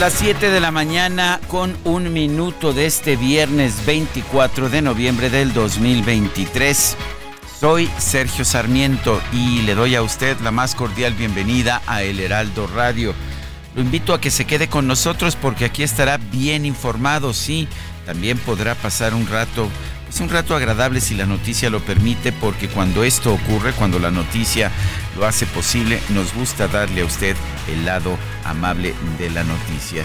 Las 7 de la mañana con un minuto de este viernes 24 de noviembre del 2023. Soy Sergio Sarmiento y le doy a usted la más cordial bienvenida a El Heraldo Radio. Lo invito a que se quede con nosotros porque aquí estará bien informado, sí. También podrá pasar un rato es un rato agradable si la noticia lo permite, porque cuando esto ocurre, cuando la noticia lo hace posible, nos gusta darle a usted el lado amable de la noticia.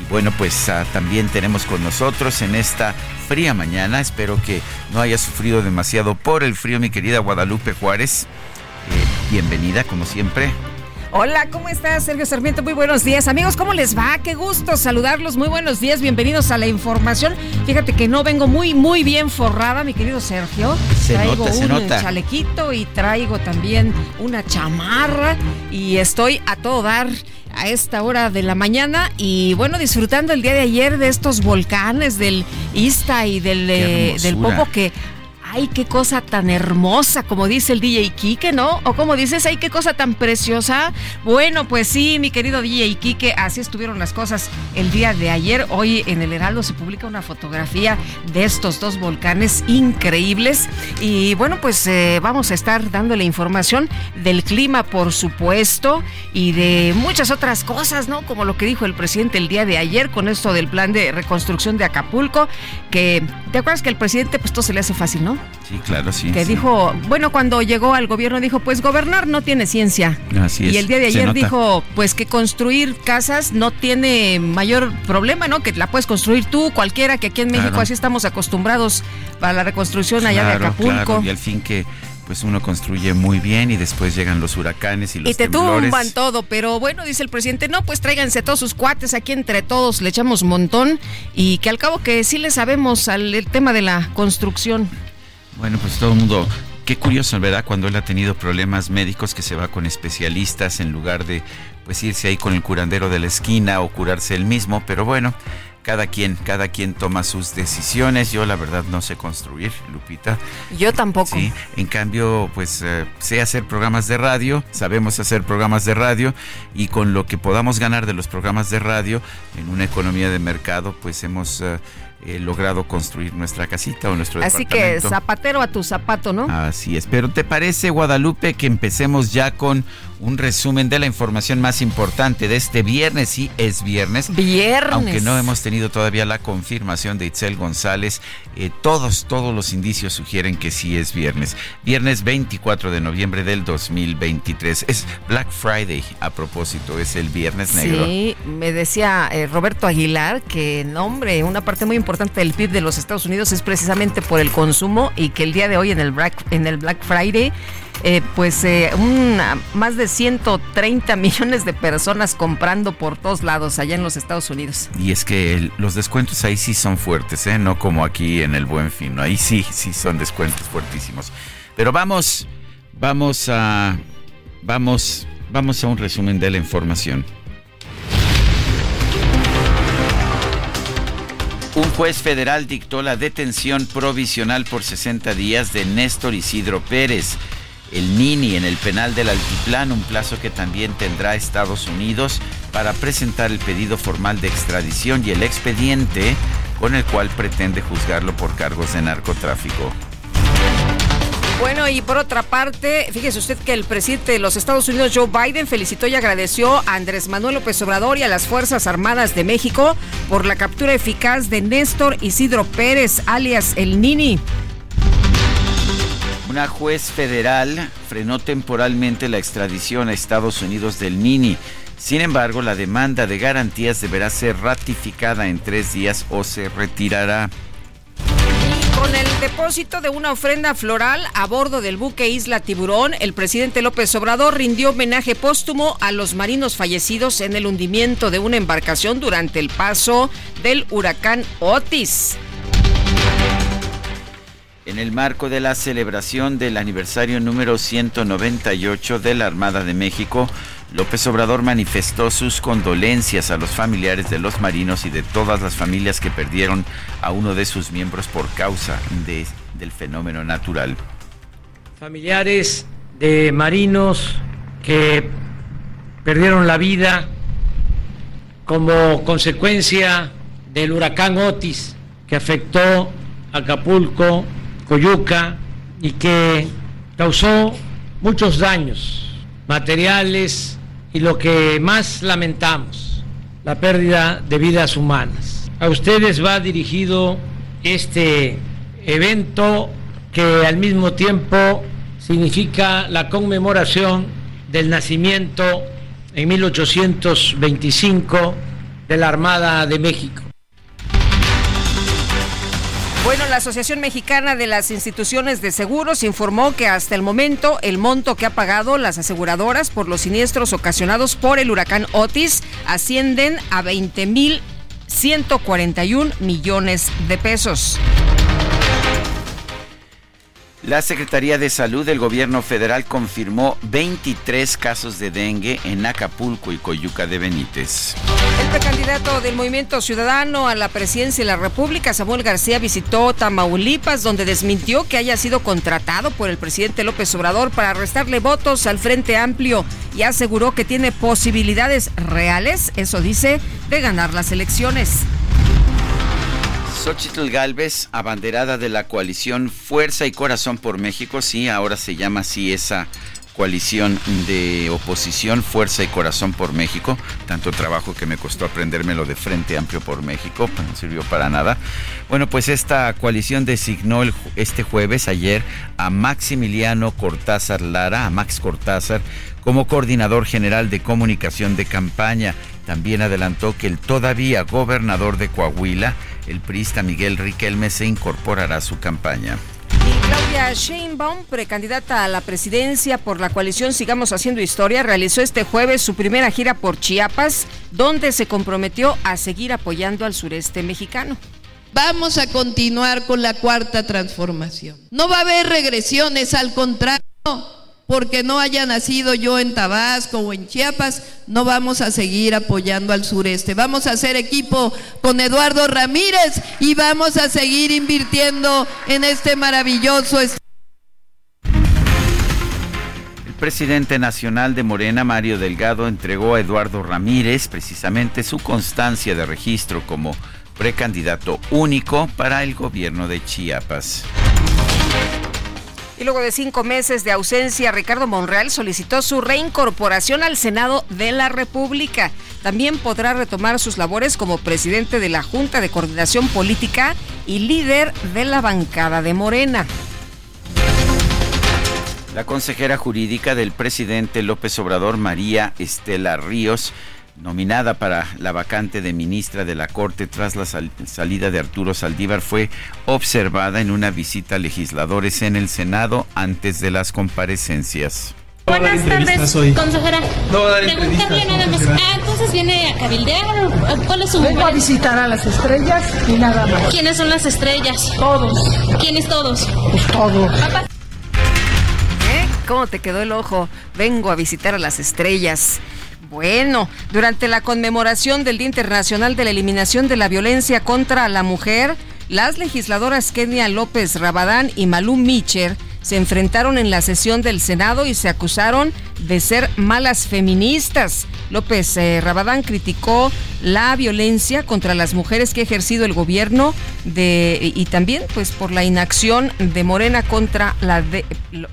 Y bueno, pues ah, también tenemos con nosotros en esta fría mañana, espero que no haya sufrido demasiado por el frío mi querida Guadalupe Juárez. Eh, bienvenida, como siempre. Hola, ¿cómo estás, Sergio Sarmiento? Muy buenos días. Amigos, ¿cómo les va? Qué gusto saludarlos. Muy buenos días, bienvenidos a la información. Fíjate que no vengo muy, muy bien forrada, mi querido Sergio. Se traigo nota, se un nota. chalequito y traigo también una chamarra y estoy a todo dar a esta hora de la mañana y bueno, disfrutando el día de ayer de estos volcanes del Ista y del, eh, del. Popo que Ay, qué cosa tan hermosa, como dice el DJ Kike, ¿no? O como dices, ay, qué cosa tan preciosa. Bueno, pues sí, mi querido DJ Kike, así estuvieron las cosas el día de ayer. Hoy en el Heraldo se publica una fotografía de estos dos volcanes increíbles. Y bueno, pues eh, vamos a estar dándole información del clima, por supuesto, y de muchas otras cosas, ¿no? Como lo que dijo el presidente el día de ayer con esto del plan de reconstrucción de Acapulco, que te acuerdas que el presidente, pues todo se le hace fácil, ¿no? Sí, claro, sí. que sí. dijo, bueno, cuando llegó al gobierno dijo, pues gobernar no tiene ciencia. Así es, y el día de ayer dijo, pues que construir casas no tiene mayor problema, ¿no? Que la puedes construir tú, cualquiera, que aquí en México Claro. así estamos acostumbrados para la reconstrucción allá de Acapulco. claro, Y al fin que pues uno construye muy bien y después llegan los huracanes y los Y te temblores. tumban todo, pero bueno, dice el presidente, no, pues tráiganse todos sus cuates, aquí entre todos le echamos montón y que al cabo que sí le sabemos al el tema de la construcción. Bueno, pues todo el mundo, qué curioso, ¿verdad? Cuando él ha tenido problemas médicos que se va con especialistas en lugar de pues irse ahí con el curandero de la esquina o curarse él mismo, pero bueno, cada quien, cada quien toma sus decisiones. Yo la verdad no sé construir, Lupita. Yo tampoco. Sí, en cambio, pues eh, sé hacer programas de radio, sabemos hacer programas de radio y con lo que podamos ganar de los programas de radio en una economía de mercado, pues hemos eh, eh, logrado construir nuestra casita o nuestro Así que departamento. zapatero a tu zapato, ¿no? Así es, pero ¿te parece, Guadalupe, que empecemos ya con un resumen de la información más importante de este viernes? Sí, es viernes. Viernes. Aunque no hemos tenido todavía la confirmación de Itzel González, eh, todos, todos los indicios sugieren que sí es viernes. Viernes 24 de noviembre del 2023. Es Black Friday, a propósito, es el viernes negro. Sí, me decía eh, Roberto Aguilar que, no, hombre, una parte muy importante del PIB de los Estados Unidos es precisamente por el consumo y que el día de hoy en el Black, en el Black Friday, eh, pues eh, más de 130 millones de personas comprando por todos lados allá en los Estados Unidos. Y es que los descuentos ahí sí son fuertes, ¿eh? no como aquí en el Buen Fin. Ahí sí, sí son descuentos fuertísimos. Pero vamos, vamos a, vamos, vamos a un resumen de la información. Un juez federal dictó la detención provisional por 60 días de Néstor Isidro Pérez, el Nini, en el penal del Altiplano, un plazo que también tendrá Estados Unidos para presentar el pedido formal de extradición y el expediente con el cual pretende juzgarlo por cargos de narcotráfico. Bueno, y por otra parte, fíjese usted que el presidente de los Estados Unidos, Joe Biden, felicitó y agradeció a Andrés Manuel López Obrador y a las Fuerzas Armadas de México por la captura eficaz de Néstor Isidro Pérez, alias El Nini. Una juez federal frenó temporalmente la extradición a Estados Unidos del Nini. Sin embargo, la demanda de garantías deberá ser ratificada en tres días o se retirará. Con el depósito de una ofrenda floral a bordo del buque Isla Tiburón, el presidente López Obrador rindió homenaje póstumo a los marinos fallecidos en el hundimiento de una embarcación durante el paso del huracán Otis. En el marco de la celebración del aniversario número 198 de la Armada de México, López Obrador manifestó sus condolencias a los familiares de los marinos y de todas las familias que perdieron a uno de sus miembros por causa de, del fenómeno natural. Familiares de marinos que perdieron la vida como consecuencia del huracán Otis que afectó Acapulco, Y que causó muchos daños materiales, y lo que más lamentamos, la pérdida de vidas humanas. A ustedes va dirigido este evento que al mismo tiempo significa la conmemoración del nacimiento en 1825 de la Armada de México. Bueno, la Asociación Mexicana de las Instituciones de Seguros informó que hasta el momento el monto que ha pagado las aseguradoras por los siniestros ocasionados por el huracán Otis ascienden a 20 mil 141 millones de pesos. La Secretaría de Salud del Gobierno Federal confirmó 23 casos de dengue en Acapulco y Coyuca de Benítez. El precandidato del Movimiento Ciudadano a la presidencia de la República, Samuel García, visitó Tamaulipas, donde desmintió que haya sido contratado por el presidente López Obrador para restarle votos al Frente Amplio y aseguró que tiene posibilidades reales, eso dice, de ganar las elecciones. Xochitl Galvez, abanderada de la coalición Fuerza y Corazón por México, sí, ahora se llama así esa coalición de oposición Fuerza y Corazón por México, tanto trabajo que me costó aprendérmelo de Frente Amplio por México, pues no sirvió para nada. Bueno, pues esta coalición designó este jueves, ayer, a Maximiliano Cortázar Lara, a Max Cortázar, como coordinador general de comunicación de campaña. También adelantó que el todavía gobernador de Coahuila, el priista Miguel Riquelme, se incorporará a su campaña. Y Claudia Sheinbaum, precandidata a la presidencia por la coalición Sigamos Haciendo Historia, realizó este jueves su primera gira por Chiapas, donde se comprometió a seguir apoyando al sureste mexicano. Vamos a continuar con la cuarta transformación. No va a haber regresiones, al contrario porque no haya nacido yo en Tabasco o en Chiapas, no vamos a seguir apoyando al sureste. Vamos a hacer equipo con Eduardo Ramírez y vamos a seguir invirtiendo en este maravilloso estado. El presidente nacional de Morena, Mario Delgado, entregó a Eduardo Ramírez precisamente su constancia de registro como precandidato único para el gobierno de Chiapas. Y luego de cinco meses de ausencia, Ricardo Monreal solicitó su reincorporación al Senado de la República. También podrá retomar sus labores como presidente de la Junta de Coordinación Política y líder de la bancada de Morena. La consejera jurídica del presidente López Obrador, María Estela Ríos, nominada para la vacante de ministra de la Corte tras la salida de Arturo Saldívar, fue observada en una visita a legisladores en el Senado antes de las comparecencias. Buenas tardes, consejera. No Preguntarle nada más. Ah, entonces viene a cabildear. ¿Cuál es su Vengo a visitar a las estrellas y nada más. ¿Quiénes son las estrellas? Todos. ¿Quiénes todos? Pues todos. ¿Eh? ¿Cómo te quedó el ojo? Vengo a visitar a las estrellas. Bueno, durante la conmemoración del Día Internacional de la Eliminación de la Violencia contra la Mujer, las legisladoras Kenia López Rabadán y Malú Micher se enfrentaron en la sesión del Senado y se acusaron de ser malas feministas. López eh, Rabadán criticó la violencia contra las mujeres que ha ejercido el gobierno de, y también pues por la inacción de Morena contra la de,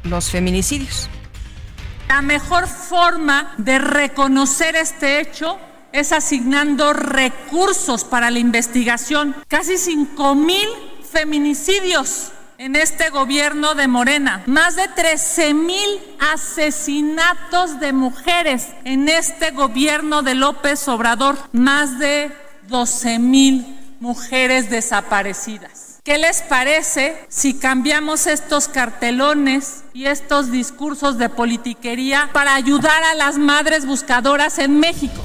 los feminicidios. La mejor forma de reconocer este hecho es asignando recursos para la investigación. Casi 5 mil feminicidios en este gobierno de Morena, más de 13 mil asesinatos de mujeres en este gobierno de López Obrador, más de 12 mil mujeres desaparecidas. ¿Qué les parece si cambiamos estos cartelones y estos discursos de politiquería para ayudar a las madres buscadoras en México?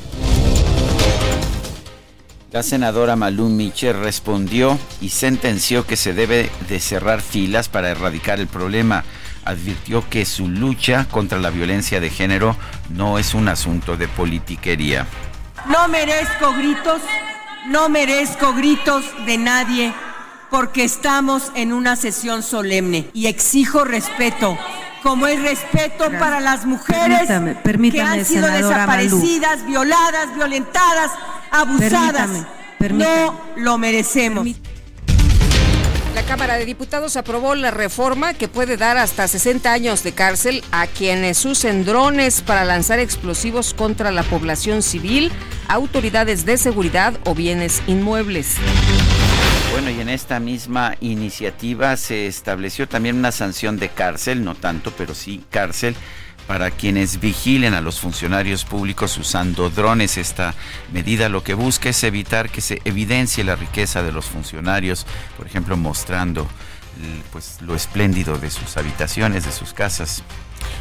La senadora Malum Michel respondió y sentenció que se debe de cerrar filas para erradicar el problema. Advirtió que su lucha contra la violencia de género no es un asunto de politiquería. No merezco gritos, no merezco gritos de nadie porque estamos en una sesión solemne y exijo respeto como es respeto para las mujeres que han sido desaparecidas, violadas, violentadas, abusadas. No lo merecemos. La Cámara de Diputados aprobó la reforma que puede dar hasta 60 años de cárcel a quienes usen drones para lanzar explosivos contra la población civil, autoridades de seguridad o bienes inmuebles. Bueno, y en esta misma iniciativa se estableció también una sanción de cárcel, no tanto, pero sí cárcel para quienes vigilen a los funcionarios públicos usando drones. Esta medida lo que busca es evitar que se evidencie la riqueza de los funcionarios, por ejemplo, mostrando pues lo espléndido de sus habitaciones, de sus casas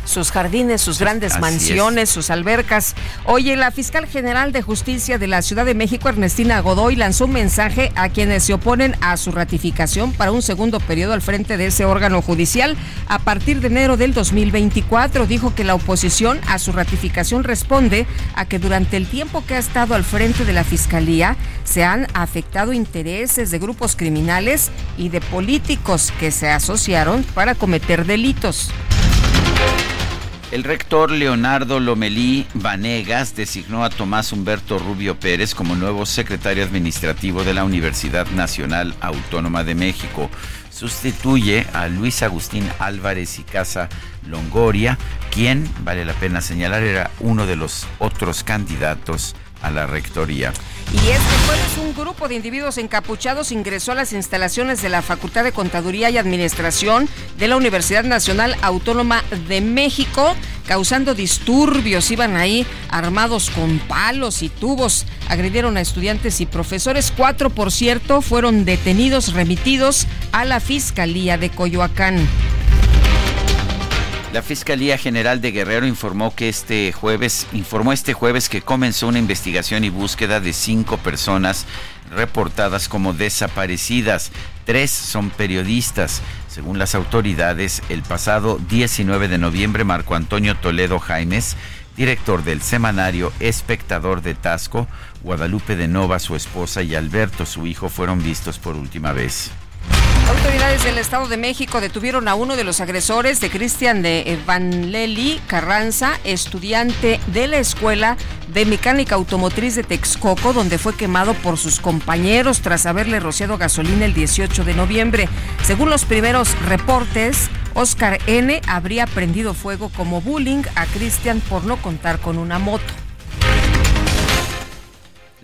sus jardines, sus grandes mansiones, sus albercas. Oye, la fiscal general de justicia de la Ciudad de México, Ernestina Godoy, lanzó un mensaje a quienes se oponen a su ratificación para un segundo periodo al frente de ese órgano judicial a partir de enero del 2024. Dijo que la oposición a su ratificación responde a que durante el tiempo que ha estado al frente de la fiscalía se han afectado intereses de grupos criminales y de políticos que se asociaron para cometer delitos. El rector Leonardo Lomelí Vanegas designó a Tomás Humberto Rubio Pérez como nuevo secretario administrativo de la Universidad Nacional Autónoma de México. Sustituye a Luis Agustín Álvarez y Casa Longoria, quien, vale la pena señalar, era uno de los otros candidatos a la rectoría. Y este jueves un grupo de individuos encapuchados ingresó a las instalaciones de la Facultad de Contaduría y Administración de la Universidad Nacional Autónoma de México, causando disturbios. Iban ahí armados con palos y tubos. Agredieron a estudiantes y profesores. Cuatro, por cierto, fueron detenidos, remitidos a la Fiscalía de Coyoacán. La Fiscalía General de Guerrero informó que este jueves informó este jueves que comenzó una investigación y búsqueda de cinco personas reportadas como desaparecidas. Tres son periodistas. Según las autoridades, el pasado 19 de noviembre, Marco Antonio Toledo Jaimes, director del semanario Espectador de Tasco, Guadalupe de Nova, su esposa, y Alberto, su hijo, fueron vistos por última vez. Autoridades del Estado de México detuvieron a uno de los agresores de Cristian de Vanleli Carranza, estudiante de la Escuela de Mecánica Automotriz de Texcoco, donde fue quemado por sus compañeros tras haberle rociado gasolina el 18 de noviembre. Según los primeros reportes, Oscar N. habría prendido fuego como bullying a Cristian por no contar con una moto.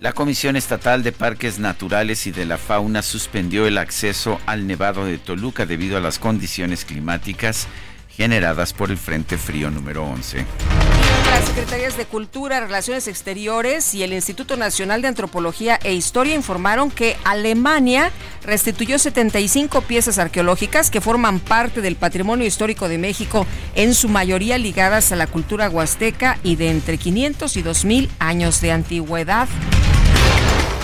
La Comisión Estatal de Parques Naturales y de la Fauna suspendió el acceso al Nevado de Toluca debido a las condiciones climáticas generadas por el Frente Frío número 11. Las Secretarías de Cultura, Relaciones Exteriores y el Instituto Nacional de Antropología e Historia informaron que Alemania restituyó 75 piezas arqueológicas que forman parte del patrimonio histórico de México, en su mayoría ligadas a la cultura huasteca y de entre 500 y 2000 años de antigüedad.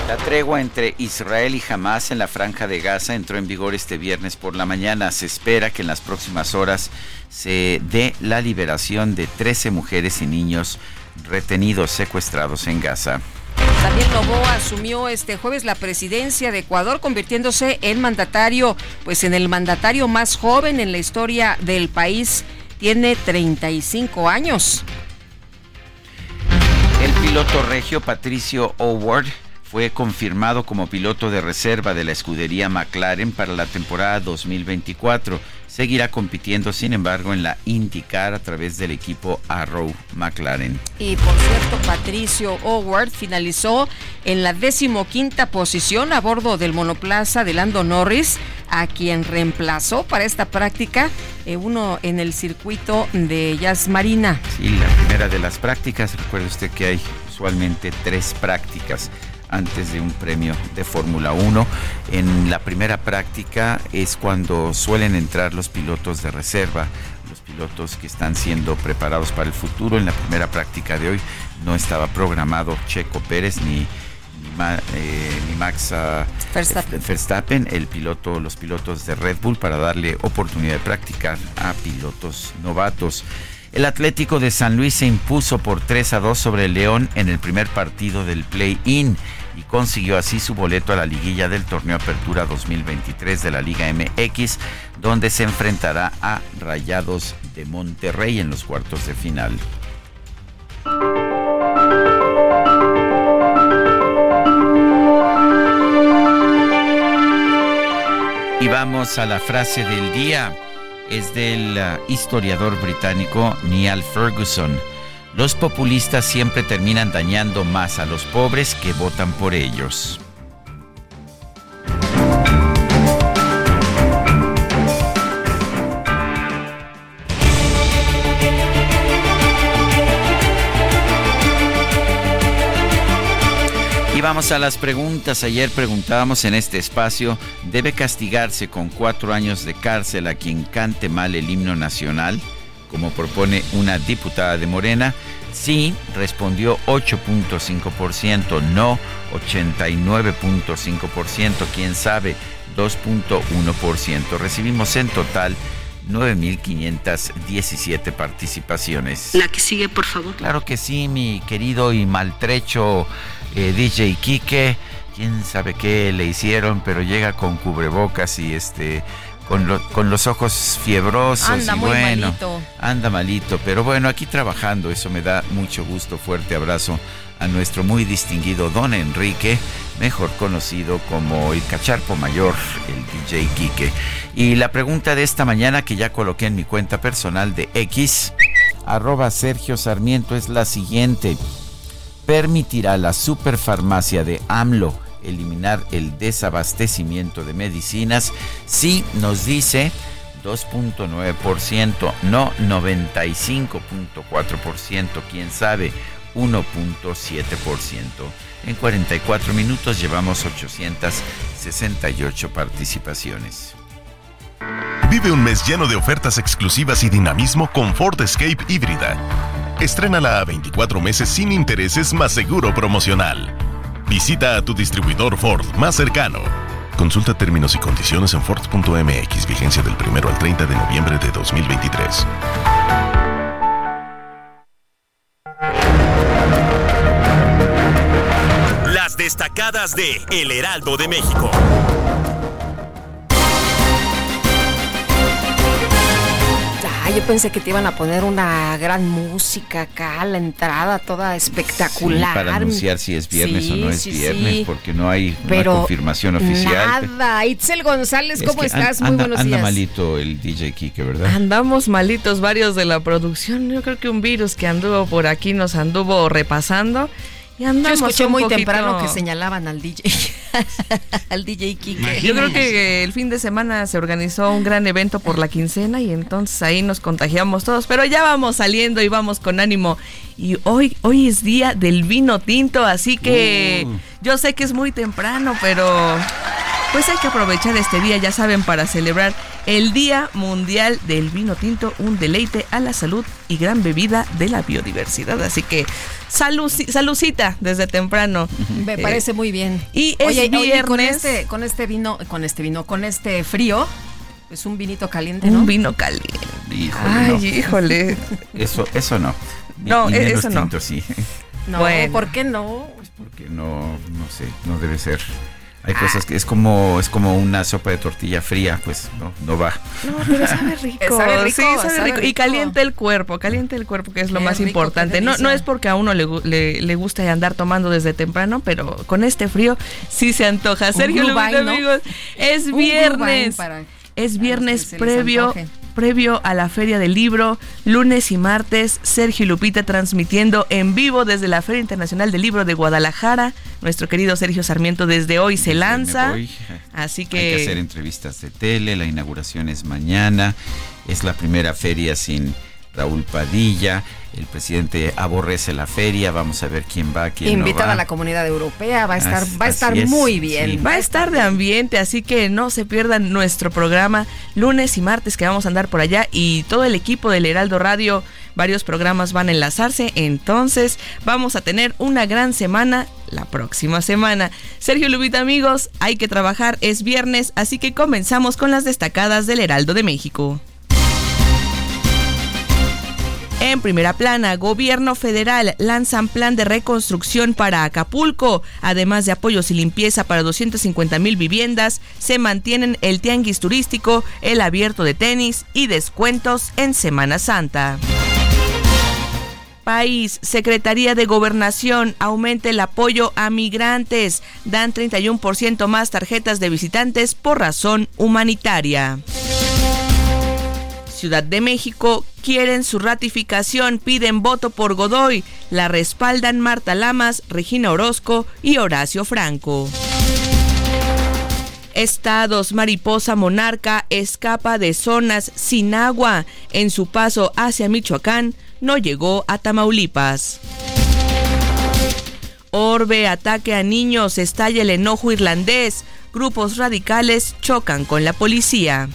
La tregua entre Israel y Hamas en la franja de Gaza entró en vigor este viernes por la mañana. Se espera que en las próximas horas se dé la liberación de 13 mujeres y niños retenidos secuestrados en Gaza. Daniel Novoa asumió este jueves la presidencia de Ecuador, convirtiéndose en mandatario, pues en el mandatario más joven en la historia del país. Tiene 35 años. El piloto regio Patricio Howard fue confirmado como piloto de reserva de la escudería McLaren para la temporada 2024. Seguirá compitiendo, sin embargo, en la IndyCar a través del equipo Arrow McLaren. Y por cierto, Patricio Howard finalizó en la decimoquinta posición a bordo del monoplaza de Lando Norris, a quien reemplazó para esta práctica eh, uno en el circuito de Jazz Marina. Sí, la primera de las prácticas. Recuerde usted que hay usualmente tres prácticas antes de un premio de Fórmula 1. En la primera práctica es cuando suelen entrar los pilotos de reserva, los pilotos que están siendo preparados para el futuro. En la primera práctica de hoy no estaba programado Checo Pérez ni ni, Max ah, Verstappen. Verstappen, el piloto, los pilotos de Red Bull para darle oportunidad de practicar a pilotos novatos. El Atlético de San Luis se impuso por 3 a 2 sobre el León en el primer partido del play-in y consiguió así su boleto a la liguilla del torneo Apertura 2023 de la Liga MX, donde se enfrentará a Rayados de Monterrey en los cuartos de final. Y vamos a la frase del día es del uh, historiador británico Neil Ferguson. Los populistas siempre terminan dañando más a los pobres que votan por ellos. Vamos a las preguntas. Ayer preguntábamos en este espacio, ¿debe castigarse con cuatro años de cárcel a quien cante mal el himno nacional? Como propone una diputada de Morena. Sí, respondió 8.5%, no 89.5%, quién sabe 2.1%. Recibimos en total 9.517 participaciones. La que sigue, por favor. Claro que sí, mi querido y maltrecho eh, DJ Kike, quién sabe qué le hicieron, pero llega con cubrebocas y este con, con los ojos fiebrosos anda y muy bueno, malito. anda malito, pero bueno, aquí trabajando, eso me da mucho gusto, fuerte abrazo a nuestro muy distinguido Don Enrique, mejor conocido como el Cacharpo Mayor, el DJ Kike. Y la pregunta de esta mañana que ya coloqué en mi cuenta personal de X, arroba Sergio Sarmiento, es la siguiente permitirá la superfarmacia de AMLO eliminar el desabastecimiento de medicinas si nos dice 2.9%, no 95.4%, quién sabe 1.7%. En 44 minutos llevamos 868 participaciones. Vive un mes lleno de ofertas exclusivas y dinamismo con Ford Escape híbrida. Estrénala a 24 meses sin intereses más seguro promocional. Visita a tu distribuidor Ford más cercano. Consulta términos y condiciones en Ford.mx, vigencia del 1 al 30 de noviembre de 2023. Las destacadas de El Heraldo de México. Yo pensé que te iban a poner una gran música acá, la entrada toda espectacular. Sí, para anunciar si es viernes o no es Sí, viernes, sí. porque no hay una Pero confirmación oficial. Nada. Itzel González, Es ¿cómo que estás? an- Muy anda, buenos anda días. malito el DJ Kike, ¿verdad? Andamos malitos varios de la producción. Yo creo que un virus que anduvo por aquí nos anduvo repasando. Y Yo andamos escuché un muy poquito- temprano que señalaban al DJ, al DJ Kike. Yo creo que el fin de semana se organizó un gran evento por la quincena y entonces ahí nos contagiamos todos, pero ya vamos saliendo y vamos con ánimo. Y hoy, hoy es día del vino tinto, así que Uh. yo sé que es muy temprano, pero pues hay que aprovechar este día, ya saben, para celebrar el Día Mundial del Vino Tinto, un deleite a la salud y gran bebida de la biodiversidad. Así que salud, salucita desde temprano. Me Eh, parece muy bien. y es oye, oye, con viernes. este, con este vino, con este vino, con este frío, es un vinito caliente, ¿no? Un vino caliente. Híjole, Ay, no. híjole. Eso, eso no. Ni- No, eso no. sí. No, Bueno. ¿por qué no? porque no, no sé, no debe ser. Hay ah. cosas que es como es como una sopa de tortilla fría, pues no, no va. No, pero sabe rico. sabe rico, sí, sabe, rico. Y calienta el cuerpo, calienta el cuerpo, que es lo más importante. No, no es porque a uno le, le, le, gusta andar tomando desde temprano, pero con este frío sí se antoja. Sergio Lupita, amigos, es viernes. Es viernes previo previo a la Feria del Libro, lunes y martes, Sergio Lupita transmitiendo en vivo desde la Feria Internacional del Libro de Guadalajara. Nuestro querido Sergio Sarmiento desde hoy se lanza. Así que... Hay que hacer entrevistas de tele, la inauguración es mañana, es la primera feria sin Raúl Padilla el presidente aborrece la feria, vamos a ver quién va, quién Invitada no va. a la comunidad europea, va a estar, va a estar muy bien. Va a estar de ambiente, así que no se pierdan nuestro programa lunes y martes que vamos a andar por allá y todo el equipo del Heraldo Radio, varios programas van a enlazarse, entonces vamos a tener una gran semana la próxima semana. Sergio Lubita amigos, hay que trabajar, es viernes, así que comenzamos con las destacadas del Heraldo de México. En primera plana, gobierno federal lanzan plan de reconstrucción para Acapulco. Además de apoyos y limpieza para 250 mil viviendas, se mantienen el tianguis turístico, el abierto de tenis y descuentos en Semana Santa. País, Secretaría de Gobernación, aumenta el apoyo a migrantes. Dan 31% más tarjetas de visitantes por razón humanitaria. Ciudad de México quieren su ratificación, piden voto por Godoy, la respaldan Marta Lamas, Regina Orozco y Horacio Franco. Estados Mariposa Monarca escapa de zonas sin agua. En su paso hacia Michoacán no llegó a Tamaulipas. Orbe ataque a niños, estalla el enojo irlandés. Grupos radicales chocan con la policía.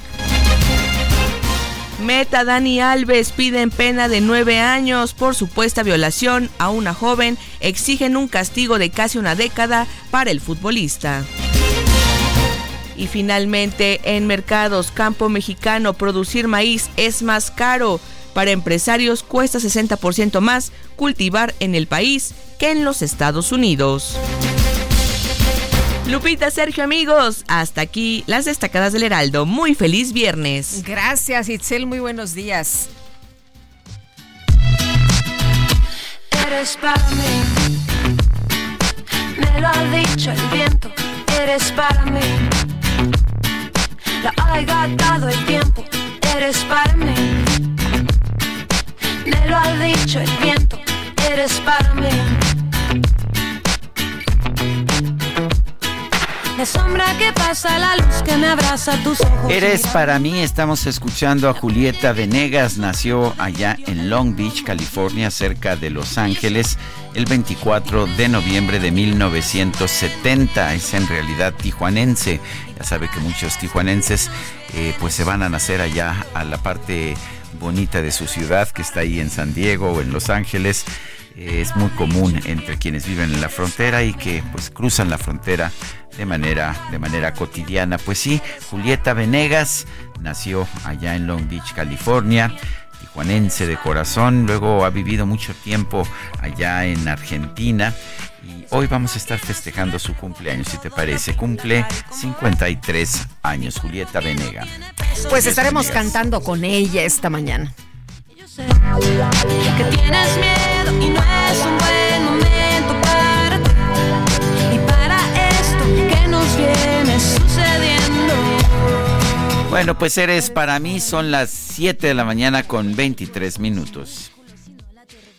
Meta Dani Alves piden pena de nueve años por supuesta violación a una joven. Exigen un castigo de casi una década para el futbolista. Y finalmente, en mercados campo mexicano, producir maíz es más caro. Para empresarios cuesta 60% más cultivar en el país que en los Estados Unidos. Lupita, Sergio, amigos, hasta aquí las destacadas del Heraldo. Muy feliz viernes. Gracias, Itzel, muy buenos días. Eres para mí, me lo ha dicho el viento, eres para mí. Lo ha gastado el tiempo, eres para mí. Me lo ha dicho el viento, eres para mí. Sombra que pasa, la luz que me abraza tus. Eres para mí, estamos escuchando a Julieta Venegas, nació allá en Long Beach, California, cerca de Los Ángeles, el 24 de noviembre de 1970. Es en realidad tijuanense. Ya sabe que muchos tijuanenses eh, pues se van a nacer allá a la parte bonita de su ciudad, que está ahí en San Diego o en Los Ángeles es muy común entre quienes viven en la frontera y que pues cruzan la frontera de manera de manera cotidiana. Pues sí, Julieta Venegas nació allá en Long Beach, California, tijuanense de corazón, luego ha vivido mucho tiempo allá en Argentina y hoy vamos a estar festejando su cumpleaños, si te parece. Cumple 53 años, Julieta Venegas. Pues estaremos cantando con ella esta mañana que tienes miedo y no es un buen Bueno, pues eres para mí, son las 7 de la mañana con 23 minutos.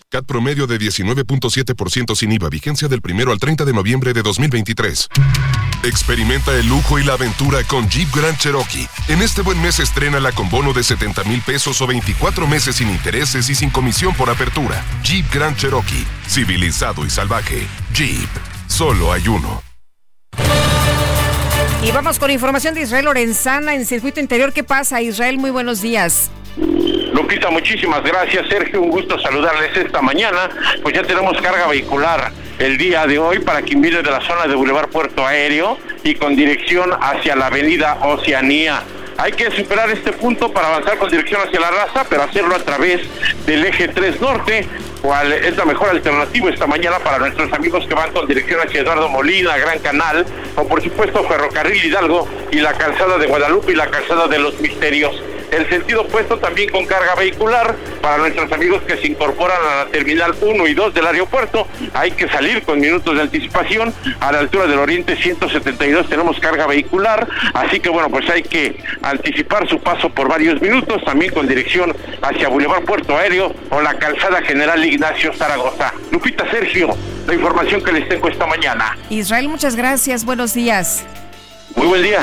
CAT promedio de 19.7% sin IVA, vigencia del primero al 30 de noviembre de 2023. Experimenta el lujo y la aventura con Jeep Grand Cherokee. En este buen mes estrena con bono de 70 mil pesos o 24 meses sin intereses y sin comisión por apertura. Jeep Grand Cherokee, civilizado y salvaje. Jeep, solo hay uno. Y vamos con información de Israel Lorenzana en circuito interior. ¿Qué pasa, Israel? Muy buenos días. Lupita, muchísimas gracias. Sergio, un gusto saludarles esta mañana. Pues ya tenemos carga vehicular el día de hoy para quien viene de la zona de Boulevard Puerto Aéreo y con dirección hacia la avenida Oceanía. Hay que superar este punto para avanzar con dirección hacia la raza, pero hacerlo a través del eje 3 norte, cual es la mejor alternativa esta mañana para nuestros amigos que van con dirección hacia Eduardo Molina, Gran Canal, o por supuesto Ferrocarril Hidalgo y la calzada de Guadalupe y la calzada de los Misterios el sentido opuesto también con carga vehicular para nuestros amigos que se incorporan a la terminal 1 y 2 del aeropuerto. Hay que salir con minutos de anticipación. A la altura del Oriente 172 tenemos carga vehicular, así que bueno, pues hay que anticipar su paso por varios minutos, también con dirección hacia Boulevard Puerto Aéreo o la calzada General Ignacio Zaragoza. Lupita Sergio, la información que les tengo esta mañana. Israel, muchas gracias. Buenos días. Muy buen día.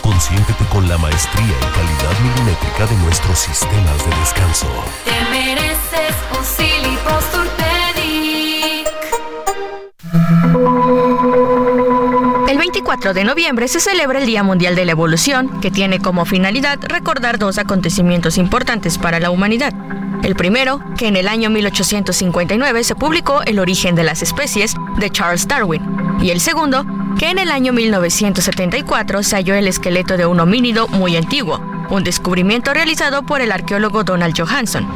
Consiéntete con la maestría y calidad milimétrica de nuestros sistemas de descanso. Te mereces un El 24 de noviembre se celebra el Día Mundial de la Evolución, que tiene como finalidad recordar dos acontecimientos importantes para la humanidad. El primero, que en el año 1859 se publicó El origen de las especies de Charles Darwin. Y el segundo, que en el año 1974 se halló el esqueleto de un homínido muy antiguo, un descubrimiento realizado por el arqueólogo Donald Johanson.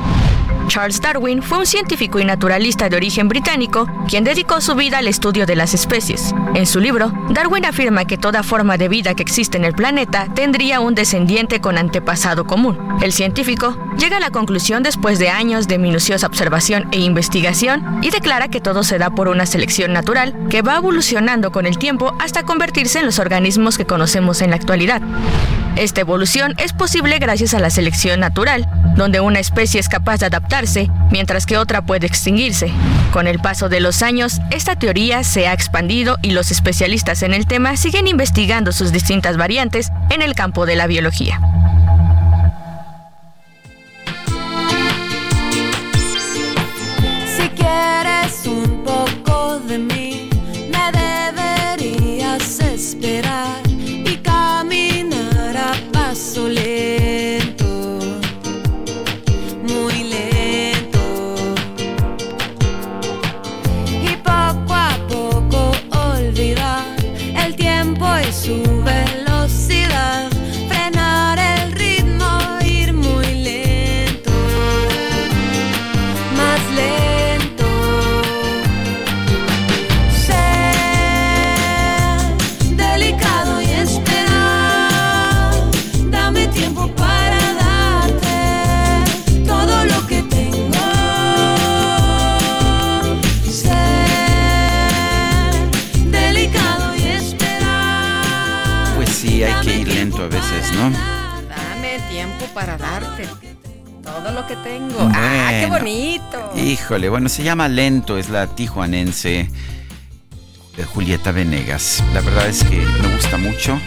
Charles Darwin fue un científico y naturalista de origen británico quien dedicó su vida al estudio de las especies. En su libro, Darwin afirma que toda forma de vida que existe en el planeta tendría un descendiente con antepasado común. El científico llega a la conclusión después de años de minuciosa observación e investigación y declara que todo se da por una selección natural que va evolucionando con el tiempo hasta convertirse en los organismos que conocemos en la actualidad. Esta evolución es posible gracias a la selección natural, donde una especie es capaz de adaptarse, mientras que otra puede extinguirse. Con el paso de los años, esta teoría se ha expandido y los especialistas en el tema siguen investigando sus distintas variantes en el campo de la biología. Si quieres un poco de mí, me deberías esperar paso Híjole, bueno, se llama Lento, es la tijuanense de Julieta Venegas. La verdad es que me gusta mucho.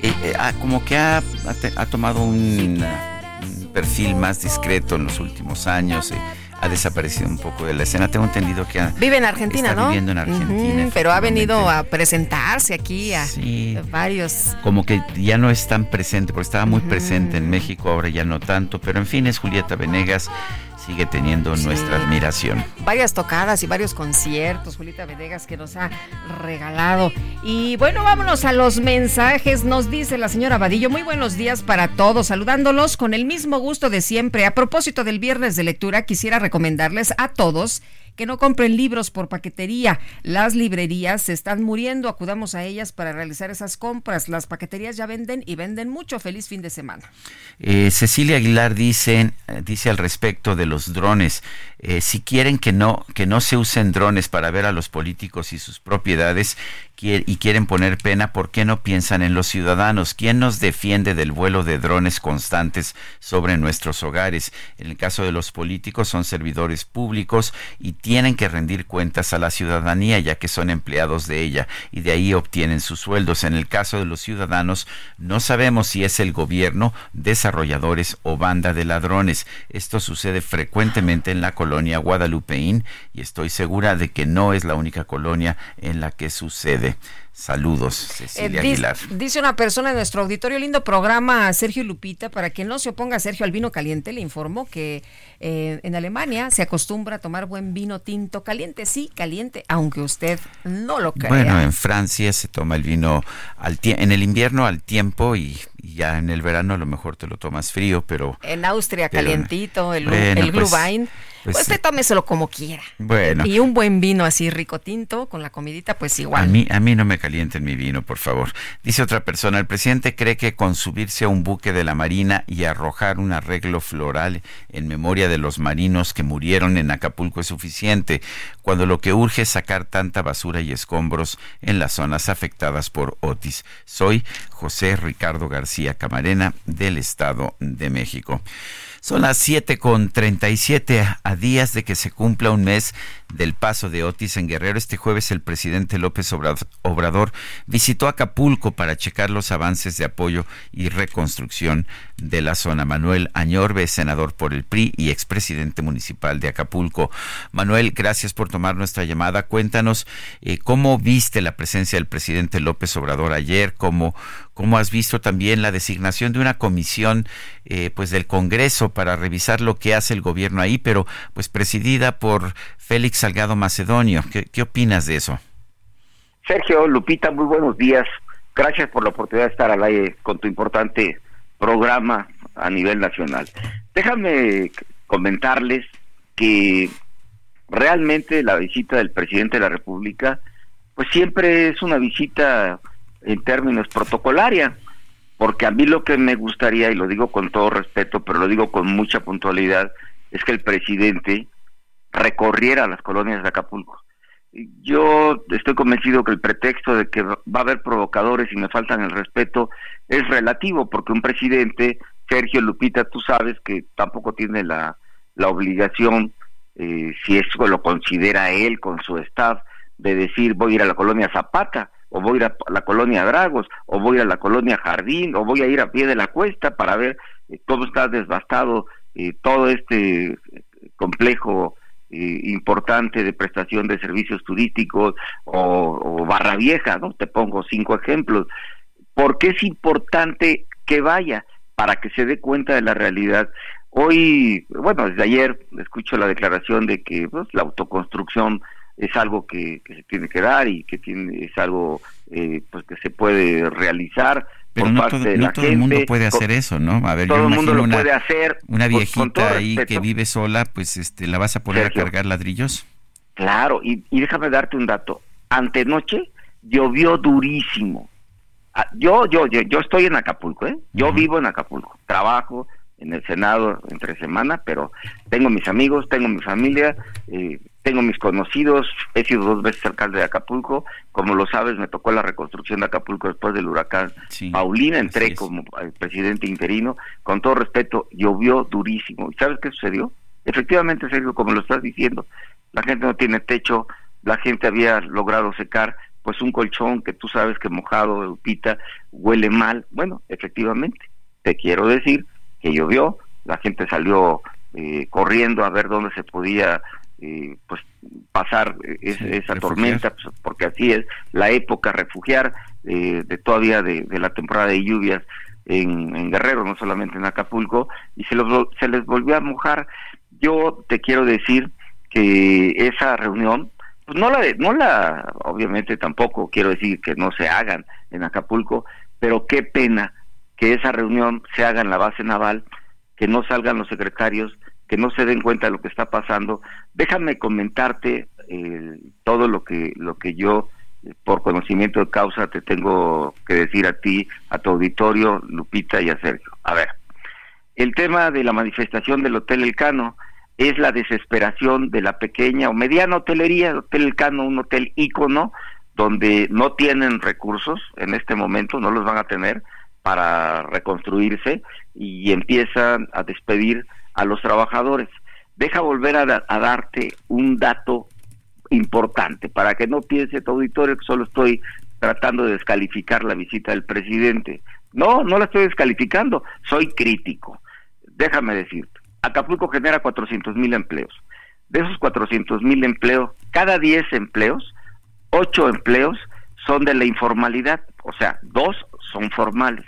y, eh, eh, ah, como que ha, ha te- ha tomado un, un perfil más discreto en los últimos años. eh, ha desaparecido un poco de la escena. Tengo entendido que ha- Vive en Argentina, está ¿no? viviendo en Argentina. Pero ha venido a presentarse aquí a Sí. varios. como que ya no es tan presente, porque estaba muy presente en México, ahora ya no tanto, pero en fin, es Julieta Venegas, sigue teniendo nuestra admiración. Varias tocadas y varios conciertos, Julita Venegas, que nos ha regalado. Y bueno, vámonos a los mensajes. Nos dice la señora Vadillo, muy buenos días para todos, saludándolos con el mismo gusto de siempre. A propósito del viernes de lectura, quisiera recomendarles a todos que no compren libros por paquetería. Las librerías se están muriendo, acudamos a ellas para realizar esas compras. Las paqueterías ya venden y venden mucho. Feliz fin de semana. Eh, Cecilia Aguilar dice, eh, dice al respecto de los drones, eh, si quieren que no, que no se usen drones para ver a los políticos y sus propiedades y quieren poner pena, ¿por qué no piensan en los ciudadanos? ¿Quién nos defiende del vuelo de drones constantes sobre nuestros hogares? En el caso de los políticos son servidores públicos y tienen que rendir cuentas a la ciudadanía ya que son empleados de ella y de ahí obtienen sus sueldos. En el caso de los ciudadanos no sabemos si es el gobierno, desarrolladores o banda de ladrones. Esto sucede frecuentemente en la colonia Guadalupeín y estoy segura de que no es la única colonia en la que sucede. Saludos, Cecilia Eh, Aguilar. Dice una persona en nuestro auditorio, lindo programa, Sergio Lupita, para que no se oponga Sergio al vino caliente, le informó que eh, en Alemania se acostumbra a tomar buen vino tinto caliente, sí, caliente, aunque usted no lo crea. Bueno, en Francia se toma el vino al en el invierno al tiempo y, y ya en el verano a lo mejor te lo tomas frío, pero en Austria, pero- calientito, el, Bueno, el Glühwein. pues Pues, usted tómeselo como quiera. bueno. Y un buen vino así rico tinto con la comidita, pues igual. A mí, a mí no me calienten mi vino, por favor. Dice otra persona, el presidente cree que con subirse a un buque de la Marina y arrojar un arreglo floral en memoria de los marinos que murieron en Acapulco es suficiente, cuando lo que urge es sacar tanta basura y escombros en las zonas afectadas por Otis. Soy José Ricardo García Camarena del Estado de México. Son las 7 con 37 a días de que se cumpla un mes del paso de Otis en Guerrero. Este jueves el presidente López Obrador, visitó Acapulco para checar los avances de apoyo y reconstrucción de la zona. Manuel Añorbe, senador por el PRI y expresidente municipal de Acapulco. Manuel, gracias por tomar nuestra llamada. Cuéntanos eh, cómo viste la presencia del presidente López Obrador ayer, cómo, cómo has visto también la designación de una comisión eh, pues del Congreso para revisar lo que hace el gobierno ahí, pero pues presidida por Félix Salgado Macedonio. ¿Qué, qué opinas de eso? Sergio, Lupita, muy buenos días. Gracias por la oportunidad de estar al aire con tu importante programa a nivel nacional. Déjame comentarles que realmente la visita del presidente de la República, pues siempre es una visita en términos protocolaria, porque a mí lo que me gustaría, y lo digo con todo respeto, pero lo digo con mucha puntualidad, es que el presidente recorriera las colonias de Acapulco. Yo estoy convencido que el pretexto de que va a haber provocadores y me faltan el respeto es relativo, porque un presidente, Sergio Lupita, tú sabes que tampoco tiene la, la obligación, eh, si eso lo considera él con su staff, de decir voy a ir a la colonia Zapata, o voy a ir a la colonia Dragos, o voy a ir a la colonia Jardín, o voy a ir a pie de la cuesta para ver eh, todo está devastado, eh, todo este eh, complejo eh, importante de prestación de servicios turísticos o, o Barra Vieja, ¿no? Te pongo cinco ejemplos. porque es importante que vaya? Para que se dé cuenta de la realidad. Hoy, bueno, desde ayer escucho la declaración de que pues, la autoconstrucción es algo que, que, se tiene que dar y que tiene, es algo eh, pues que se puede realizar pero por no parte todo, de no la todo gente. el mundo puede hacer eso, ¿no? A ver, todo yo el mundo lo una, puede hacer. una pues, viejita ahí que vive sola, pues este, ¿la vas a poner Sergio. a cargar ladrillos? Claro, y, y déjame darte un dato. Antenoche llovió durísimo. Ah, Yo, yo, yo, yo estoy en Acapulco, ¿eh? Yo vivo en Acapulco, trabajo en el Senado entre semana, pero tengo mis amigos, tengo mi familia, eh, tengo mis conocidos, he sido dos veces alcalde de Acapulco, como lo sabes, me tocó la reconstrucción de Acapulco después del huracán Paulina, entré como eh, presidente interino, con todo respeto, llovió durísimo. ¿Y sabes qué sucedió? Efectivamente, Sergio, como lo estás diciendo, la gente no tiene techo, la gente había logrado secar pues un colchón que tú sabes que mojado, Lupita, huele mal. Bueno, efectivamente, te quiero decir que llovió, la gente salió eh, corriendo a ver dónde se podía eh, pues pasar eh, es- Sí, esa refugiar. tormenta, pues, porque así es la época refugiar eh, de todavía de, de la temporada de lluvias en, en Guerrero, no solamente en Acapulco, y se, los, se les volvió a mojar. yo te quiero decir que esa reunión, pues no la, no la, obviamente tampoco quiero decir que no se hagan en Acapulco, pero qué pena que esa reunión se haga en la base naval, que no salgan los secretarios, que no se den cuenta de lo que está pasando. Déjame comentarte eh, todo lo que lo que yo por conocimiento de causa te tengo que decir a ti, a tu auditorio, Lupita y a Sergio. A ver, el tema de la manifestación del Hotel El Cano es la desesperación de la pequeña o mediana hotelería, el Hotel El Cano, un hotel ícono, donde no tienen recursos en este momento, no los van a tener para reconstruirse y empiezan a despedir a los trabajadores. Deja volver a, darte un dato importante, para que no piense tu auditorio que solo estoy tratando de descalificar la visita del presidente. No, no la estoy descalificando, soy crítico. Déjame decirte, Acapulco genera 400 mil empleos. De esos 400 mil empleos, cada 10 empleos, 8 empleos son de la informalidad, o sea, dos son formales.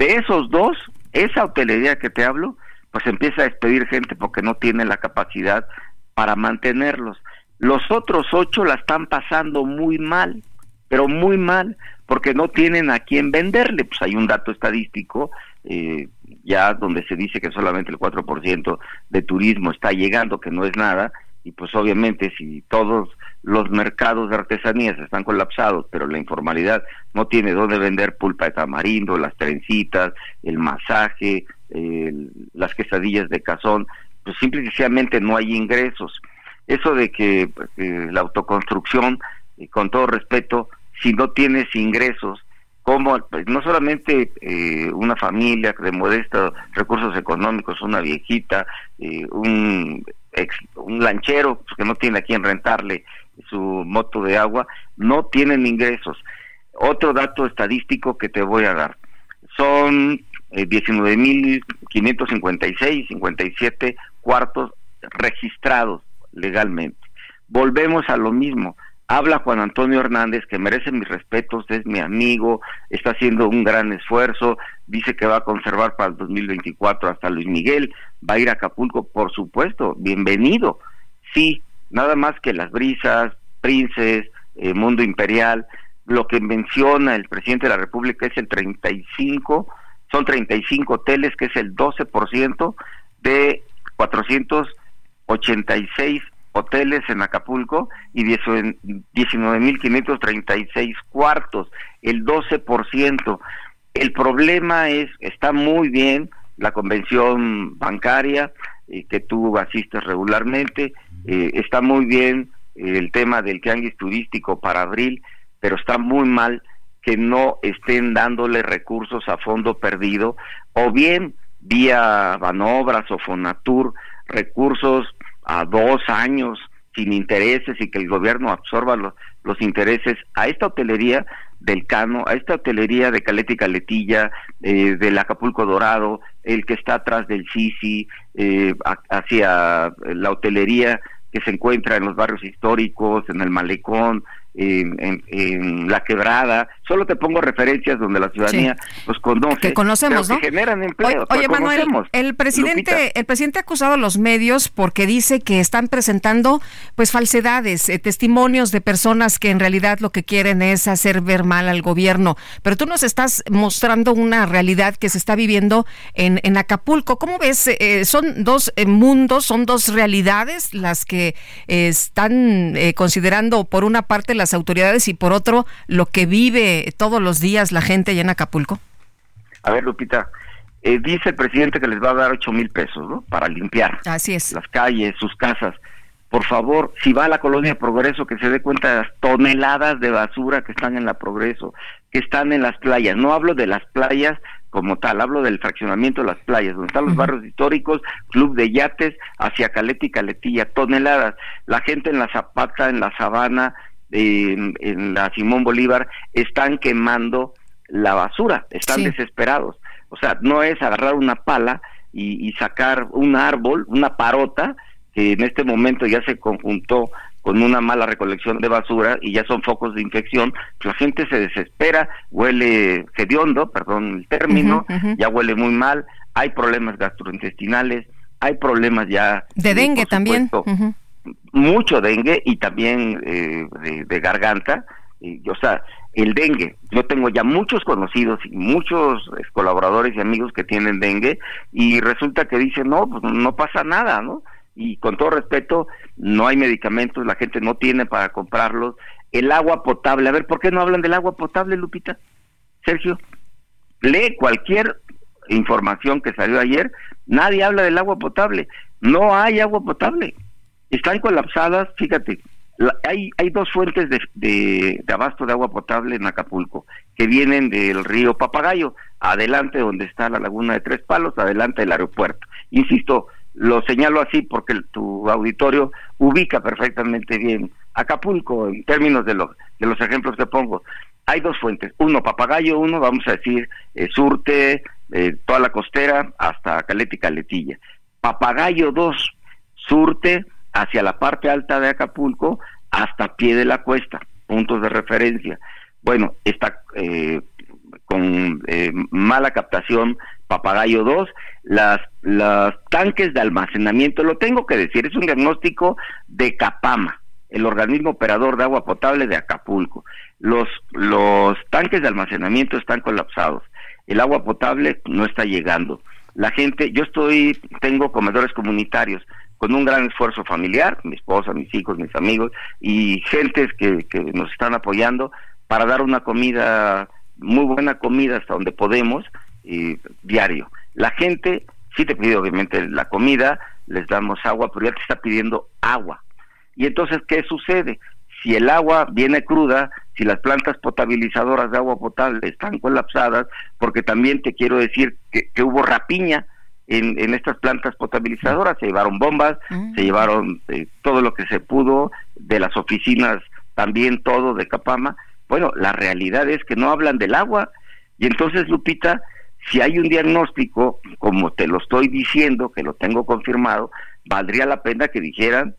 De esos dos, esa hotelería que te hablo, pues empieza a despedir gente porque no tiene la capacidad para mantenerlos. Los otros ocho la están pasando muy mal, pero muy mal, porque no tienen a quién venderle. Pues hay un dato estadístico eh, ya donde se dice que solamente el 4% de turismo está llegando, que no es nada, y pues obviamente si todos los mercados de artesanías están colapsados, pero la informalidad no tiene dónde vender pulpa de tamarindo, las trencitas, el masaje, las quesadillas de cazón, pues simplemente no hay ingresos. Eso de que pues, la autoconstrucción, con todo respeto, si no tienes ingresos, como pues, no solamente eh, una familia de modestos recursos económicos, una viejita, eh, un, un lanchero pues, que no tiene a quien rentarle su moto de agua, no tienen ingresos. Otro dato estadístico que te voy a dar, son eh, 19.556, 57 cuartos registrados legalmente. Volvemos a lo mismo. Habla Juan Antonio Hernández, que merece mis respetos, es mi amigo, está haciendo un gran esfuerzo, dice que va a conservar para el 2024 hasta Luis Miguel, va a ir a Acapulco, por supuesto, bienvenido. Sí, nada más que las brisas, princes, eh, mundo imperial, lo que menciona el presidente de la República es el 35, son 35 hoteles, que es el 12% de 400 86 hoteles en Acapulco y 19.536 cuartos, el 12%. El problema es, está muy bien la convención bancaria eh, que tú asistes regularmente, eh, está muy bien el tema del tianguis turístico para abril, pero está muy mal que no estén dándole recursos a fondo perdido o bien vía Banobras o Fonatur recursos a dos años sin intereses y que el gobierno absorba los intereses a esta hotelería del Cano, a esta hotelería de Caleta y Caletilla, eh, del Acapulco Dorado, el que está atrás del Sisi, eh, hacia la hotelería que se encuentra en los barrios históricos, en el Malecón, en, la quebrada. Solo te pongo referencias donde la ciudadanía los conoce. Que conocemos, ¿no? Que generan empleo. Oye, Manuel, el presidente, el presidente ha acusado a los medios porque dice que están presentando pues falsedades, eh, testimonios de personas que en realidad lo que quieren es hacer ver mal al gobierno. Pero tú nos estás mostrando una realidad que se está viviendo en, en Acapulco. ¿Cómo ves? Eh, son dos eh, mundos, son dos realidades las que están considerando por una parte las autoridades y por otro lo que vive todos los días la gente allá en Acapulco? A ver, Lupita, eh, dice el presidente que les va a dar ocho mil pesos, ¿no? Para limpiar. Así es. Las calles, sus casas. Por favor, si va a la colonia Progreso, que se dé cuenta de las toneladas de basura que están en la Progreso, que están en las playas. No hablo de las playas como tal, hablo del fraccionamiento de las playas, donde están los barrios históricos, club de yates, hacia Caleta y Caletilla, toneladas. La gente en la Zapata, en la Sabana, en, la Simón Bolívar están quemando la basura, están desesperados. O sea, no es agarrar una pala y, sacar un árbol, una parota, que en este momento ya se conjuntó con una mala recolección de basura y ya son focos de infección, pues la gente se desespera, huele hediondo, perdón el término, ya huele muy mal, hay problemas gastrointestinales, hay problemas ya. De dengue también. Mucho dengue y también eh, de, garganta. Y, o sea, el dengue. Yo tengo ya muchos conocidos y muchos eh, colaboradores y amigos que tienen dengue y resulta que dicen, no, pues no pasa nada, ¿no? Y con todo respeto, no hay medicamentos, la gente no tiene para comprarlos. El agua potable, a ver, ¿por qué no hablan del agua potable, Lupita? Sergio, lee cualquier información que salió ayer, nadie habla del agua potable. No hay agua potable. Están colapsadas, fíjate, hay, hay dos fuentes de, de, abasto de agua potable en Acapulco, que vienen del río Papagayo, adelante donde está la laguna de Tres Palos, adelante del aeropuerto. Insisto, lo señalo así porque tu auditorio ubica perfectamente bien Acapulco en términos de, de los ejemplos que pongo. Hay dos fuentes, uno Papagayo, uno vamos a decir eh, Surte, eh, toda la costera hasta Caleta y Caletilla. Papagayo 2, Surte hacia la parte alta de Acapulco hasta pie de la cuesta, puntos de referencia. Bueno, está eh, con eh, mala captación Papagayo 2, las, las tanques de almacenamiento, lo tengo que decir, es un diagnóstico de Capama, el organismo operador de agua potable de Acapulco. Los, los tanques de almacenamiento están colapsados, el agua potable no está llegando. La gente, yo estoy, tengo comedores comunitarios, con un gran esfuerzo familiar, mi esposa, mis hijos, mis amigos y gentes que, que nos están apoyando para dar una comida, muy buena comida hasta donde podemos, diario. La gente sí te pide obviamente la comida, les damos agua, pero ya te está pidiendo agua. Y entonces, ¿qué sucede? Si el agua viene cruda, si las plantas potabilizadoras de agua potable están colapsadas, porque también te quiero decir que, que hubo rapiña, en, estas plantas potabilizadoras, se llevaron bombas, mm. se llevaron eh, todo lo que se pudo de las oficinas, también todo de Capama. Bueno, la realidad es que no hablan del agua y entonces, Lupita, si hay un diagnóstico, como te lo estoy diciendo, que lo tengo confirmado, valdría la pena que dijeran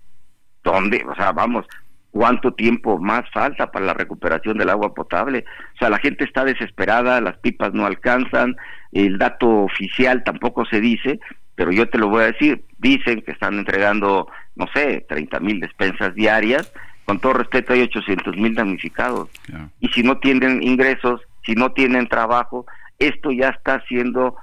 dónde, o sea, vamos, cuánto tiempo más falta para la recuperación del agua potable. O sea, la gente está desesperada, las pipas no alcanzan, el dato oficial tampoco se dice, pero yo te lo voy a decir, dicen que están entregando, no sé, 30 mil despensas diarias, con todo respeto hay 800 mil damnificados. Y si no tienen ingresos, si no tienen trabajo, esto ya está haciendo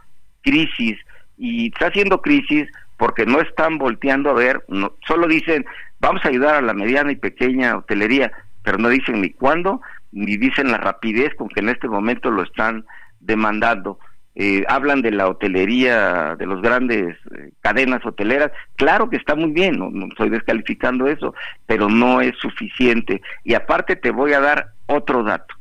crisis, y está haciendo crisis porque no están volteando a ver, no, solo dicen, vamos a ayudar a la mediana y pequeña hotelería, pero no dicen ni cuándo, ni dicen la rapidez con que en este momento lo están demandando. Eh, hablan de la hotelería, de los grandes eh, cadenas hoteleras, claro que está muy bien, no, estoy descalificando eso, pero no es suficiente. Y aparte te voy a dar otro dato.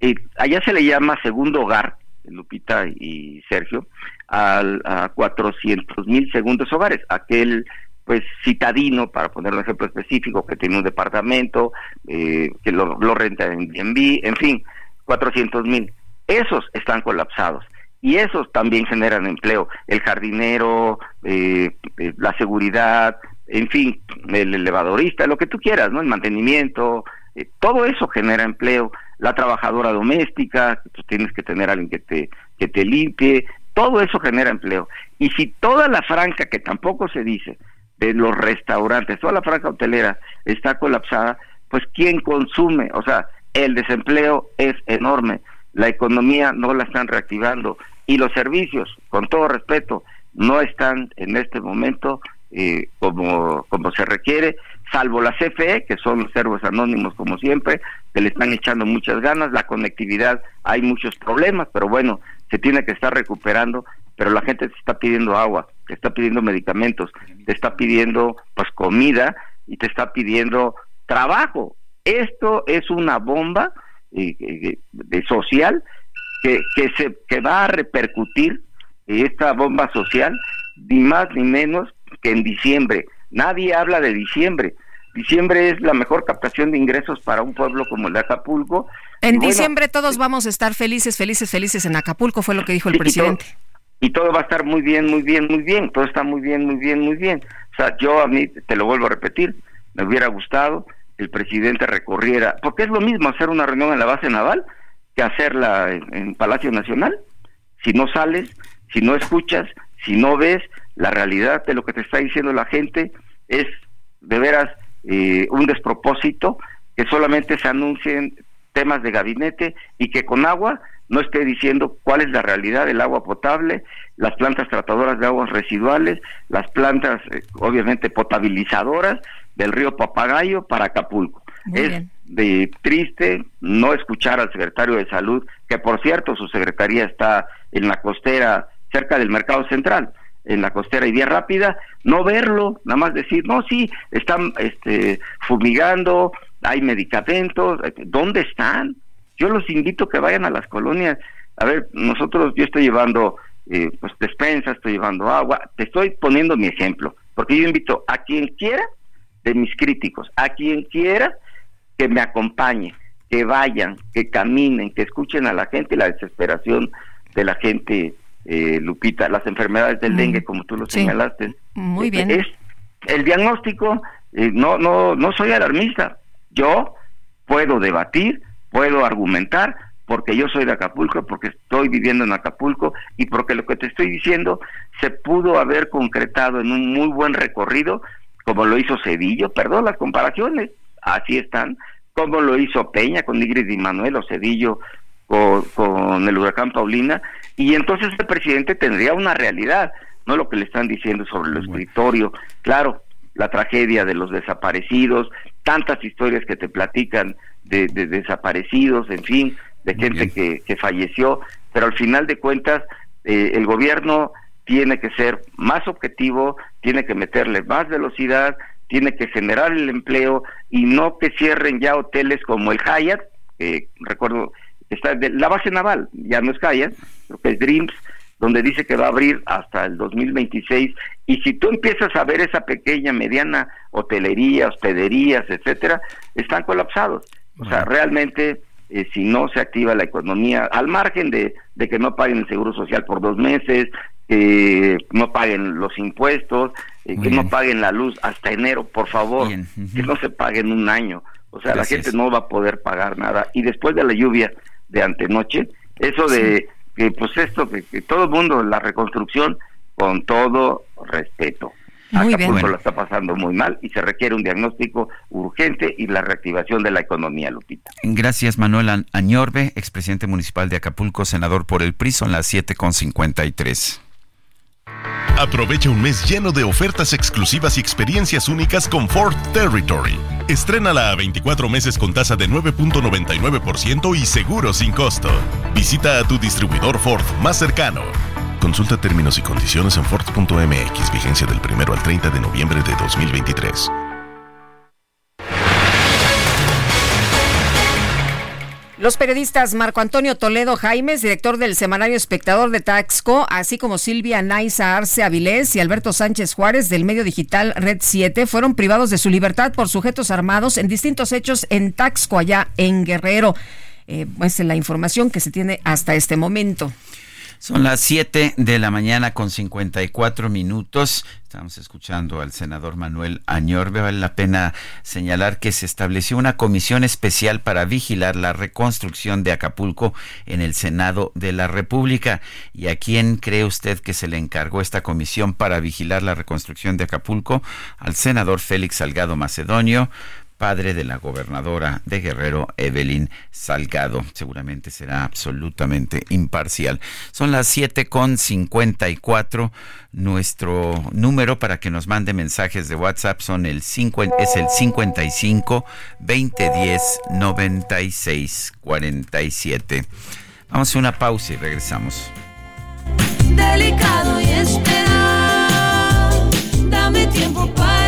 Eh, allá se le llama segundo hogar, Lupita y Sergio, al, a 400 mil segundos hogares, aquel pues citadino, para poner un ejemplo específico, que tiene un departamento, que lo, lo renta en Airbnb, en fin, 400 mil. Esos están colapsados y esos también generan empleo. El jardinero, eh, eh, la seguridad, en fin, el elevadorista, lo que tú quieras, ¿no? El mantenimiento, eh, todo eso genera empleo. La trabajadora doméstica, tú tienes que tener a alguien que te, que te limpie, todo eso genera empleo. Y si toda la franca, que tampoco se dice, de los restaurantes, toda la franca hotelera está colapsada, pues ¿quién consume? O sea, el desempleo es enorme la economía no la están reactivando y los servicios, con todo respeto, no están en este momento eh, como, como se requiere, salvo la CFE, que son los servos anónimos como siempre, que le están echando muchas ganas, la conectividad, hay muchos problemas, pero bueno, se tiene que estar recuperando, pero la gente te está pidiendo agua, te está pidiendo medicamentos, te está pidiendo pues comida y te está pidiendo trabajo. Esto es una bomba de social que, que, se, que va a repercutir esta bomba social ni más ni menos que en diciembre. Nadie habla de diciembre. Diciembre es la mejor captación de ingresos para un pueblo como el de Acapulco. En diciembre todos vamos a estar felices, felices, felices en Acapulco, fue lo que dijo el presidente. Y todo, va a estar muy bien, muy bien, muy bien. Todo está muy bien, muy bien, muy bien. O sea, yo a mí, te lo vuelvo a repetir, me hubiera gustado el presidente recorriera, porque es lo mismo hacer una reunión en la base naval que hacerla en, Palacio Nacional. Si no sales, si no escuchas, si no ves, la realidad de lo que te está diciendo la gente es de veras eh, un despropósito que solamente se anuncien temas de gabinete y que con agua no esté diciendo cuál es la realidad del agua potable, las plantas tratadoras de aguas residuales, las plantas eh, obviamente potabilizadoras del río Papagayo para Acapulco. es de triste no escuchar al secretario de salud, que por cierto su secretaría está en la costera cerca del mercado central, en la costera y vía rápida, no verlo, nada más decir, no, sí, están este, fumigando, hay medicamentos, ¿dónde están? Yo los invito a que vayan a las colonias. A ver, nosotros, yo estoy llevando eh, pues despensa, estoy llevando agua, te estoy poniendo mi ejemplo, porque yo invito a quien quiera de mis críticos, a quien quiera que me acompañe, que vayan, que caminen, que escuchen a la gente y la desesperación de la gente, eh, Lupita, las enfermedades del dengue, como tú lo señalaste. Muy bien. Es el diagnóstico, eh, no, no, no soy alarmista. Yo puedo debatir, puedo argumentar, porque yo soy de Acapulco, porque estoy viviendo en Acapulco y porque lo que te estoy diciendo se pudo haber concretado en un muy buen recorrido, como lo hizo Cedillo, perdón las comparaciones, así están, como lo hizo Peña con Nigris y Manuel o Cedillo con, el huracán Paulina, y entonces el presidente tendría una realidad, no lo que le están diciendo sobre el escritorio, claro, la tragedia de los desaparecidos, tantas historias que te platican de, desaparecidos, en fin, de gente que, que, falleció, pero al final de cuentas eh, el gobierno tiene que ser más objetivo, tiene que meterle más velocidad, tiene que generar el empleo y no que cierren ya hoteles como el Hyatt, que recuerdo, está de la base naval, ya no es Hyatt, lo que es Dreams, donde dice que va a abrir hasta el 2026 y si tú empiezas a ver esa pequeña, mediana hotelería, hospederías, etcétera, están colapsados. O sea, realmente eh, si no se activa la economía, al margen de, de que no paguen el seguro social por dos meses, que no paguen los impuestos, eh, que no paguen la luz hasta enero, por favor, que no se paguen un año. O sea, la gente no va a poder pagar nada. Y después de la lluvia de antenoche, eso de que pues esto, que, todo el mundo, la reconstrucción, con todo respeto. Muy Acapulco lo está pasando muy mal y se requiere un diagnóstico urgente y la reactivación de la economía, Lupita. Gracias, Manuel Añorbe, expresidente municipal de Acapulco, senador por el PRI, son las 7.53. Aprovecha un mes lleno de ofertas exclusivas y experiencias únicas con Ford Territory. Estrénala a 24 meses con tasa de 9.99% y seguro sin costo. Visita a tu distribuidor Ford más cercano. Consulta términos y condiciones en Ford.mx, vigencia del 1 al 30 de noviembre de 2023. Los periodistas Marco Antonio Toledo Jaimes, director del semanario Espectador de Taxco, así como Silvia Naiza Arce Avilés y Alberto Sánchez Juárez del medio digital Red 7, fueron privados de su libertad por sujetos armados en distintos hechos en Taxco, allá en Guerrero. Eh, es la información que se tiene hasta este momento. Son las 7 de la mañana con 54 minutos. Estamos escuchando al senador Manuel Añorbe. Vale la pena señalar que se estableció una comisión especial para vigilar la reconstrucción de Acapulco en el Senado de la República. ¿Y a quién cree usted que se le encargó esta comisión para vigilar la reconstrucción de Acapulco? Al senador Félix Salgado Macedonio padre de la gobernadora de Guerrero, Evelyn Salgado. Seguramente será absolutamente imparcial. Son las 7 con 54. Nuestro número para que nos mande mensajes de WhatsApp son el es el 55 2010 96 47. Vamos a una pausa y regresamos. Delicado y esperar, dame tiempo para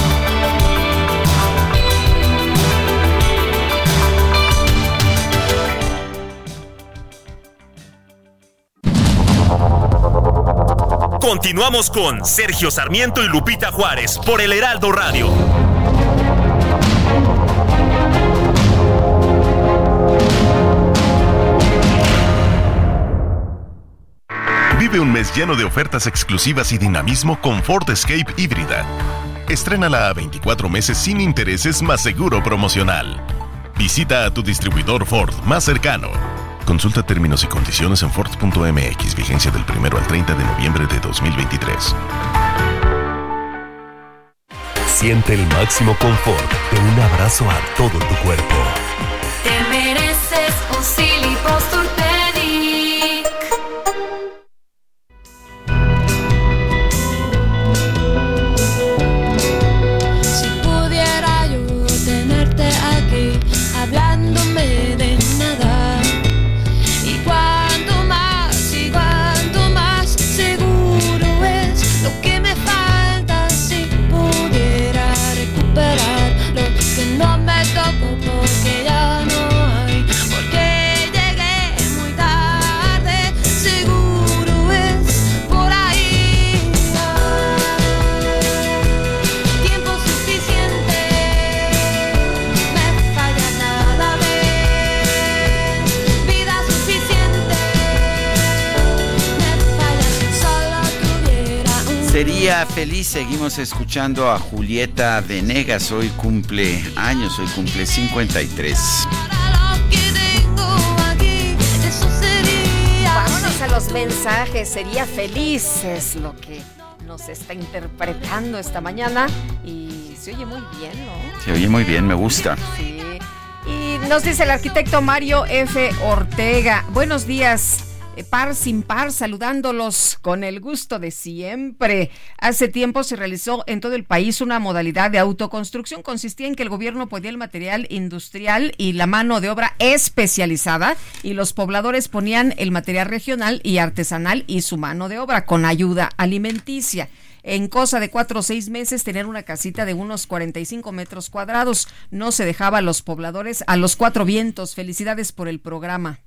Continuamos con Sergio Sarmiento y Lupita Juárez por el Heraldo Radio. Vive un mes lleno de ofertas exclusivas y dinamismo con Ford Escape híbrida. Estrénala a 24 meses sin intereses más seguro promocional. Visita a tu distribuidor Ford más cercano. Consulta términos y condiciones en Ford.mx, vigencia del 1 al 30 de noviembre de 2023. Siente el máximo confort de un abrazo a todo tu cuerpo. Feliz, seguimos escuchando a Julieta Venegas, hoy cumple años, hoy cumple 53. Eso sería. Vámonos a los mensajes. Sería feliz, es lo que nos está interpretando esta mañana. Y se oye muy bien, ¿no? Se oye muy bien, me gusta. Sí. Y nos dice el arquitecto Mario F. Ortega. Buenos días. Eh, Par sin par, saludándolos con el gusto de siempre. Hace tiempo se realizó en todo el país una modalidad de autoconstrucción. Consistía en que el gobierno podía el material industrial y la mano de obra especializada y los pobladores ponían el material regional y artesanal y su mano de obra con ayuda alimenticia en cosa de cuatro o seis meses tener una casita de unos 45 metros cuadrados. No se dejaba a los pobladores a los cuatro vientos. Felicidades por el programa.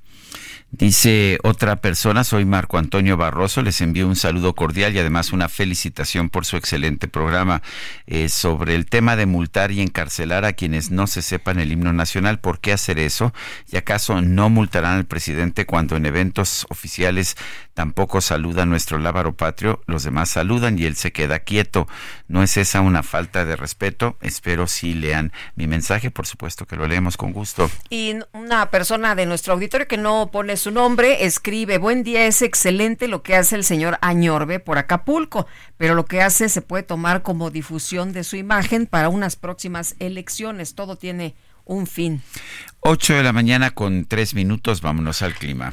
Dice otra persona, soy Marco Antonio Barroso, les envío un saludo cordial y además una felicitación por su excelente programa eh, sobre el tema de multar y encarcelar a quienes no se sepan el himno nacional. ¿Por qué hacer eso? ¿Y acaso no multarán al presidente cuando en eventos oficiales tampoco saluda nuestro lábaro patrio? Los demás saludan y él se queda quieto. ¿No es esa una falta de respeto? Espero sí lean mi mensaje, por supuesto que lo leemos con gusto. Y una persona de nuestro auditorio que no pone su nombre escribe, buen día, es excelente lo que hace el señor Añorbe por Acapulco, pero lo que hace se puede tomar como difusión de su imagen para unas próximas elecciones. Todo tiene un fin. 8 de la mañana con 3 minutos, vámonos al clima.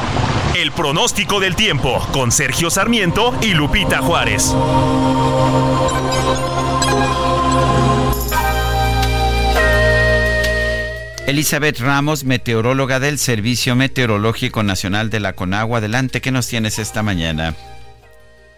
El pronóstico del tiempo con Sergio Sarmiento y Lupita Juárez. Elizabeth Ramos, meteoróloga del Servicio Meteorológico Nacional de la Conagua. Adelante, ¿qué nos tienes esta mañana?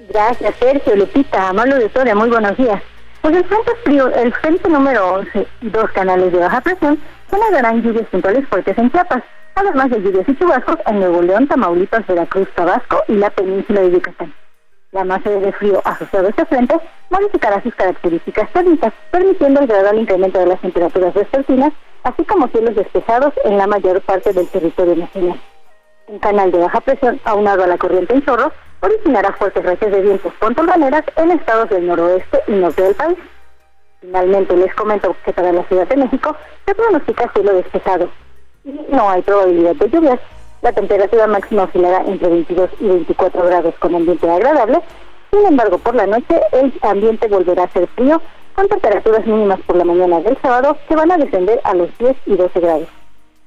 Gracias, Sergio, Lupita, Amalo de Soria, muy buenos días. Pues el frente frío, el frente número 11 y dos canales de baja presión generarán lluvias puntuales fuertes en Chiapas, además de lluvias y chubascos en Nuevo León, Tamaulipas, Veracruz, Tabasco y la península de Yucatán. La masa de frío asociada a este frente modificará sus características térmicas, permitiendo el gradual incremento de las temperaturas vespertinas, así como cielos despejados en la mayor parte del territorio nacional. Un canal de baja presión aunado a la corriente en chorro originará fuertes rachas de vientos contorbaneras en estados del noroeste y norte del país. Finalmente les comento que para la Ciudad de México se pronostica cielo despejado no hay probabilidad de lluvias. La temperatura máxima oscilará entre 22 y 24 grados con ambiente agradable. Sin embargo, por la noche el ambiente volverá a ser frío con temperaturas mínimas por la mañana del sábado que van a descender a los 10 y 12 grados.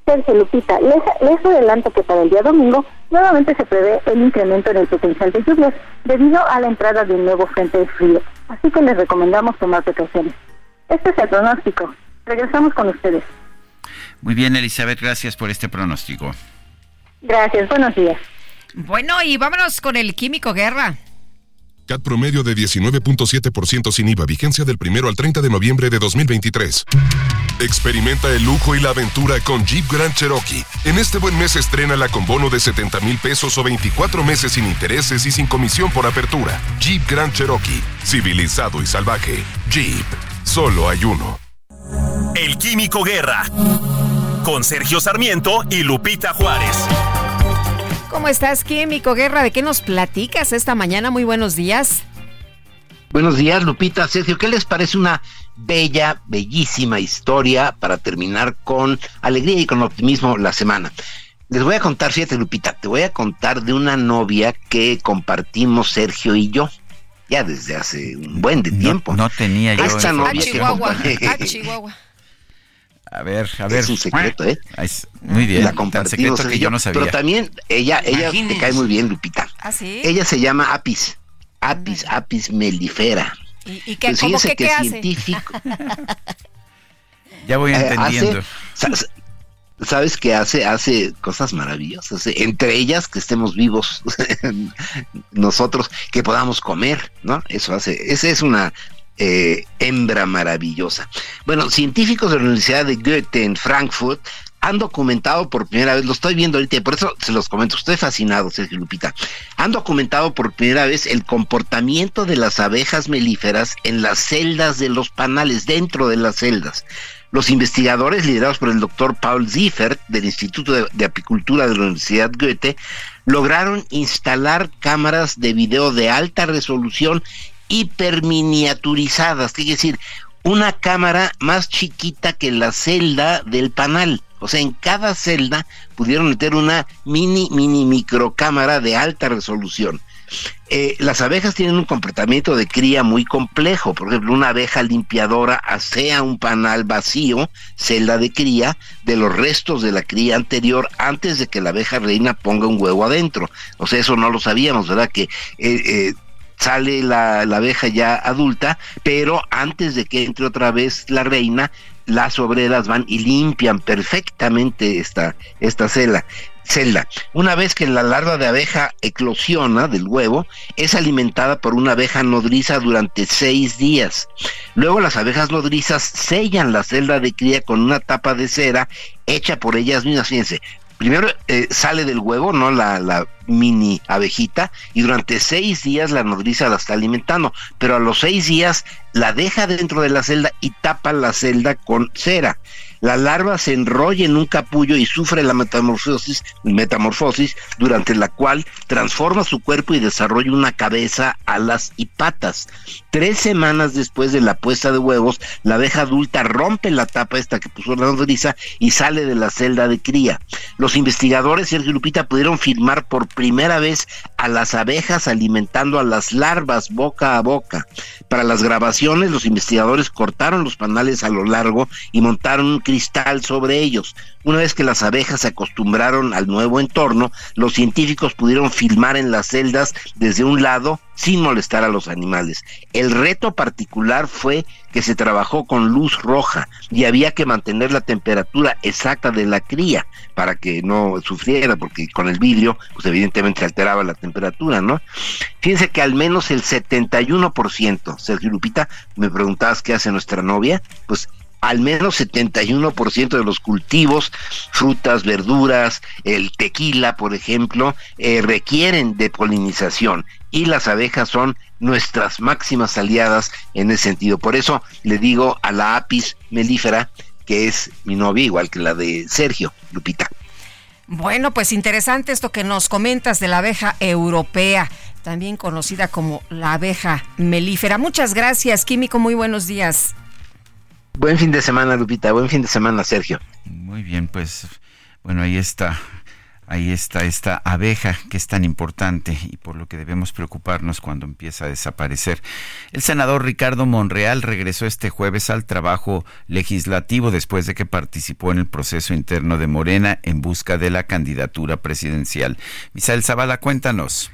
Sergio Lupita, les, les adelanto que para el día domingo nuevamente se prevé el incremento en el potencial de lluvias debido a la entrada de un nuevo frente de frío, así que les recomendamos tomar precauciones. Este es el pronóstico. Regresamos con ustedes. Muy bien, Elizabeth, gracias por este pronóstico. Gracias, buenos días. Bueno, y vámonos con el químico guerra. CAT promedio de 19.7% sin IVA, vigencia del primero al 30 de noviembre de 2023. Experimenta el lujo y la aventura con Jeep Grand Cherokee. En este buen mes estrénala con bono de 70 mil pesos o 24 meses sin intereses y sin comisión por apertura. Jeep Grand Cherokee, civilizado y salvaje. Jeep, solo hay uno. El Químico Guerra. Con Sergio Sarmiento y Lupita Juárez. ¿Cómo estás, Químico Guerra? ¿De qué nos platicas esta mañana? Muy buenos días. Buenos días, Lupita, Sergio. ¿Qué les parece una bella, bellísima historia para terminar con alegría y con optimismo la semana? Les voy a contar, fíjate, Lupita, te voy a contar de una novia que compartimos Sergio y yo. Ya desde hace un buen de tiempo. No, tenía yo. Esta a Chihuahua, a Chihuahua. A ver, a ver. Es un secreto, ¿eh? Es- muy bien. La tan compartimos secreto que yo no sabía. Pero también ella, ella te Imagínense. cae muy bien, Lupita. ¿Ah, sí? Ella se llama Apis. Apis, Apis mellifera. ¿Y, y qué, Pues cómo que, que qué hace? científico. Ya voy Eh, entendiendo. hace- sa- ¿Sabes qué hace? Hace cosas maravillosas. eh, Entre ellas que estemos vivos nosotros, que podamos comer, ¿no? Eso hace. Esa es una eh, hembra maravillosa. Bueno, científicos de la Universidad de Goethe en Frankfurt han documentado por primera vez, lo estoy viendo ahorita, por eso se los comento, estoy fascinado, Sergio Lupita. Han documentado por primera vez el comportamiento de las abejas melíferas en las celdas de los panales, dentro de las celdas. Los investigadores, liderados por el doctor Paul Ziffert del Instituto de, Apicultura de la Universidad Goethe, lograron instalar cámaras de video de alta resolución hiperminiaturizadas, ¿qué quiere decir? Una cámara más chiquita que la celda del panal. O sea, en cada celda pudieron meter una mini, mini microcámara de alta resolución. Eh, las abejas tienen un comportamiento de cría muy complejo. Por ejemplo, una abeja limpiadora asea un panal vacío, celda de cría, de los restos de la cría anterior antes de que la abeja reina ponga un huevo adentro. O sea, eso no lo sabíamos, ¿verdad? Que eh, eh, sale la, abeja ya adulta, pero antes de que entre otra vez la reina, las obreras van y limpian perfectamente esta, esta celda. Celda. Una vez que la larva de abeja eclosiona del huevo, es alimentada por una abeja nodriza durante seis días. Luego las abejas nodrizas sellan la celda de cría con una tapa de cera hecha por ellas mismas. Fíjense, primero eh, sale del huevo, ¿no? La, la mini abejita, y durante seis días la nodriza la está alimentando, pero a los seis días la deja dentro de la celda y tapa la celda con cera. La larva se enrolla en un capullo y sufre la metamorfosis, metamorfosis, durante la cual transforma su cuerpo y desarrolla una cabeza, alas y patas. Tres semanas después de la puesta de huevos, la abeja adulta rompe la tapa esta que puso la nodriza y sale de la celda de cría. Los investigadores, Sergio Lupita, pudieron filmar por primera vez a las abejas alimentando a las larvas boca a boca. Para las grabaciones, los investigadores cortaron los panales a lo largo y montaron un cristal sobre ellos. Una vez que las abejas se acostumbraron al nuevo entorno, los científicos pudieron filmar en las celdas desde un lado sin molestar a los animales. El reto particular fue que se trabajó con luz roja y había que mantener la temperatura exacta de la cría para que no sufriera, porque con el vidrio, pues evidentemente alteraba la temperatura, ¿no? Fíjense que al menos el 71%, Sergio Lupita, me preguntabas qué hace nuestra novia, pues al menos 71% de los cultivos, frutas, verduras, el tequila, por ejemplo, eh, requieren de polinización y las abejas son nuestras máximas aliadas en ese sentido. Por eso le digo a la apis melífera, que es mi novia, igual que la de Sergio, Lupita. Bueno, pues interesante esto que nos comentas de la abeja europea, también conocida como la abeja melífera. Muchas gracias, Químico, muy buenos días. Buen fin de semana, Lupita. Buen fin de semana, Sergio. Muy bien, pues bueno, ahí está. ahí está esta abeja que es tan importante y por lo que debemos preocuparnos cuando empieza a desaparecer. El senador Ricardo Monreal regresó este jueves al trabajo legislativo después de que participó en el proceso interno de Morena en busca de la candidatura presidencial. Misael Zavala, cuéntanos.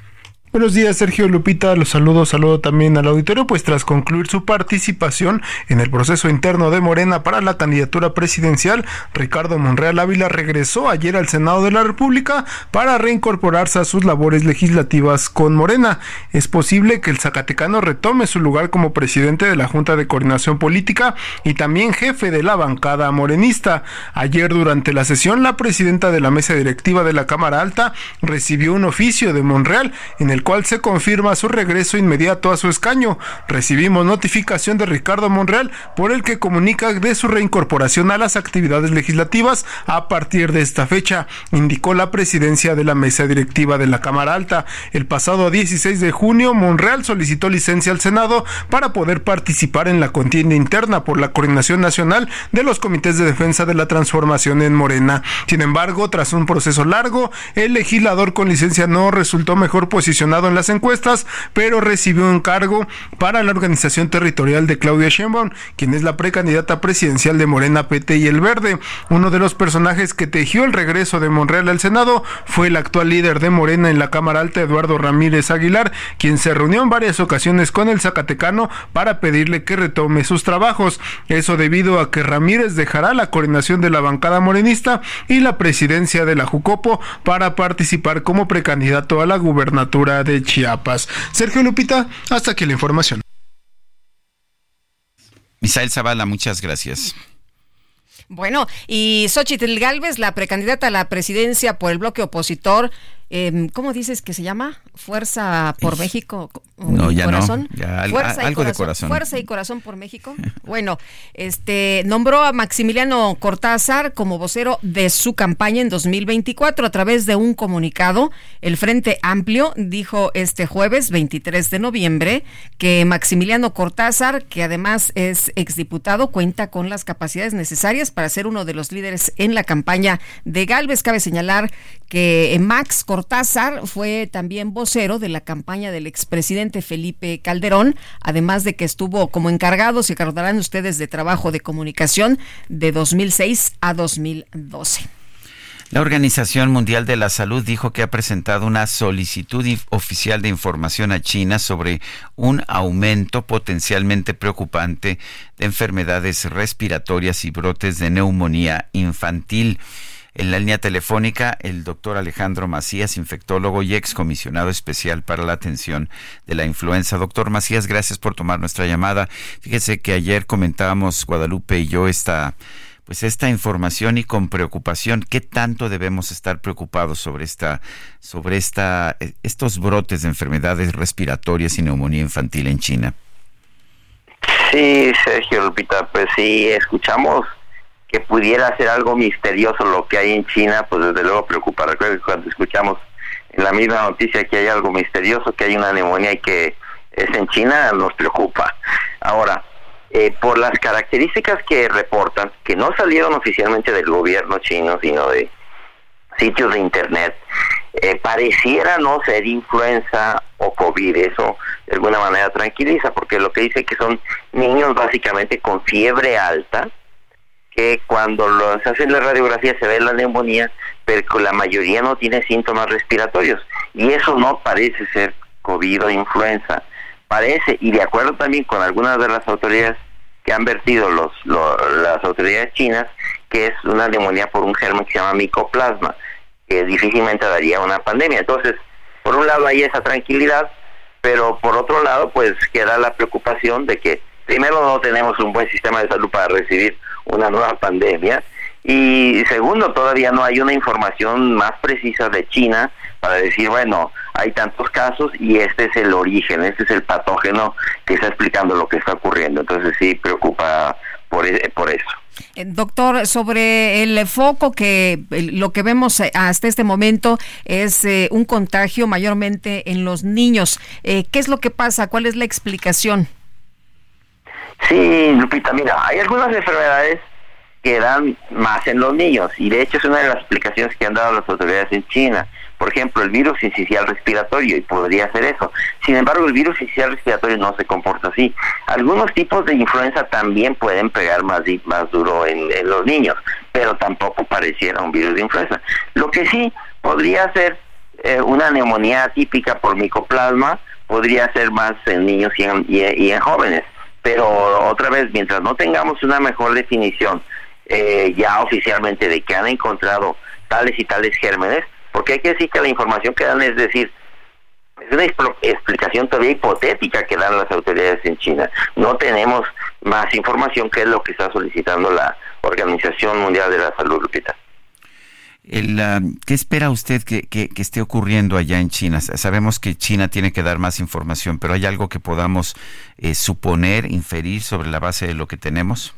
Buenos días, Sergio Lupita. Los saludo, saludo también al auditorio, pues tras concluir su participación en el proceso interno de Morena para la candidatura presidencial, Ricardo Monreal Ávila regresó ayer al Senado de la República para reincorporarse a sus labores legislativas con Morena. Es posible que el Zacatecano retome su lugar como presidente de la Junta de Coordinación Política y también jefe de la bancada morenista. Ayer durante la sesión, la presidenta de la mesa directiva de la Cámara Alta recibió un oficio de Monreal en el cual se confirma su regreso inmediato a su escaño. Recibimos notificación de Ricardo Monreal por el que comunica de su reincorporación a las actividades legislativas a partir de esta fecha, indicó la presidencia de la mesa directiva de la Cámara Alta. El pasado 16 de junio, Monreal solicitó licencia al Senado para poder participar en la contienda interna por la Coordinación Nacional de los Comités de Defensa de la Transformación en Morena. Sin embargo, tras un proceso largo, el legislador con licencia no resultó mejor posicionado en las encuestas, pero recibió un cargo para la organización territorial de Claudia Sheinbaum, quien es la precandidata presidencial de Morena, PT y El Verde. Uno de los personajes que tejió el regreso de Monreal al Senado fue el actual líder de Morena en la Cámara Alta, Eduardo Ramírez Aguilar, quien se reunió en varias ocasiones con el Zacatecano para pedirle que retome sus trabajos. Eso debido a que Ramírez dejará la coordinación de la bancada morenista y la presidencia de la Jucopo para participar como precandidato a la gubernatura de Chiapas. Sergio Lupita, hasta aquí la información. Misael Zavala, muchas gracias. Bueno, y Xochitl Galvez, la precandidata a la presidencia por el bloque opositor, eh, ¿cómo dices que se llama? Fuerza por México. No, ya corazón. no. Ya, Fuerza algo de corazón. corazón. Fuerza y corazón por México. Bueno, este nombró a Maximiliano Cortázar como vocero de su campaña en 2024 a través de un comunicado. El Frente Amplio dijo este jueves 23 de noviembre que Maximiliano Cortázar, que además es exdiputado, cuenta con las capacidades necesarias para ser uno de los líderes en la campaña de Galvez. Cabe señalar que Max Cortázar fue también vocero de la campaña del expresidente Felipe Calderón, además de que estuvo como encargado, se acordarán ustedes, de trabajo de comunicación de 2006 a 2012. La Organización Mundial de la Salud dijo que ha presentado una solicitud oficial de información a China sobre un aumento potencialmente preocupante de enfermedades respiratorias y brotes de neumonía infantil. En la línea telefónica, el doctor Alejandro Macías, infectólogo y excomisionado especial para la atención de la influenza. Doctor Macías, gracias por tomar nuestra llamada. Fíjese que ayer comentábamos Guadalupe y yo esta pues esta información y con preocupación qué tanto debemos estar preocupados sobre esta sobre esta estos brotes de enfermedades respiratorias y neumonía infantil en China. Sí, Sergio Lupita, pues sí, escuchamos que pudiera ser algo misterioso lo que hay en China, pues desde luego preocupa. Recuerda que cuando escuchamos la misma noticia que hay algo misterioso, que hay una neumonía y que es en China, nos preocupa. Ahora, eh, por las características que reportan, que no salieron oficialmente del gobierno chino, sino de sitios de internet, eh, pareciera no ser influenza o COVID. Eso de alguna manera tranquiliza, porque lo que dice que son niños básicamente con fiebre alta, que cuando los hacen la radiografía se ve la neumonía, pero que la mayoría no tiene síntomas respiratorios. Y eso no parece ser COVID o influenza. Parece, y de acuerdo también con algunas de las autoridades que han vertido los, lo- las autoridades chinas, que es una neumonía por un germen que se llama micoplasma, que difícilmente daría una pandemia. Entonces, por un lado hay esa tranquilidad, pero por otro lado, pues queda la preocupación de que primero no tenemos un buen sistema de salud para recibir una nueva pandemia y segundo, todavía no hay una información más precisa de China para decir, bueno, hay tantos casos y este es el origen, este es el patógeno que está explicando lo que está ocurriendo. Entonces sí preocupa por, e- por eso. Eh, Doctor, sobre el foco que lo que vemos eh, hasta este momento es eh, un contagio mayormente en los niños. ¿Qué es lo que pasa? ¿Cuál es la explicación? Sí, Lupita, mira, hay algunas enfermedades quedan más en los niños y de hecho es una de las explicaciones que han dado las autoridades en China. Por ejemplo, el virus incisional respiratorio y podría ser eso. Sin embargo, el virus incisional respiratorio no se comporta así. Algunos tipos de influenza también pueden pegar más, más duro en, los niños, pero tampoco pareciera un virus de influenza. Lo que sí podría ser eh, una neumonía típica por micoplasma, podría ser más en niños y en, y en jóvenes. Pero otra vez, mientras no tengamos una mejor definición eh, ya oficialmente de que han encontrado tales y tales gérmenes, porque hay que decir que la información que dan es decir, es una explicación todavía hipotética que dan las autoridades en China. No tenemos más información que es lo que está solicitando la Organización Mundial de la Salud, Lupita. El, ah, ¿Qué espera usted que, esté ocurriendo allá en China? Sa- Sabemos que China tiene que dar más información, pero ¿hay algo que podamos eh, suponer, inferir sobre la base de lo que tenemos?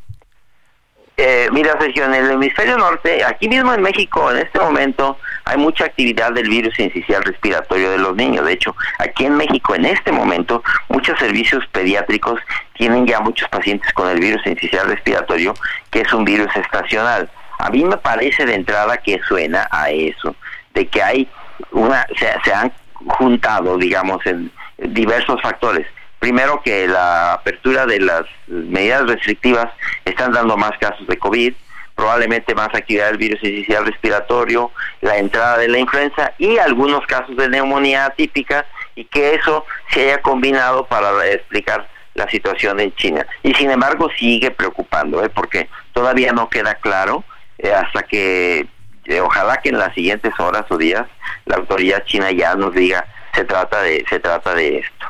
Eh, mira, Sergio, en el hemisferio norte, aquí mismo en México, en este momento, hay mucha actividad del virus incisional respiratorio de los niños. De hecho, aquí en México, en este momento, muchos servicios pediátricos tienen ya muchos pacientes con el virus incisional respiratorio, que es un virus estacional. A mí me parece de entrada que suena a eso, de que hay una, se, se han juntado, digamos, en diversos factores. Primero que la apertura de las medidas restrictivas están dando más casos de COVID, probablemente más actividad del virus incisional respiratorio, la entrada de la influenza y algunos casos de neumonía atípica y que eso se haya combinado para explicar la situación en China. Y sin embargo sigue preocupando, ¿eh? porque todavía no queda claro eh, hasta que eh, ojalá que en las siguientes horas o días la autoridad china ya nos diga se trata de se trata de esto.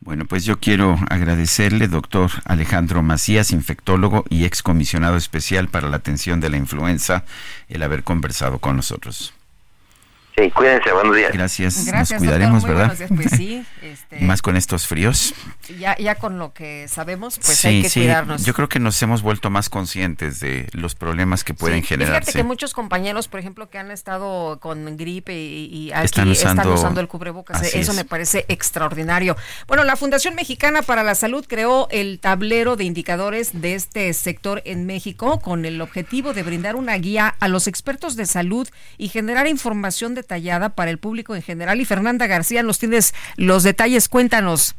Bueno, pues yo quiero agradecerle, doctor Alejandro Macías, infectólogo y excomisionado especial para la atención de la influenza, el haber conversado con nosotros. Sí, cuídense, buenos días. Gracias, Gracias, nos cuidaremos, doctor, ¿verdad? días. Pues sí, este, Más con estos fríos. ya, ya con lo que sabemos, pues sí, hay que sí, cuidarnos. yo creo que nos hemos vuelto más conscientes de los problemas que pueden Sí, generarse. Fíjate que muchos compañeros, por ejemplo, que han estado con gripe y, y aquí Están están usando- el cubrebocas. Eso es. me parece extraordinario. Bueno, la Fundación Mexicana para la Salud creó el tablero de indicadores de este sector en México con el objetivo de brindar una guía a los expertos de salud y generar información detallada para el público en general. Y Fernanda García, nos tienes los detalles. Cuéntanos.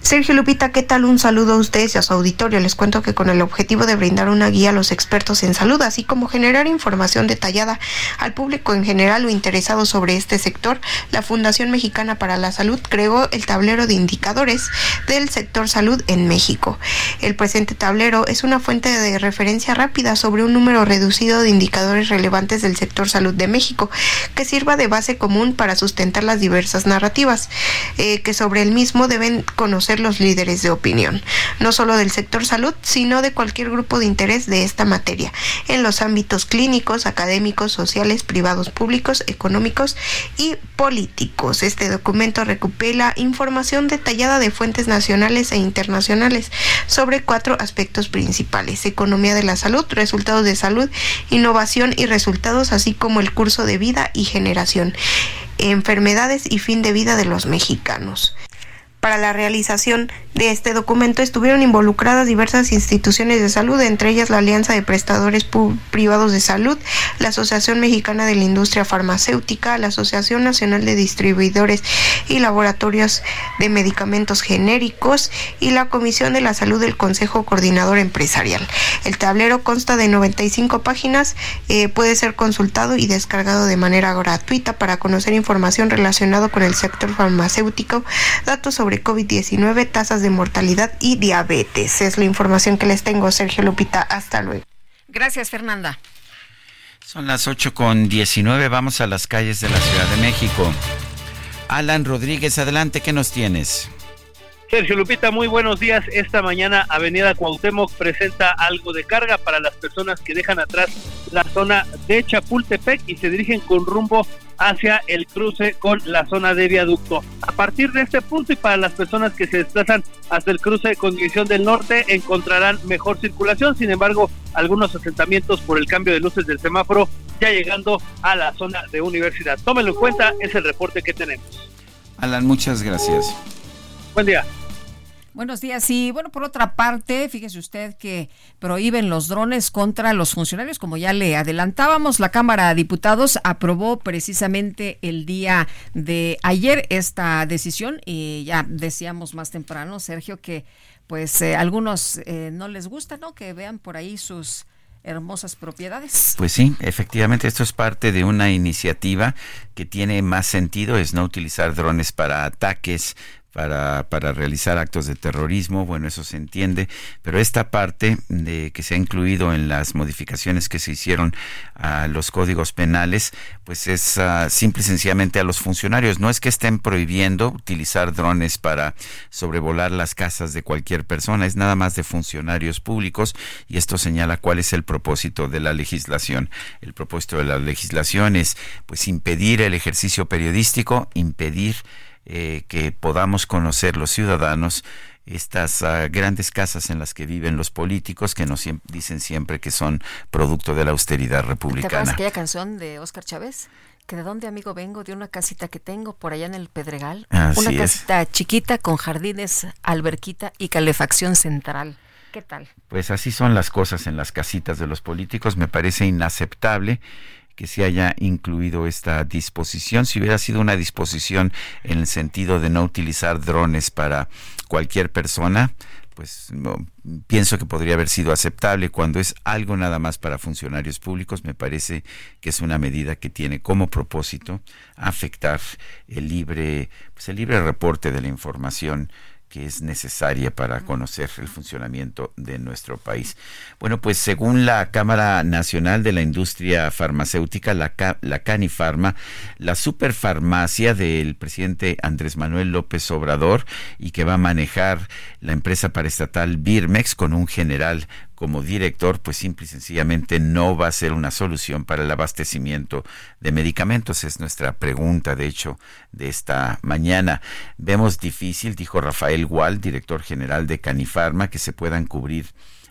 Sergio Lupita, ¿qué tal? Un saludo a ustedes y a su auditorio. Les cuento que con el objetivo de brindar una guía a los expertos en salud, así como generar información detallada al público en general o interesado sobre este sector, la Fundación Mexicana para la Salud creó el tablero de indicadores del sector salud en México. El presente tablero es una fuente de referencia rápida sobre un número reducido de indicadores relevantes del sector salud de México, que sirva de base común para sustentar las diversas narrativas eh, que sobre el mismo deben conocer los líderes de opinión, no solo del sector salud, sino de cualquier grupo de interés de esta materia, en los ámbitos clínicos, académicos, sociales, privados, públicos, económicos y políticos. Este documento recopila información detallada de fuentes nacionales e internacionales sobre cuatro aspectos principales, economía de la salud, resultados de salud, innovación y resultados, así como el curso de vida y generación, enfermedades y fin de vida de los mexicanos. Para la realización de este documento estuvieron involucradas diversas instituciones de salud, entre ellas la Alianza de Prestadores Privados de Salud, la Asociación Mexicana de la Industria Farmacéutica, la Asociación Nacional de Distribuidores y Laboratorios de Medicamentos Genéricos y la Comisión de la Salud del Consejo Coordinador Empresarial. El tablero consta de 95 páginas, eh, puede ser consultado y descargado de manera gratuita para conocer información relacionada con el sector farmacéutico, datos sobre COVID-19, tasas de mortalidad y diabetes. Es la información que les tengo, Sergio Lupita. Hasta luego. Gracias, Fernanda. Son las 8 con 19, vamos a las calles de la Ciudad de México. Alan Rodríguez, adelante, ¿qué nos tienes? Sergio Lupita, muy buenos días. Esta mañana Avenida Cuauhtémoc presenta algo de carga para las personas que dejan atrás la zona de Chapultepec y se dirigen con rumbo hacia el cruce con la zona de viaducto. A partir de este punto y para las personas que se desplazan hasta el cruce con División del Norte encontrarán mejor circulación. Sin embargo, algunos asentamientos por el cambio de luces del semáforo ya llegando a la zona de universidad. Tómenlo en cuenta, es el reporte que tenemos. Alan, muchas gracias. Buen día. Buenos días. Y bueno, por otra parte, fíjese usted que prohíben los drones contra los funcionarios. Como ya le adelantábamos, la Cámara de Diputados aprobó precisamente el día de ayer esta decisión y ya decíamos más temprano, Sergio, que pues eh, algunos eh, no les gusta, ¿no? Que vean por ahí sus hermosas propiedades. Pues sí, efectivamente esto es parte de una iniciativa que tiene más sentido, es no utilizar drones para ataques para, para realizar actos de terrorismo, bueno, eso se entiende, pero esta parte de que se ha incluido en las modificaciones que se hicieron a los códigos penales, pues es uh, simple y sencillamente a los funcionarios. No es que estén prohibiendo utilizar drones para sobrevolar las casas de cualquier persona, es nada más de funcionarios públicos y esto señala cuál es el propósito de la legislación. El propósito de la legislación es pues impedir el ejercicio periodístico, impedir eh, que podamos conocer los ciudadanos estas uh, grandes casas en las que viven los políticos que nos dicen siempre que son producto de la austeridad republicana. ¿Te acuerdas aquella canción de Oscar Chávez? que de dónde amigo vengo, de una casita que tengo por allá en el Pedregal, Así una es. casita chiquita con jardines, alberquita y calefacción central. ¿Qué tal? Pues así son las cosas en las casitas de los políticos, me parece inaceptable que se haya incluido esta disposición. Si hubiera sido una disposición en el sentido de no utilizar drones para cualquier persona, pues pienso que podría haber sido aceptable. Cuando es algo nada más para funcionarios públicos, me parece que es una medida que tiene como propósito afectar el libre, pues el libre reporte de la información que es necesaria para conocer el funcionamiento de nuestro país. Bueno, pues según la Cámara Nacional de la Industria Farmacéutica, la, la Canifarma, la superfarmacia del presidente Andrés Manuel López Obrador y que va a manejar la empresa paraestatal Birmex con un general como director, pues simple y sencillamente no va a ser una solución para el abastecimiento de medicamentos. Es nuestra pregunta, de hecho, de esta mañana. Vemos difícil, dijo Rafael Gual, director general de Canifarma, que se puedan cubrir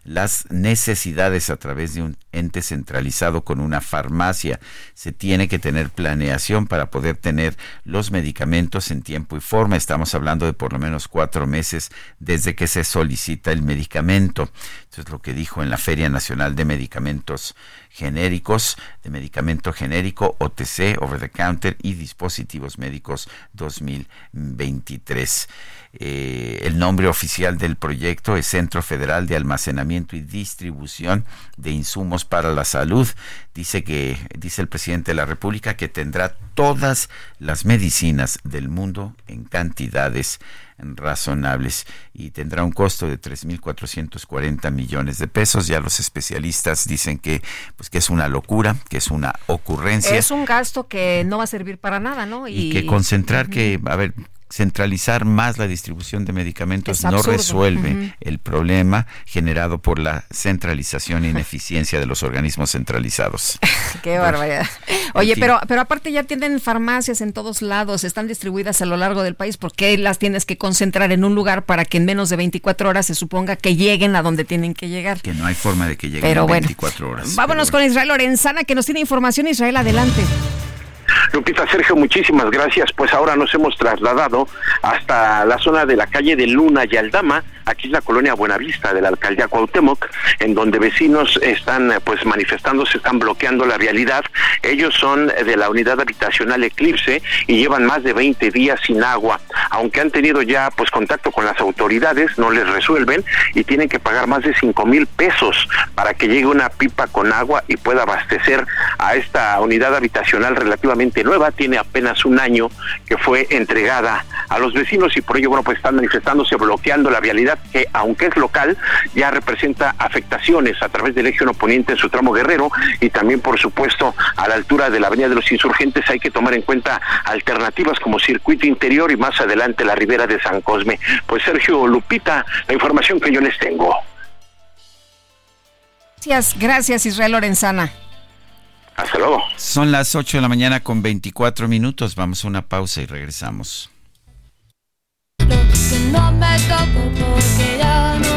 las necesidades a través de un ente centralizado con una farmacia. Se tiene que tener planeación para poder tener los medicamentos en tiempo y forma. Estamos hablando de por lo menos cuatro meses desde que se solicita el medicamento. Es lo que dijo en la Feria Nacional de Medicamentos Genéricos, de Medicamento Genérico, OTC, Over the Counter y Dispositivos Médicos 2023. Eh, el nombre oficial del proyecto es Centro Federal de Almacenamiento y Distribución de Insumos para la Salud. Dice que dice el presidente de la República que tendrá todas las medicinas del mundo en cantidades razonables y tendrá un costo de 3.440 millones de pesos. Ya los especialistas dicen que pues que es una locura, que es una ocurrencia. Es un gasto que no va a servir para nada, ¿no? Y, y que concentrar que, a ver, centralizar más la distribución de medicamentos no resuelve uh -huh. el problema generado por la centralización e ineficiencia de los organismos centralizados. Qué barbaridad. Oye, pero, pero aparte ya tienen farmacias en todos lados, están distribuidas a lo largo del país. ¿Por qué las tienes que concentrar en un lugar para que en menos de 24 horas se suponga que lleguen a donde tienen que llegar? Que no hay forma de que lleguen pero en bueno, 24 horas. Vámonos bueno. con Israel Lorenzana que nos tiene información. Israel, adelante. Lupita Sergio, muchísimas gracias. Pues ahora nos hemos trasladado hasta la zona de la calle de Luna y Aldama, aquí es la colonia Buenavista de la alcaldía Cuauhtémoc, en donde vecinos están pues manifestándose, están bloqueando la vialidad. Ellos son de la unidad habitacional Eclipse y llevan más de 20 días sin agua. Aunque han tenido ya pues contacto con las autoridades, no les resuelven y tienen que pagar más de 5 mil pesos para que llegue una pipa con agua y pueda abastecer a esta unidad habitacional relativamente nueva, tiene apenas un año que fue entregada a los vecinos y por ello, bueno, pues están manifestándose, bloqueando la que, aunque es local, ya representa afectaciones a través del eje poniente en su tramo guerrero y también, por supuesto, a la altura de la Avenida de los Insurgentes hay que tomar en cuenta alternativas como circuito interior y más adelante la ribera de San Cosme. Pues Sergio Lupita, la información que yo les tengo. Gracias, gracias Israel Lorenzana. Hasta luego. Son las 8 de la mañana con 24 minutos. Vamos a una pausa y regresamos. Que no me toco porque ya no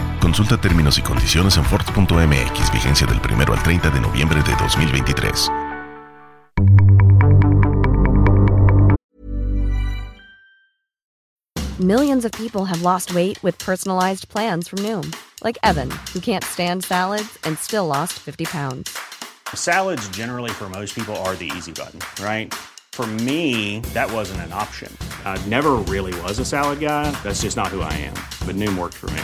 Consulta términos y condiciones en Ford.mx, vigencia del 1 al 30 de noviembre de 2023. Millions of people have lost weight with personalized plans from Noom, like Evan, who can't stand salads and still lost 50 pounds. Salads, generally, for most people, are the easy button, right? For me, that wasn't an option. I never really was a salad guy. That's just not who I am. But Noom worked for me.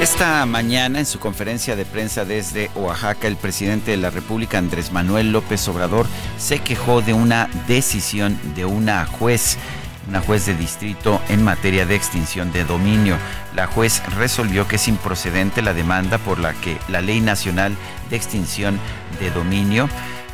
Esta mañana, en su conferencia de prensa desde Oaxaca, el presidente de la República, Andrés Manuel López Obrador, se quejó de una decisión de una juez, una juez de distrito en materia de extinción de dominio. La juez resolvió que es improcedente la demanda por la que la Ley Nacional de Extinción de Dominio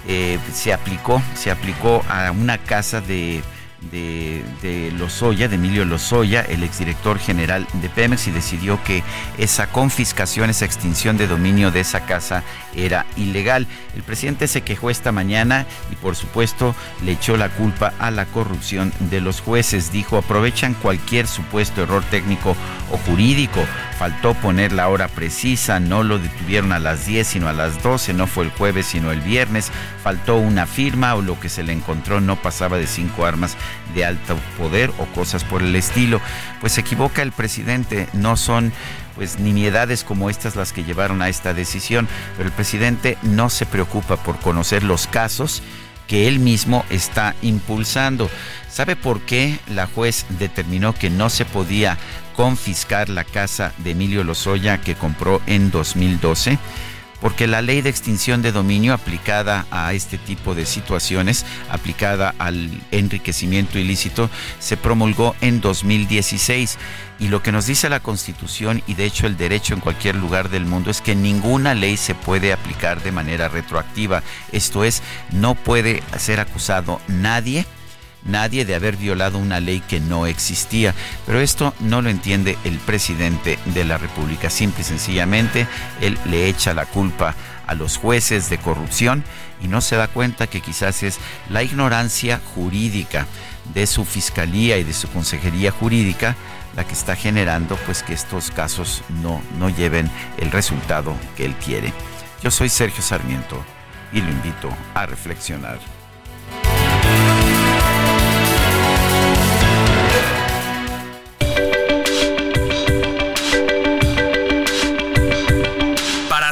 eh, se aplicó, se aplicó a una casa de de, de, Lozoya, de Emilio Lozoya, el exdirector general de Pemex, y decidió que esa confiscación, esa extinción de dominio de esa casa era ilegal. El presidente se quejó esta mañana y por supuesto le echó la culpa a la corrupción de los jueces. Dijo, aprovechan cualquier supuesto error técnico o jurídico. Faltó poner la hora precisa, no lo detuvieron a las 10 sino a las 12, no fue el jueves sino el viernes. Faltó una firma o lo que se le encontró no pasaba de cinco armas de alto poder o cosas por el estilo. Pues se equivoca el presidente, no son pues nimiedades como estas las que llevaron a esta decisión, pero el presidente no se preocupa por conocer los casos que él mismo está impulsando. ¿Sabe por qué la juez determinó que no se podía confiscar la casa de Emilio Lozoya que compró en 2012? Porque la ley de extinción de dominio aplicada a este tipo de situaciones, aplicada al enriquecimiento ilícito, se promulgó en 2016. Y lo que nos dice la Constitución y de hecho el derecho en cualquier lugar del mundo es que ninguna ley se puede aplicar de manera retroactiva. Esto es, no puede ser acusado nadie nadie de haber violado una ley que no existía. Pero esto no lo entiende el presidente de la República. Simple y sencillamente, él le echa la culpa a los jueces de corrupción y no se da cuenta que quizás es la ignorancia jurídica de su fiscalía y de su consejería jurídica la que está generando pues que estos casos no, no lleven el resultado que él quiere. Yo soy Sergio Sarmiento y lo invito a reflexionar.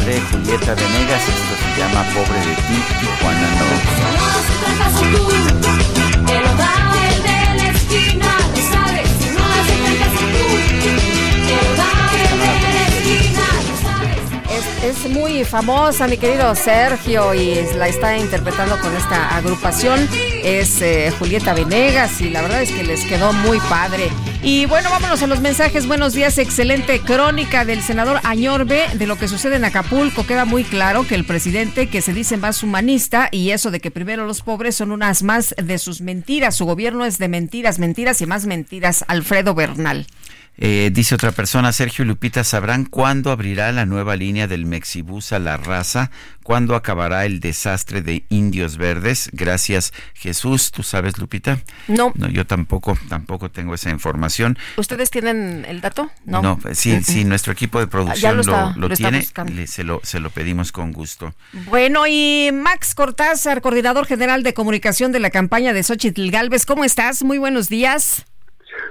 De Julieta Venegas. Esto se llama Pobre de ti, Tijuana no. Es, es muy famosa, mi querido Sergio, y la está interpretando con esta agrupación. Es eh, Julieta Venegas y la verdad es que les quedó muy padre. Y bueno, vámonos a los mensajes. Buenos días, excelente crónica del senador Añorbe de lo que sucede en Acapulco. Queda muy claro que el presidente, que se dice más humanista, y eso de que primero los pobres son unas más de sus mentiras. Su gobierno es de mentiras, mentiras y más mentiras. Alfredo Bernal. Eh, dice otra persona, Sergio y Lupita, ¿sabrán cuándo abrirá la nueva línea del Mexibus a la raza? ¿Cuándo acabará el desastre de Indios Verdes? Gracias, Jesús. ¿Tú sabes, Lupita? No. No, yo tampoco, tampoco tengo esa información. ¿Ustedes tienen el dato? No. No, sí, Mm, sí, mm. nuestro equipo de Ya producción lo lo, está- lo lo está tiene, le- se, lo, se lo pedimos con gusto. Bueno, y Max Cortázar, coordinador general de comunicación de la campaña de Xochitl Galvez, ¿cómo estás? Muy buenos días.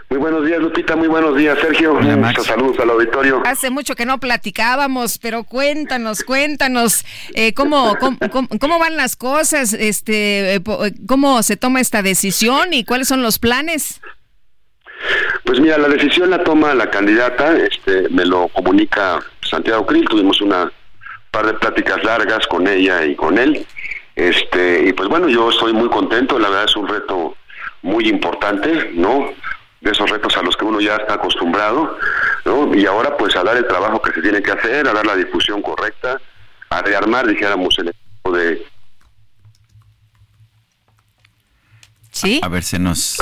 Muy buenos días, Lupita. Muy buenos días, Sergio. Muchos saludos al auditorio. Hace mucho que no platicábamos, pero cuéntanos, cuéntanos, eh, ¿cómo, cómo, cómo- cómo van las cosas? Este, eh, po- eh, ¿Cómo se toma esta decisión y cuáles son los planes? Pues mira, la decisión la toma la candidata, este, me lo comunica Santiago Krill, tuvimos una par de pláticas largas con ella y con él, este, y pues bueno, yo estoy muy contento, la verdad es un reto muy importante, ¿no? De esos retos a los que uno ya está acostumbrado, ¿no? Y ahora pues a dar el trabajo que se tiene que hacer, a dar la difusión correcta, a rearmar, dijéramos, el equipo de Sí. A ver, se nos...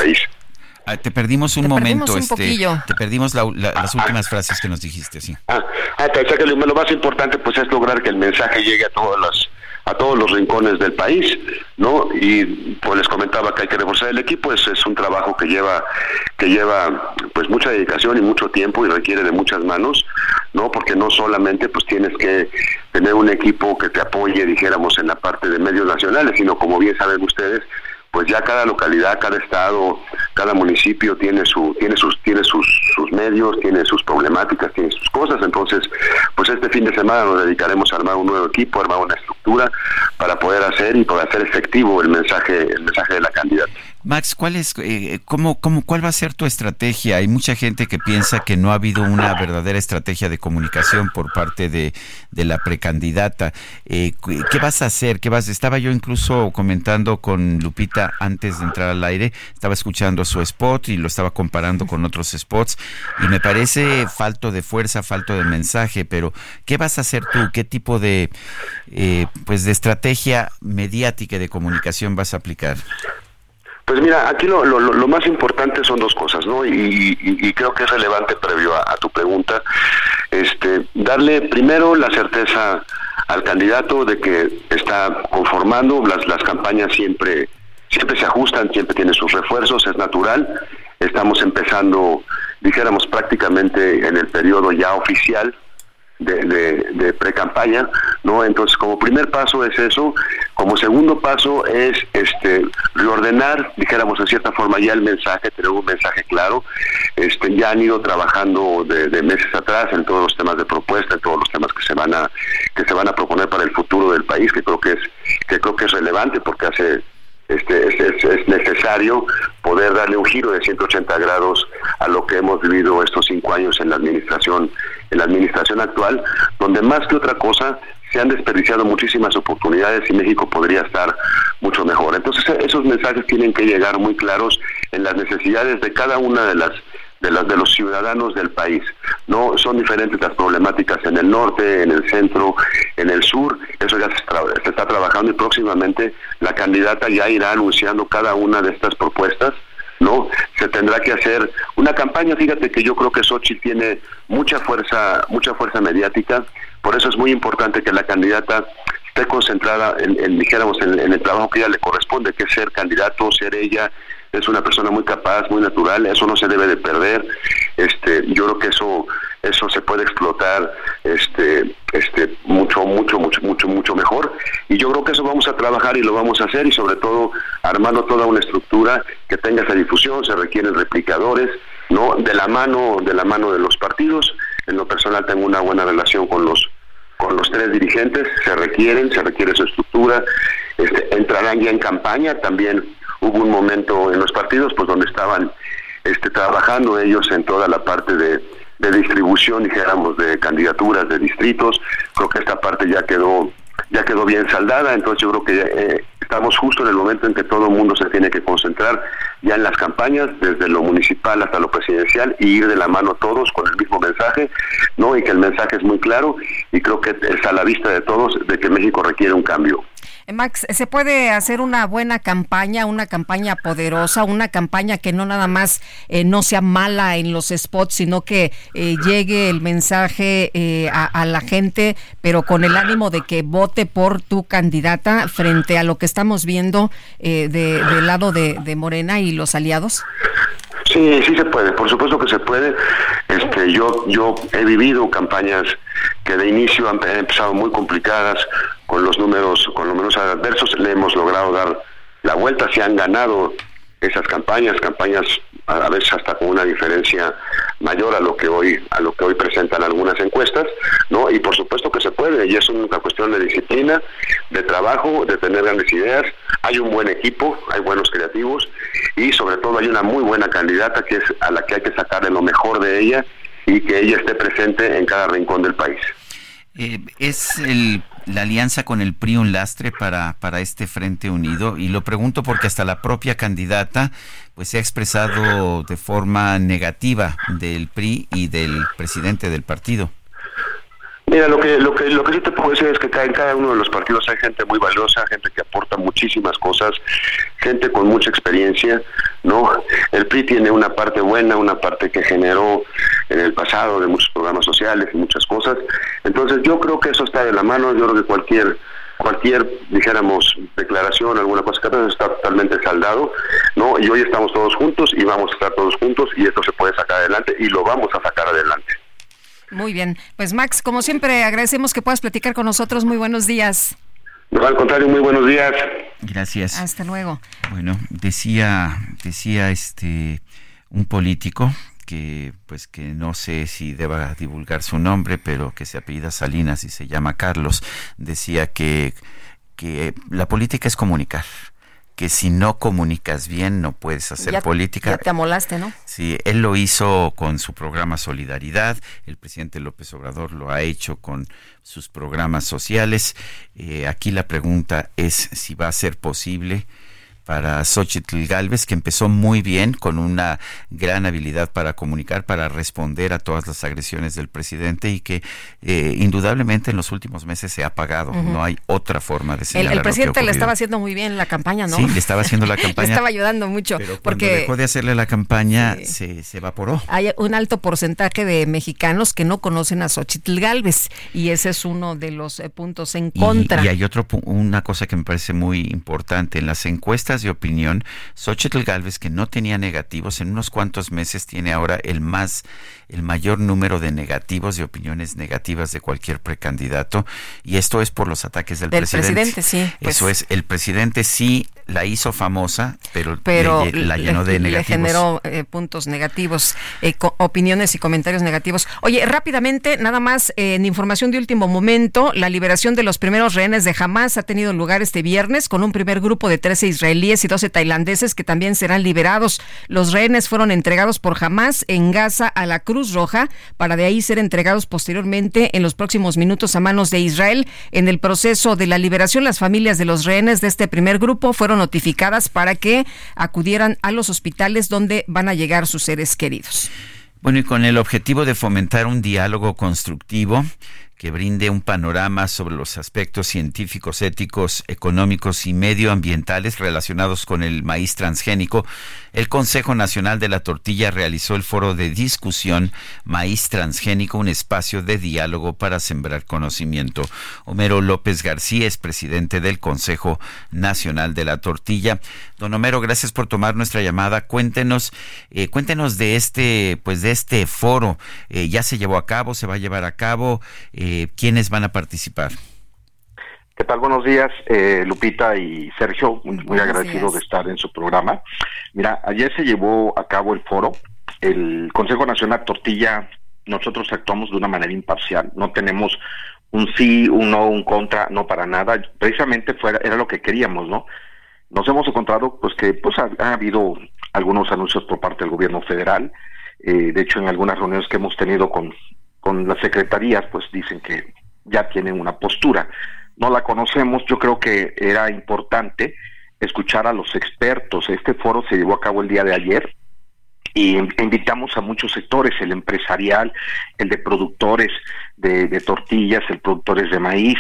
Ah, te perdimos un Te momento, perdimos un este, poquillo. te perdimos la- la- las últimas frases que nos dijiste, sí. Ah, ah, decía que lo, lo más importante pues es lograr que el mensaje llegue a todas las a todos los rincones del país, ¿no? Y pues les comentaba que hay que reforzar el equipo, es, es un trabajo que lleva que lleva pues mucha dedicación y mucho tiempo y requiere de muchas manos, ¿no? Porque no solamente pues tienes que tener un equipo que te apoye, dijéramos, en la parte de medios nacionales, sino como bien saben ustedes, pues ya cada localidad, cada estado, cada municipio tiene su tiene sus tiene sus sus medios, tiene sus problemáticas, tiene sus cosas, entonces pues este fin de semana nos dedicaremos a armar un nuevo equipo, armar una estructura para poder hacer y poder hacer efectivo el mensaje el mensaje de la candidata. Max, ¿cuál es, eh, cómo, cómo, cuál va a ser tu estrategia? Hay mucha gente que piensa que no ha habido una verdadera estrategia de comunicación por parte de, de la precandidata. Eh, ¿Qué vas a hacer? ¿Qué vas? Estaba yo incluso comentando con Lupita antes de entrar al aire, estaba escuchando su spot y lo estaba comparando con otros spots y me parece falto de fuerza, falto de mensaje, pero ¿qué vas a hacer tú? ¿Qué tipo de, eh, pues de estrategia mediática y de comunicación vas a aplicar? Pues mira, aquí lo, lo, lo- más importante son dos cosas, ¿no? Y, y- y creo que es relevante previo a, a tu pregunta, este, darle primero la certeza al candidato de que está conformando, las, las campañas siempre, siempre se ajustan, siempre tienen sus refuerzos, es natural. Estamos empezando, dijéramos, prácticamente en el periodo ya oficial de, de, de pre-campaña, ¿no? Entonces, como primer paso es eso, como segundo paso es este reordenar, dijéramos en cierta forma ya el mensaje, tener un mensaje claro. Este, ya han ido trabajando de, de meses atrás en todos los temas de propuesta, en todos los temas que se van a que se van a proponer para el futuro del país, que creo que es que creo que es relevante porque hace este, es, es- es necesario poder darle un giro de 180 grados a lo que hemos vivido estos cinco años en la administración, en la administración actual, donde más que otra cosa se han desperdiciado muchísimas oportunidades y México podría estar mucho mejor. Entonces esos mensajes tienen que llegar muy claros en las necesidades de cada una de las de, las de los ciudadanos del país. No son diferentes las problemáticas en el norte, en el centro, en el sur. Eso ya se, se está trabajando y próximamente la candidata ya irá anunciando cada una de estas propuestas. ¿no? Se tendrá que hacer una campaña, fíjate que yo creo que Xochitl tiene mucha fuerza, mucha fuerza mediática, por eso es muy importante que la candidata esté concentrada en, en, dijéramos, en, en el trabajo que ella le corresponde, que es ser candidato, ser ella, es una persona muy capaz, muy natural, eso no se debe de perder. Este, yo creo que eso eso se puede explotar este este mucho mucho mucho mucho mucho mejor y yo creo que eso vamos a trabajar y lo vamos a hacer y sobre todo armando toda una estructura que tenga esa difusión, se requieren replicadores, no de la mano de la mano de los partidos. En lo personal tengo una buena relación con los con los tres dirigentes, se requieren, se requiere su estructura, este, entrarán ya en campaña, también hubo un momento en los partidos pues donde estaban este, trabajando ellos en toda la parte de, de distribución, dijéramos, de candidaturas, de distritos, creo que esta parte ya quedó ya quedó bien saldada, entonces yo creo que eh, estamos justo en el momento en que todo el mundo se tiene que concentrar ya en las campañas, desde lo municipal hasta lo presidencial, y ir de la mano todos con el mismo mensaje, ¿no? Y que el mensaje es muy claro, y creo que es a la vista de todos de que México requiere un cambio. Eh, Max, ¿se puede hacer una buena campaña, una campaña poderosa, una campaña que no nada más eh, no sea mala en los spots, sino que eh, llegue el mensaje eh, a, la gente, pero con el ánimo de que vote por tu candidata frente a lo que estamos viendo eh, de- del lado de, de Morena y los aliados? Sí, sí se puede, por supuesto que se puede. Este, yo, yo he vivido campañas que de inicio han empezado muy complicadas, con los números, con los números adversos, le hemos logrado dar la vuelta, se han ganado esas campañas, campañas a veces hasta con una diferencia mayor a lo que hoy, a lo que hoy presentan algunas encuestas, ¿no? Y por supuesto que se puede, y es una cuestión de disciplina, de trabajo, de tener grandes ideas, hay un buen equipo, hay buenos creativos, y sobre todo hay una muy buena candidata que es a la que hay que sacarle lo mejor de ella y que ella esté presente en cada rincón del país. Eh, ¿Es el- la alianza con el PRI un lastre para, para este Frente Unido? Y lo pregunto porque hasta la propia candidata pues se ha expresado de forma negativa del PRI y del presidente del partido. Mira, lo que, lo que, lo que sí te puedo decir es que en cada uno de los partidos hay gente muy valiosa, gente que aporta muchísimas cosas, gente con mucha experiencia, ¿no? El PRI tiene una parte buena, una parte que generó en el pasado de muchos programas sociales y muchas cosas. Entonces yo creo que eso está de la mano, yo creo que cualquier cualquier, dijéramos, declaración, alguna cosa que está totalmente saldado, ¿no? Y hoy estamos todos juntos y vamos a estar todos juntos y esto se puede sacar adelante y lo vamos a sacar adelante. Muy bien. Pues Max, como siempre, agradecemos que puedas platicar con nosotros. Muy buenos días. No, al contrario, muy buenos días. Gracias. Hasta luego. Bueno, decía, decía este un político que pues que no sé si deba divulgar su nombre, pero que se apellida Salinas y se llama Carlos, decía que, que la política es comunicar, que si no comunicas bien no puedes hacer Ya- política. Ya te amolaste, ¿no? Sí, él lo hizo con su programa Solidaridad, el presidente López Obrador lo ha hecho con sus programas sociales. Eh, aquí la pregunta es si va a ser posible para Xochitl Galvez, que empezó muy bien, con una gran habilidad para comunicar, para responder a todas las agresiones del presidente y que eh, indudablemente en los últimos meses se ha apagado. No hay otra forma de El, señalar el ha presidente le estaba haciendo muy bien la campaña, ¿no? Sí, le estaba haciendo la le campaña. estaba ayudando mucho. Cuando porque dejó de hacerle la campaña, se, se evaporó. hay un alto porcentaje de mexicanos que no conocen a Xochitl Galvez y ese es uno de los eh, puntos en Y- contra. Y, hay otro una cosa que me parece muy importante en las encuestas de opinión, Xochitl Galvez que no tenía negativos en unos cuantos meses tiene ahora el más el mayor número de negativos de opiniones negativas de cualquier precandidato y esto es por los ataques del, Del presidente, sí, pues. Eso es, el presidente sí la hizo famosa, pero, pero le- la llenó de le negativos. generó eh, puntos negativos, eh, opiniones y comentarios negativos. Oye, rápidamente, nada más eh, en información de último momento, la liberación de los primeros rehenes de Hamas ha tenido lugar este viernes con un primer grupo de 13 israelíes y 12 tailandeses que también serán liberados. Los rehenes fueron entregados por Hamas en Gaza a la Cruz Roja para de ahí ser entregados posteriormente en los próximos minutos a manos de Israel. En el proceso de la liberación, las familias de los rehenes de este primer grupo fueron notificadas para que acudieran a los hospitales donde van a llegar sus seres queridos. Bueno, y con el objetivo de fomentar un diálogo constructivo que brinde un panorama sobre los aspectos científicos, éticos, económicos y medioambientales relacionados con el maíz transgénico, el Consejo Nacional de la Tortilla realizó el foro de discusión Maíz Transgénico, un espacio de diálogo para sembrar conocimiento. Homero López García es presidente del Consejo Nacional de la Tortilla. Don Homero, gracias por tomar nuestra llamada. Cuéntenos, eh, cuéntenos de este, pues de este foro. Eh, ya se llevó a cabo, se va a llevar a cabo. Eh, ¿Quiénes van a participar? ¿Qué tal? Buenos días, eh, Lupita y Sergio. Muy, agradecido días. de estar en su programa. Mira, ayer se llevó a cabo el foro. El Consejo Nacional Tortilla, nosotros actuamos de una manera imparcial. No tenemos un sí, un no, un contra, no para nada. Precisamente fuera, era lo que queríamos, ¿no? Nos hemos encontrado, pues que pues ha, ha habido algunos anuncios por parte del gobierno federal. Eh, de hecho, en algunas reuniones que hemos tenido con, con las secretarías, pues dicen que ya tienen una postura. No la conocemos, yo creo que era importante escuchar a los expertos. Este foro se llevó a cabo el día de ayer y invitamos a muchos sectores, el empresarial, el de productores de, de tortillas, el productores de maíz,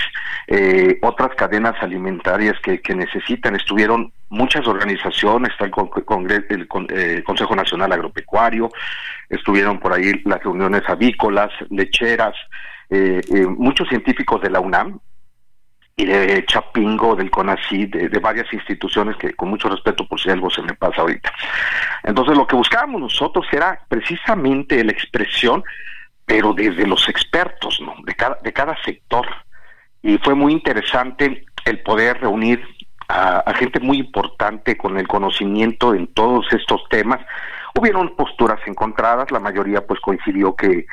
eh, otras cadenas alimentarias que, que necesitan. Estuvieron muchas organizaciones, está el, el eh, Consejo Nacional Agropecuario, estuvieron por ahí las reuniones avícolas, lecheras, eh, eh, muchos científicos de la UNAM, y de Chapingo, del CONACYT, de, de varias instituciones que con mucho respeto por si algo se me pasa ahorita. Entonces lo que buscábamos nosotros era precisamente la expresión, pero desde los expertos, ¿no? De cada, de cada sector. Y fue muy interesante el poder reunir a, gente muy importante con el conocimiento en todos estos temas. Hubieron posturas encontradas, la mayoría pues coincidió que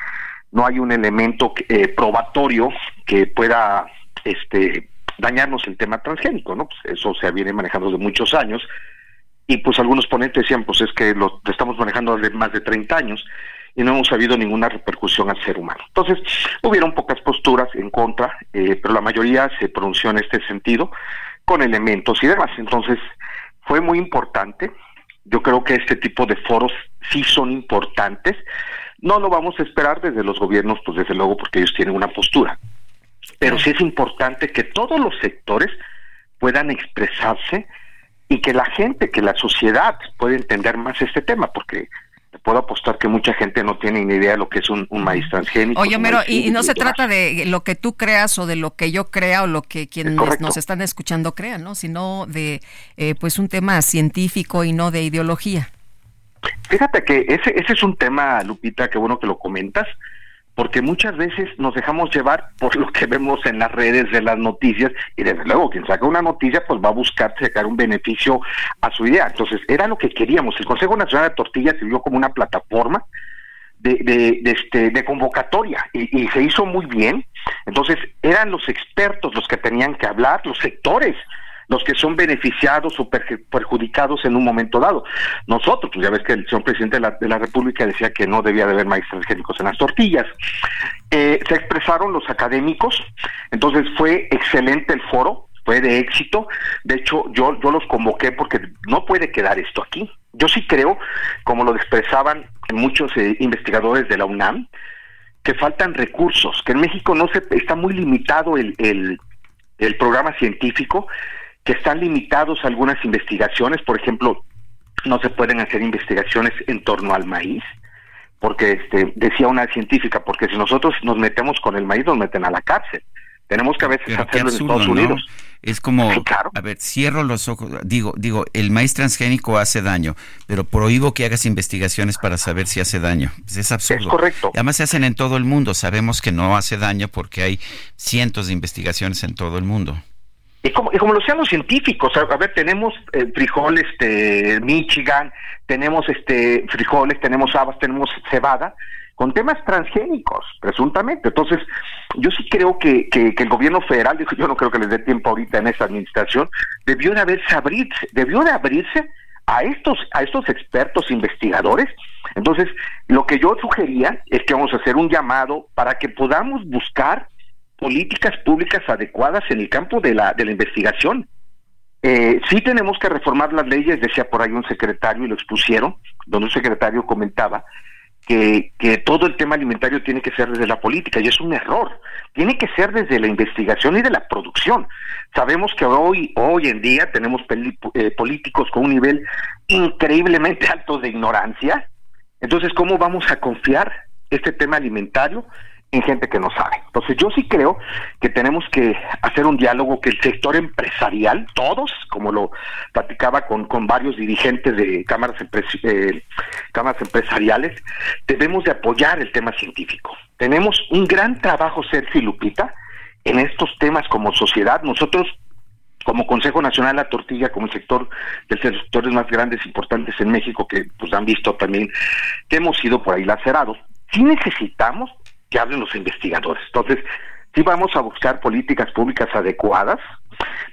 no hay un elemento eh, probatorio que pueda este dañarnos el tema transgénico, ¿no? Pues eso se viene manejando desde muchos años y pues algunos ponentes decían, pues es que lo estamos manejando desde más de 30 años y no hemos habido ninguna repercusión al ser humano. Entonces, hubieron pocas posturas en contra, eh, pero la mayoría se pronunció en este sentido con elementos y demás. Entonces, fue muy importante. Yo creo que este tipo de foros sí son importantes. No lo vamos a esperar desde los gobiernos, pues desde luego, porque ellos tienen una postura. Pero sí es importante que todos los sectores puedan expresarse y que la gente, que la sociedad pueda entender más este tema, porque puedo apostar que mucha gente no tiene ni idea de lo que es un, un maíz transgénico. Oye, maíz y, y no se trata de lo que tú creas o de lo que yo crea o lo que quienes nos están escuchando crean, ¿no? Sino de eh, pues un tema científico y no de ideología. Fíjate que ese, ese es un tema, Lupita, qué bueno que lo comentas, porque muchas veces nos dejamos llevar por lo que vemos en las redes de las noticias y desde luego quien saca una noticia pues va a buscar sacar un beneficio a su idea. Entonces era lo que queríamos. El Consejo Nacional de Tortillas sirvió como una plataforma de, de, de, este, de convocatoria y, y se hizo muy bien. Entonces eran los expertos los que tenían que hablar, los sectores los que son beneficiados o perju- perjudicados en un momento dado. Nosotros, pues ya ves que el señor presidente de la, de la República decía que no debía de haber maíz transgénicos en las tortillas. Eh, se expresaron los académicos, entonces fue excelente el foro, fue de éxito. De hecho, yo, yo los convoqué porque no puede quedar esto aquí. Yo sí creo, como lo expresaban muchos eh, investigadores de la UNAM, que faltan recursos, que en México no se está muy limitado el, el programa científico, que están limitados algunas investigaciones, por ejemplo, no se pueden hacer investigaciones en torno al maíz, porque este, decía una científica, porque si nosotros nos metemos con el maíz nos meten a la cárcel. Tenemos que a veces Pero hacerlo en Estados ¿no? Unidos. Es como, a ver, cierro los ojos, digo, digo, el maíz transgénico hace daño, pero prohíbo que hagas investigaciones para saber si hace daño. Pues es absurdo. Es correcto. Y además se hacen en todo el mundo, sabemos que no hace daño porque hay cientos de investigaciones en todo el mundo. Y como, y como lo sean los científicos, a, ver, tenemos eh, frijoles de Michigan, tenemos este frijoles, tenemos habas, tenemos cebada, con temas transgénicos, presuntamente. Entonces, yo sí creo que, que, el gobierno federal, yo no creo que les dé tiempo ahorita en esta administración, debió de haberse abrirse, debió de abrirse a estos, a estos expertos investigadores. Entonces, lo que yo sugería es que vamos a hacer un llamado para que podamos buscar políticas públicas adecuadas en el campo de la, de la investigación. Eh, sí tenemos que reformar las leyes, decía por ahí un secretario y lo expusieron, donde un secretario comentaba que, que todo el tema alimentario tiene que ser desde la política y es un error. Tiene que ser desde la investigación y de la producción. Sabemos que hoy, hoy en día tenemos peli- eh, políticos con un nivel increíblemente alto de ignorancia. Entonces, ¿cómo vamos a confiar este tema alimentario en gente que no sabe? Entonces, yo sí creo que tenemos que hacer un diálogo que el sector empresarial, todos, como lo platicaba con, con varios dirigentes de cámaras, empres- cámaras empresariales, debemos de apoyar el tema científico. Tenemos un gran trabajo, Sergio y Lupita, en estos temas como sociedad. Nosotros como Consejo Nacional la Tortilla, como el sector de los sectores más grandes importantes en México, que pues han visto también que hemos sido por ahí lacerados, sí necesitamos que hablen los investigadores. Entonces, sí vamos a buscar políticas públicas adecuadas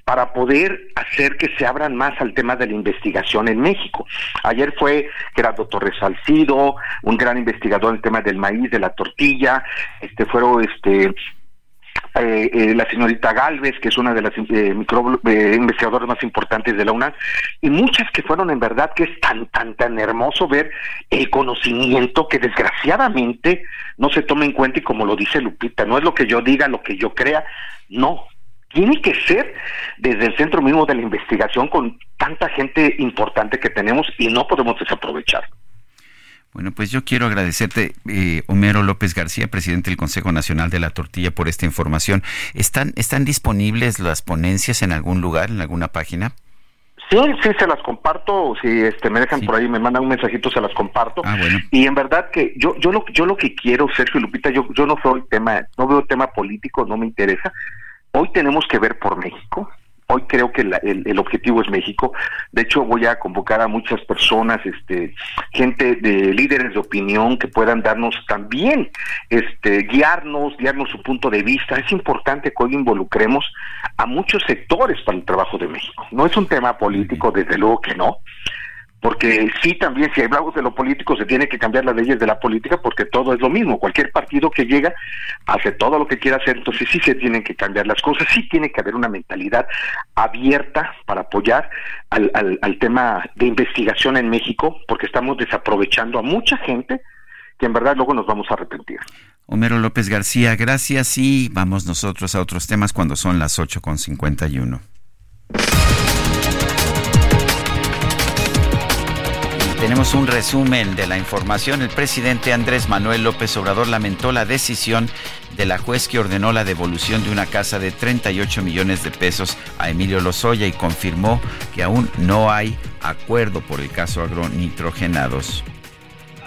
para poder hacer que se abran más al tema de la investigación en México. Ayer fue Gerardo Torres Salcido, un gran investigador en el tema del maíz, de la tortilla, este fueron este eh, eh, la señorita Galvez, que es una de las eh, micro- eh, investigadoras más importantes de la UNAM, y muchas que fueron en verdad que es tan, tan, tan hermoso ver el conocimiento que desgraciadamente no se toma en cuenta y como lo dice Lupita, no es lo que yo diga, lo que yo crea, no. Tiene que ser desde el centro mismo de la investigación con tanta gente importante que tenemos y no podemos desaprovechar. Bueno, pues yo quiero agradecerte, eh, Homero López García, presidente del Consejo Nacional de la Tortilla, por esta información. ¿Están, ¿Están disponibles las ponencias en algún lugar, en alguna página? Sí, sí, se las comparto. Si este, me dejan por ahí, me mandan un mensajito, se las comparto. Ah, bueno. Y en verdad que yo, yo lo, yo lo que quiero, Sergio y Lupita, yo, yo no soy tema, no veo tema político, no me interesa. Hoy tenemos que ver por México. Hoy creo que la- el, el objetivo es México. De hecho, voy a convocar a muchas personas, este, gente de líderes de opinión que puedan darnos también, este, guiarnos, guiarnos su punto de vista. Es importante que hoy involucremos a muchos sectores para el trabajo de México. No es un tema político, desde luego que no, porque sí también si hablamos de lo político se tiene que cambiar las leyes de la política porque todo es lo mismo, cualquier partido que llega hace todo lo que quiera hacer, entonces sí se tienen que cambiar las cosas, sí tiene que haber una mentalidad abierta para apoyar al, tema de investigación en México, porque estamos desaprovechando a mucha gente que en verdad luego nos vamos a arrepentir. Homero López García, gracias y vamos nosotros a otros temas cuando son las 8.51. Tenemos un resumen de la información. El presidente Andrés Manuel López Obrador lamentó la decisión de la juez que ordenó la devolución de una casa de 38 millones de pesos a Emilio Lozoya y confirmó que aún no hay acuerdo por el caso agronitrogenados.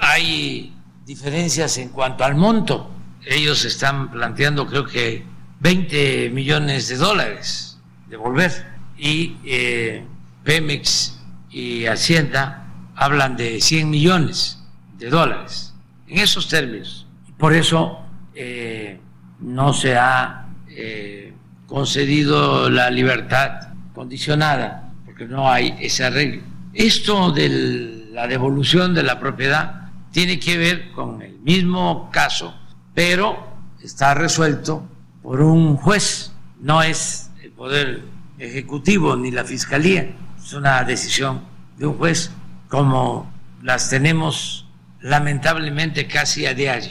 Hay diferencias en cuanto al monto. Ellos están planteando creo que 20 millones de dólares devolver y eh, Pemex y Hacienda hablan de 100 millones de dólares en esos términos. Por eso eh, no se ha eh, concedido la libertad condicionada, porque no hay ese arreglo. Esto de la devolución de la propiedad tiene que ver con el mismo caso, pero está resuelto por un juez, no es el Poder Ejecutivo ni la Fiscalía, es una decisión de un juez como las tenemos lamentablemente casi a diario.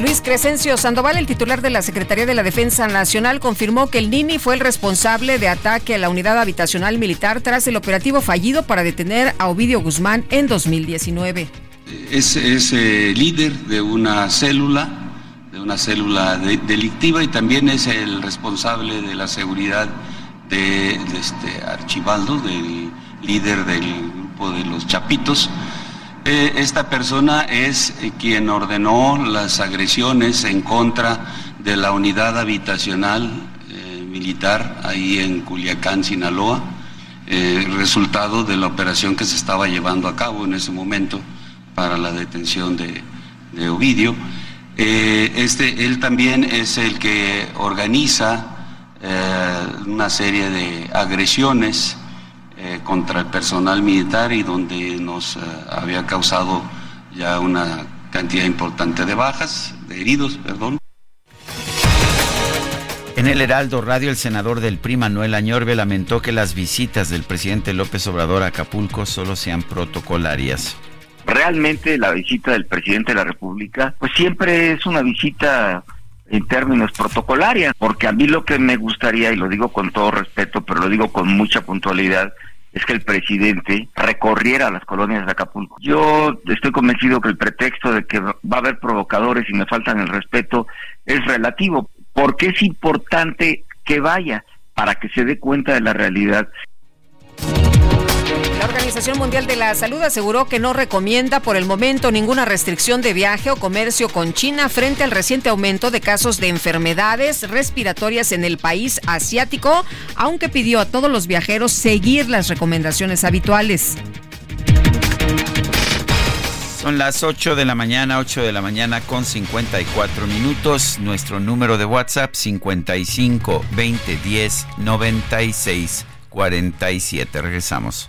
Luis Crescencio Sandoval, el titular de la Secretaría de la Defensa Nacional, confirmó que el Nini fue el responsable de ataque a la unidad habitacional militar tras el operativo fallido para detener a Ovidio Guzmán en 2019. Es, es, eh, líder de una célula, de una célula de- delictiva y también es el responsable de la seguridad de, este Archibaldo, del líder del grupo de los Chapitos. Eh, esta persona es eh, quien ordenó las agresiones en contra de la unidad habitacional eh, militar ahí en Culiacán, Sinaloa, resultado de la operación que se estaba llevando a cabo en ese momento para la detención de, de Ovidio. Este, él también es el que organiza eh, una serie de agresiones eh, contra el personal militar y donde nos eh, había causado ya una cantidad importante de bajas, de heridos, perdón. En el Heraldo Radio, el senador del PRI, Manuel Añorbe, lamentó que las visitas del presidente López Obrador a Acapulco solo sean protocolarias. realmente la visita del presidente de la República, pues siempre es una visita en términos protocolaria, porque a mí lo que me gustaría, y lo digo con todo respeto, pero lo digo con mucha puntualidad, es que el presidente recorriera las colonias de Acapulco. Yo estoy convencido que el pretexto de que va a haber provocadores y me faltan el respeto es relativo, porque es importante que vaya para que se dé cuenta de la realidad. La Organización Mundial de la Salud aseguró que no recomienda por el momento ninguna restricción de viaje o comercio con China frente al reciente aumento de casos de enfermedades respiratorias en el país asiático, aunque pidió a todos los viajeros seguir las recomendaciones habituales. Son las 8 de la mañana, 8 de la mañana con 54 minutos. Nuestro número de WhatsApp 55 20 10 96 47. Regresamos.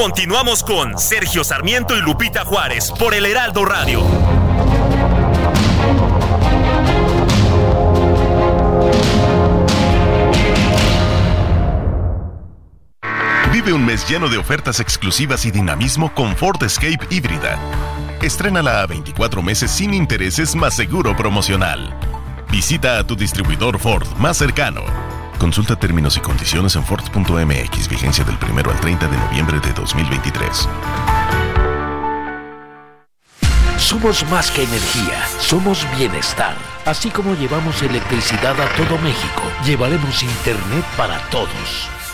Continuamos con Sergio Sarmiento y Lupita Juárez por el Heraldo Radio. Vive un mes lleno de ofertas exclusivas y dinamismo con Ford Escape híbrida. Estrénala a 24 meses sin intereses más seguro promocional. Visita a tu distribuidor Ford más cercano. Consulta términos y condiciones en Ford.mx, vigencia del 1 al 30 de noviembre de 2023. Somos más que energía, somos bienestar. Así como llevamos electricidad a todo México, llevaremos Internet para todos.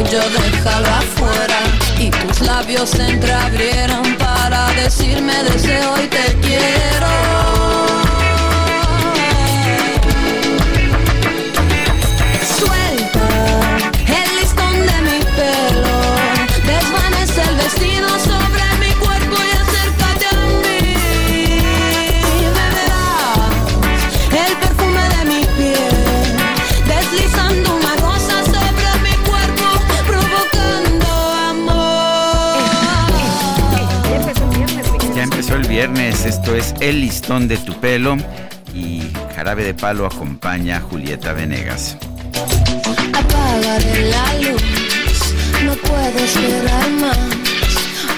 orgullo déjalo afuera. Y tus labios se entreabrieron para decirme deseo y te quiero. Viernes, esto es El Listón de tu pelo y Jarabe de Palo acompaña a Julieta Venegas. Apagaré la luz, no puedo esperar más.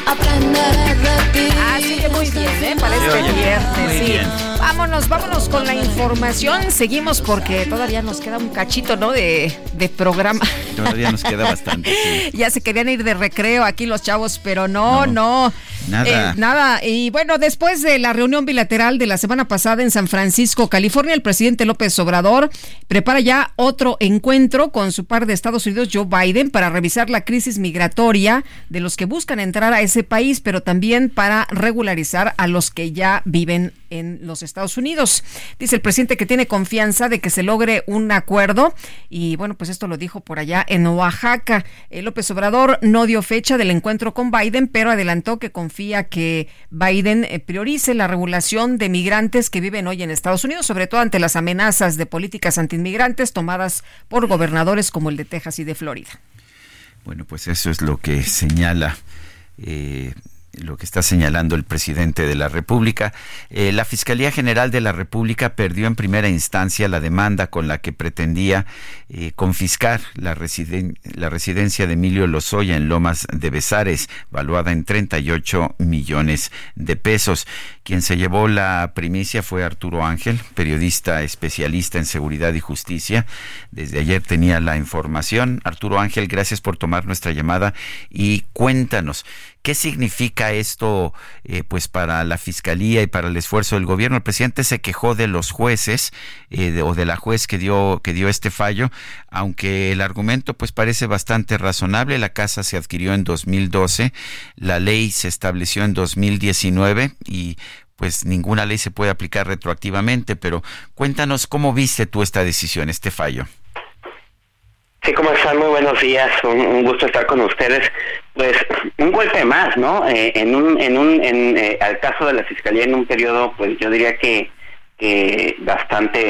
Aprenderé de ti. Ah, sigue muy bien, ¿eh? Para este oye viernes, muy sí. bien. Vámonos, vámonos con la información. Seguimos porque todavía nos queda un cachito, ¿no? De, de programa. Todavía nos queda bastante. sí. Ya se querían ir de recreo aquí los chavos, pero no, no. Nada. Eh, nada. Y bueno, después de la reunión bilateral de la semana pasada en San Francisco, California, el presidente López Obrador prepara ya otro encuentro con su par de Estados Unidos, Joe Biden, para revisar la crisis migratoria de los que buscan entrar a ese país, pero también para regularizar a los que ya viven en los Estados Unidos. Dice el presidente que tiene confianza de que se logre un acuerdo y bueno, pues esto lo dijo por allá en Oaxaca. Eh, López Obrador no dio fecha del encuentro con Biden, pero adelantó que confía que Biden eh, priorice la regulación de migrantes que viven hoy en Estados Unidos, sobre todo ante las amenazas de políticas antiinmigrantes tomadas por gobernadores como el de Texas y de Florida. Bueno, pues eso es lo que señala. eh, lo que está señalando el presidente de la República. Eh, la Fiscalía General de la República perdió en primera instancia la demanda con la que pretendía eh, confiscar la, la residencia de Emilio Lozoya en Lomas de Besares, valuada en 38 millones de pesos. Quien se llevó la primicia fue Arturo Ángel, periodista especialista en seguridad y justicia. Desde ayer tenía la información. Arturo Ángel, gracias por tomar nuestra llamada y cuéntanos. ¿Qué significa esto eh, pues para la fiscalía y para el esfuerzo del gobierno? El presidente se quejó de los jueces eh, o de la juez que dio que dio este fallo, aunque el argumento pues parece bastante razonable. La casa se adquirió en 2012, la ley se estableció en 2019 y pues ninguna ley se puede aplicar retroactivamente, pero cuéntanos cómo viste tú esta decisión, este fallo. Sí, ¿cómo están? Muy buenos días. Un, gusto estar con ustedes. Pues un golpe más, ¿no? Eh, en un, en un, en, eh, al caso de la fiscalía en un periodo, pues yo diría que bastante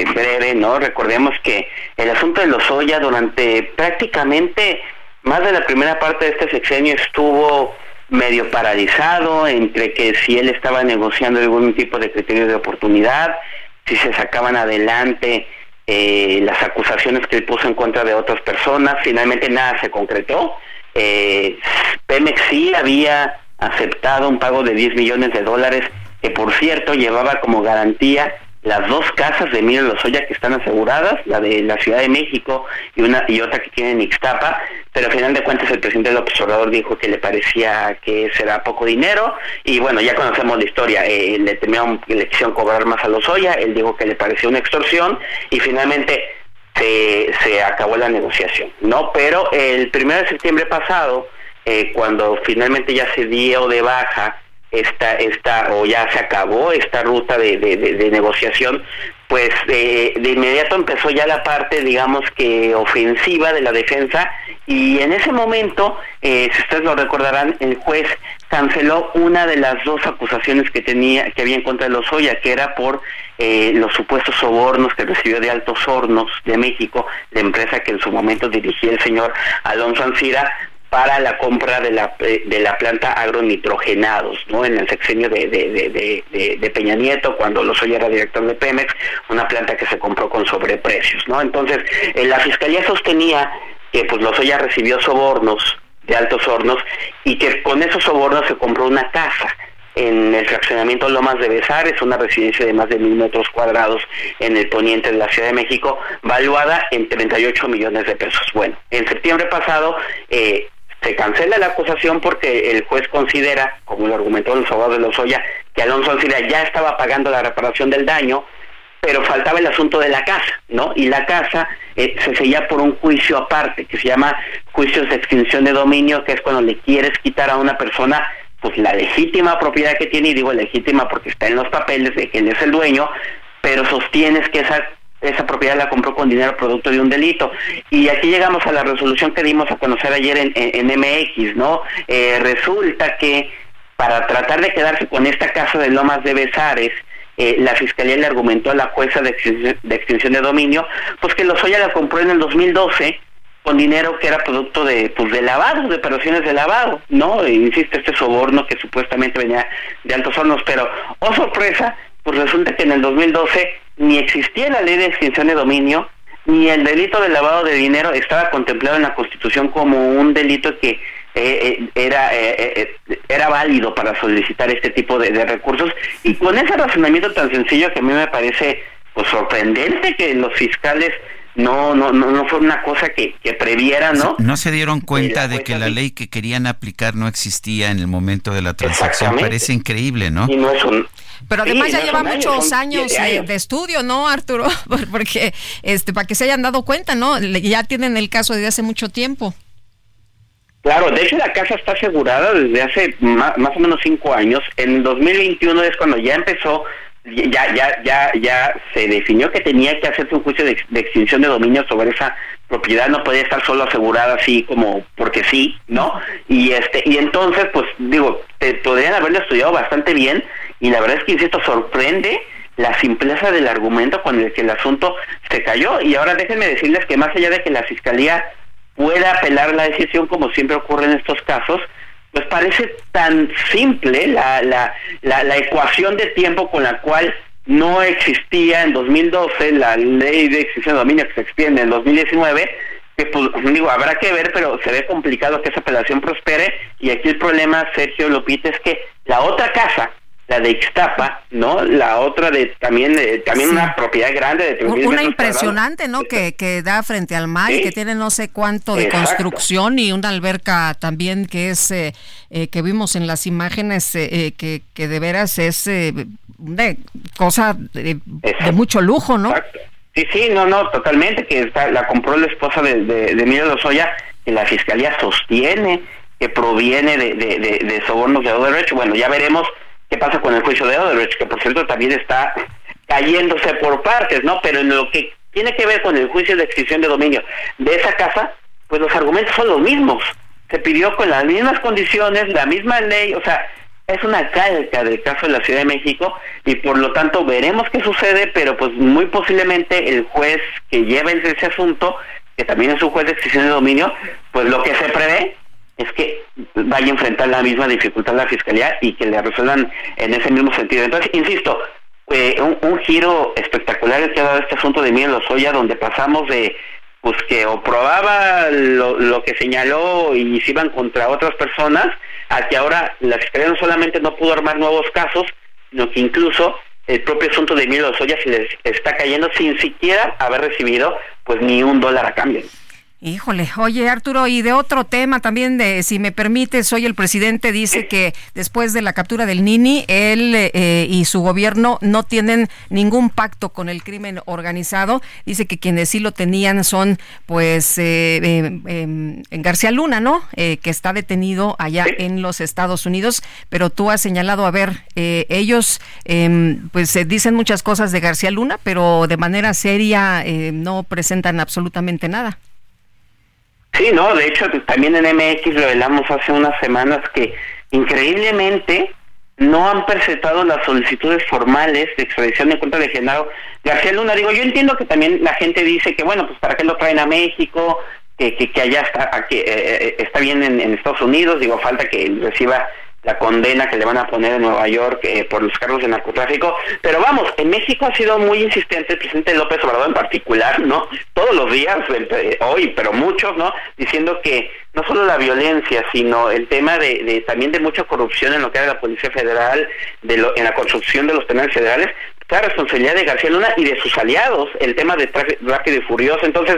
eh, breve, ¿no? Recordemos que el asunto de los Oya durante prácticamente más de la primera parte de este sexenio estuvo medio paralizado entre que si él estaba negociando algún tipo de criterio de oportunidad, si se sacaban adelante eh, las acusaciones que él puso en contra de otras personas, finalmente nada se concretó. Eh, Pemex sí había aceptado un pago de 10 millones de dólares, que por cierto llevaba como garantía las dos casas de Emilio Lozoya que están aseguradas, la de la Ciudad de México y una y otra que tiene en Ixtapa, pero al final de cuentas el presidente López Obrador dijo que le parecía que será poco dinero y bueno, ya conocemos la historia, eh, le temían le quisieron cobrar más a Lozoya, él dijo que le parecía una extorsión y finalmente se, se acabó la negociación, ¿no? Pero el primero de septiembre pasado, eh, cuando finalmente ya se dio de baja esta, esta o ya se acabó esta ruta de, de, de- de negociación, pues eh, de inmediato empezó ya la parte, digamos que ofensiva de la defensa y en ese momento, eh, si ustedes lo recordarán, el juez canceló una de las dos acusaciones que tenía que había en contra de Lozoya, que era por eh, los supuestos sobornos que recibió de Altos Hornos de México, la empresa que en su momento dirigía el señor Alonso Ancira, para la compra de la, eh, de la planta agronitrogenados, ¿no? En el sexenio de, de, de, de- Peña Nieto, cuando Lozoya era director de Pemex, una planta que se compró con sobreprecios, ¿no? Entonces, eh, la fiscalía sostenía que pues Lozoya recibió sobornos de altos hornos y que con esos sobornos se compró una casa en el fraccionamiento Lomas de Besares, una residencia de más de mil metros cuadrados en el poniente de la Ciudad de México, valuada en 38 millones de pesos. Bueno, en septiembre pasado eh, se cancela la acusación porque el juez considera, como lo argumentó los abogados de Lozoya, que Alonso Ancira ya estaba pagando la reparación del daño, pero faltaba el asunto de la casa, ¿no? Y la casa eh, se seguía por un juicio aparte, que se llama juicios de extinción de dominio, que es cuando le quieres quitar a una persona pues la legítima propiedad que tiene, y digo legítima porque está en los papeles de él es el dueño, pero sostienes que esa esa propiedad la compró con dinero producto de un delito. Y aquí llegamos a la resolución que dimos a conocer ayer en, en- MX, ¿no? Eh, resulta que para tratar de quedarse con esta casa de Lomas de Besares, eh, la fiscalía le argumentó a la jueza de extinción, de extinción de dominio, pues que Lozoya la compró en el 2012 con dinero que era producto de pues de lavado, de operaciones de lavado, ¿no? E insisto, este soborno que supuestamente venía de altos hornos, pero, oh sorpresa, pues resulta que en el 2012 ni existía la ley de extinción de dominio, ni el delito de lavado de dinero estaba contemplado en la Constitución como un delito que eh, eh, era eh, eh, era válido para solicitar este tipo de, recursos. Y con ese razonamiento tan sencillo que a mí me parece pues sorprendente que los fiscales no no no, no fue una cosa que, que previeran, ¿no? ¿No se dieron cuenta de que la ley que querían aplicar no existía en el momento de la transacción? Parece increíble, ¿no? Y no es un Pero Sí, además ya no lleva años, muchos son años de, años. de estudio, ¿no, Arturo? Por- Porque este para que se hayan dado cuenta, ¿no? Ya tienen el caso desde hace mucho tiempo. Claro, de hecho la casa está asegurada desde hace ma- más, o menos cinco años. En 2021 es cuando ya empezó, ya ya ya ya se definió que tenía que hacerse un juicio de, ex- de extinción de dominio sobre esa propiedad. No podía estar solo asegurada así como porque sí, ¿no? Y este y entonces, pues digo, te- podrían haberlo estudiado bastante bien y la verdad es que insisto sorprende la simpleza del argumento con el que el asunto se cayó. Y ahora déjenme decirles que más allá de que la fiscalía pueda apelar la decisión como siempre ocurre en estos casos, pues parece tan simple la, la, la, la ecuación de tiempo con la cual no existía en 2012 la ley de extinción de dominio que se extiende en 2019, que pues digo, habrá que ver, pero se ve complicado que esa apelación prospere. Y aquí el problema, Sergio Lupita, es que la otra casa, la de Ixtapa, ¿no? La otra de también eh, también Sí. una propiedad grande de 3.000 Una cuadrados. impresionante, ¿no? Que, que da frente al mar y que tiene no sé cuánto de Exacto. construcción y una alberca también que es, eh, eh, que vimos en las imágenes, eh, eh, que, que de veras es eh, una cosa de, de mucho lujo, ¿no? Sí, sí, no, no, totalmente, que está, la compró la esposa de, de, de Emilio Lozoya, que la fiscalía sostiene que proviene de, de, de, de sobornos de Odebrecht. Bueno, ya veremos qué pasa con el juicio de Odebrecht, que por cierto también está cayéndose por partes, ¿no? Pero en lo que tiene que ver con el juicio de extinción de dominio de esa casa, pues los argumentos son los mismos. Se pidió con las mismas condiciones, la misma ley, o sea, es una calca del caso de la Ciudad de México y por lo tanto veremos qué sucede, pero pues muy posiblemente el juez que lleve ese asunto, que también es un juez de extinción de dominio, pues lo que se prevé es que vaya a enfrentar la misma dificultad la fiscalía y que le resuelvan en ese mismo sentido. Entonces, insisto, eh, un, giro espectacular el que ha dado este asunto de Miguel Lozoya, donde pasamos de pues que o probaba lo, lo, que señaló y se iban contra otras personas, a que ahora la Fiscalía no solamente no pudo armar nuevos casos, sino que incluso el propio asunto de Emilio Lozoya se les está cayendo sin siquiera haber recibido pues ni un dólar a cambio. Híjole, oye Arturo, y de otro tema también, de si me permites, hoy el presidente dice que después de la captura del Nini, él eh, y su gobierno no tienen ningún pacto con el crimen organizado. Dice que quienes sí lo tenían son, pues, eh, eh, en García Luna, ¿no? que está detenido allá en los Estados Unidos, pero tú has señalado, a ver, ellos, em, pues, dicen muchas cosas de García Luna, pero de manera seria no presentan absolutamente nada. Sí, no, de hecho también en MX revelamos hace unas semanas que increíblemente no han presentado las solicitudes formales de extradición en contra de Genaro García Luna. Digo, yo entiendo que también la gente dice que bueno, pues para qué lo traen a México, que, que, que allá está, que, eh, está bien en, en Estados Unidos, digo, falta que reciba la condena que le van a poner en Nueva York eh, por los cargos de narcotráfico. Pero vamos, en México ha sido muy insistente el presidente López Obrador en particular, ¿no? Todos los días, eh, hoy, pero muchos, ¿no? Diciendo que no solo la violencia, sino el tema de, de también de mucha corrupción en lo que era la Policía Federal, de lo, en la construcción de los penales federales, la responsabilidad de García Luna y de sus aliados, el tema de rápido y furioso. Entonces,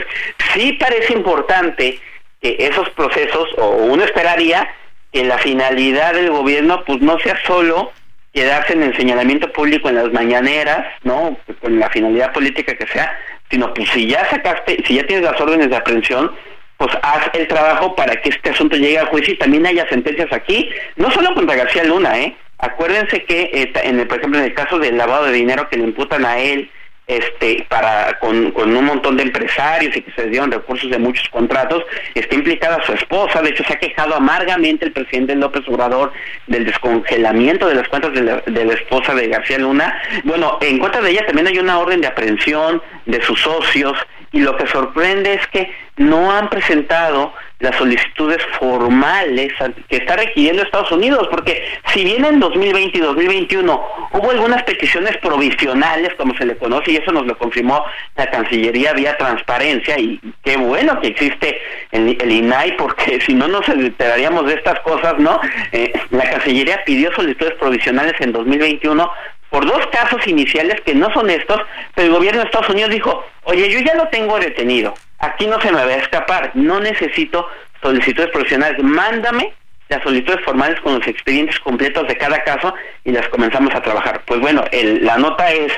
sí parece importante que esos procesos, o uno esperaría, que la finalidad del gobierno pues no sea solo quedarse en el señalamiento público en las mañaneras, ¿no? Con la finalidad política que sea, sino que si ya sacaste, si ya tienes las órdenes de aprehensión, pues haz el trabajo para que este asunto llegue al juicio y también haya sentencias aquí, no solo contra García Luna, ¿eh? Acuérdense que, eh, en el, por ejemplo, en el caso del lavado de dinero que le imputan a él, este para con, con, un montón de empresarios y que se dieron recursos de muchos contratos, está implicada su esposa, de hecho se ha quejado amargamente el presidente López Obrador del descongelamiento de las cuentas de la, de la esposa de García Luna. Bueno, en contra de ella también hay una orden de aprehensión de sus socios y lo que sorprende es que no han presentado las solicitudes formales que está requiriendo Estados Unidos, porque si bien en 2020 y 2021 hubo algunas peticiones provisionales, como se le conoce, y eso nos lo confirmó la Cancillería vía transparencia, y qué bueno que existe el, INAI, porque si no nos enteraríamos de estas cosas, ¿no? Eh, la Cancillería pidió solicitudes provisionales en 2021 por dos casos iniciales que no son estos, pero el gobierno de Estados Unidos dijo, oye, yo ya lo tengo detenido, aquí no se me va a escapar, no necesito solicitudes profesionales, mándame las solicitudes formales con los expedientes completos de cada caso y las comenzamos a trabajar. Pues bueno, el, la nota es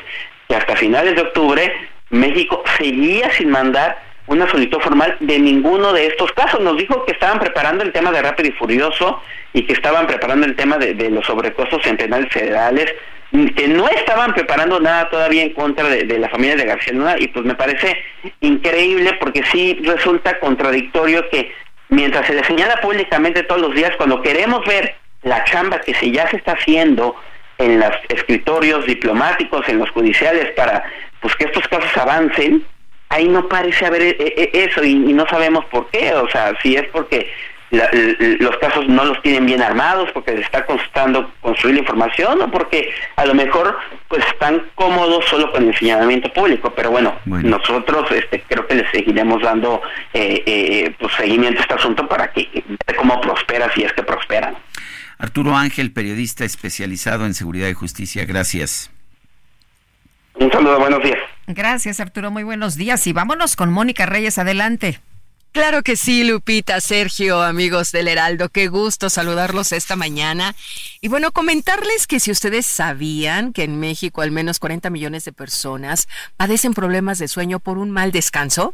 que hasta finales de octubre México seguía sin mandar una solicitud formal de ninguno de estos casos. Nos dijo que estaban preparando el tema de Rápido y Furioso y que estaban preparando el tema de, de los sobrecostos en penales federales, que no estaban preparando nada todavía en contra de, la familia de García Luna y pues me parece increíble porque sí resulta contradictorio que mientras se le señala públicamente todos los días, cuando queremos ver la chamba que se ya se está haciendo en los escritorios diplomáticos, en los judiciales para pues que estos casos avancen, ahí no parece haber e, e, eso y, y no sabemos por qué, o sea, si es porque la, los casos no los tienen bien armados porque les está costando construir la información o porque a lo mejor pues están cómodos solo con el señalamiento público. Pero bueno, bueno. nosotros este creo que les seguiremos dando eh, eh, pues seguimiento a este asunto para que cómo prospera si es que prosperan Arturo Ángel periodista especializado en seguridad y justicia gracias. Un saludo buenos días. Gracias Arturo muy buenos días. Y vámonos con Mónica Reyes adelante Claro que sí, Lupita, Sergio, amigos del Heraldo, qué gusto saludarlos esta mañana. Y bueno, comentarles que si ustedes sabían que en México al menos 40 millones de personas padecen problemas de sueño por un mal descanso,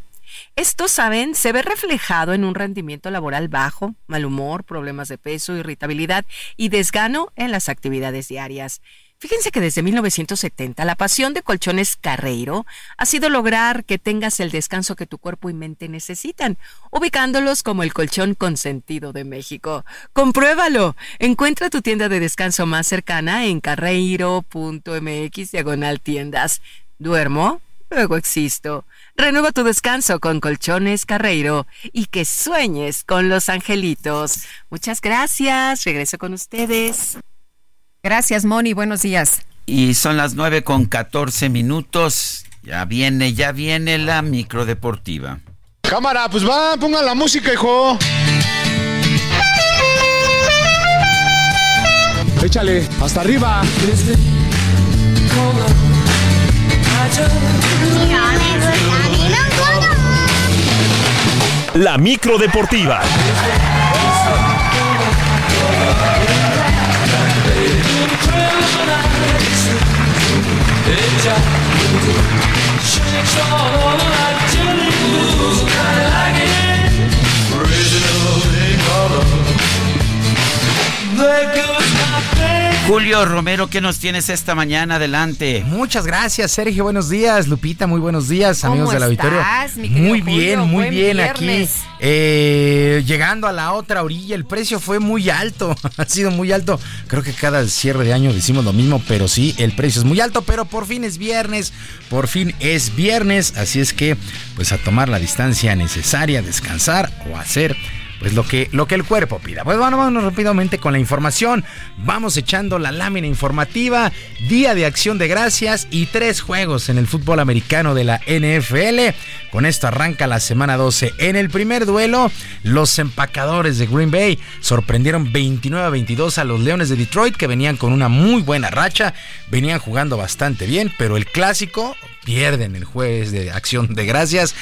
esto, saben, se ve reflejado en un rendimiento laboral bajo, mal humor, problemas de peso, irritabilidad y desgano en las actividades diarias. Fíjense que desde 1970 la pasión de Colchones Carreiro ha sido lograr que tengas el descanso que tu cuerpo y mente necesitan, ubicándolos como el colchón consentido de México. Compruébalo. Encuentra tu tienda de descanso más cercana en carreiro.mx diagonal tiendas. ¿Duermo? Luego existo. Renueva tu descanso con Colchones Carreiro y que sueñes con los angelitos. Muchas gracias. Regreso con ustedes. Gracias, Moni. Buenos días. Y son las 9 con 14 minutos. Ya viene, ya viene la microdeportiva. Cámara, pues va, pongan la música, hijo. Échale, hasta arriba. La ちゃう主人公のラッチャリブーズから like it Original Julio Romero, ¿qué nos tienes esta mañana? Adelante. Muchas gracias, Sergio. Buenos días, Lupita. Muy buenos días, ¿Cómo amigos del auditorio. estás, mi querido muy bien, Julio? muy bien aquí. viernes. Eh, llegando a la otra orilla, el precio fue muy alto. ha sido muy alto. Creo que cada cierre de año decimos lo mismo, pero sí, el precio es muy alto. Pero por fin es viernes. Por fin es viernes. Así es que, pues a tomar la distancia necesaria, descansar o hacer pues lo que, lo que el cuerpo pida. Pues bueno, vámonos rápidamente con la información. Vamos echando la lámina informativa. Día de acción de gracias y tres juegos en el fútbol americano de la NFL. Con esto arranca la semana 12. En el primer duelo, los empacadores de Green Bay sorprendieron 29 a 22 a los Leones de Detroit, que venían con una muy buena racha. Venían jugando bastante bien, pero el clásico pierden el jueves de acción de gracias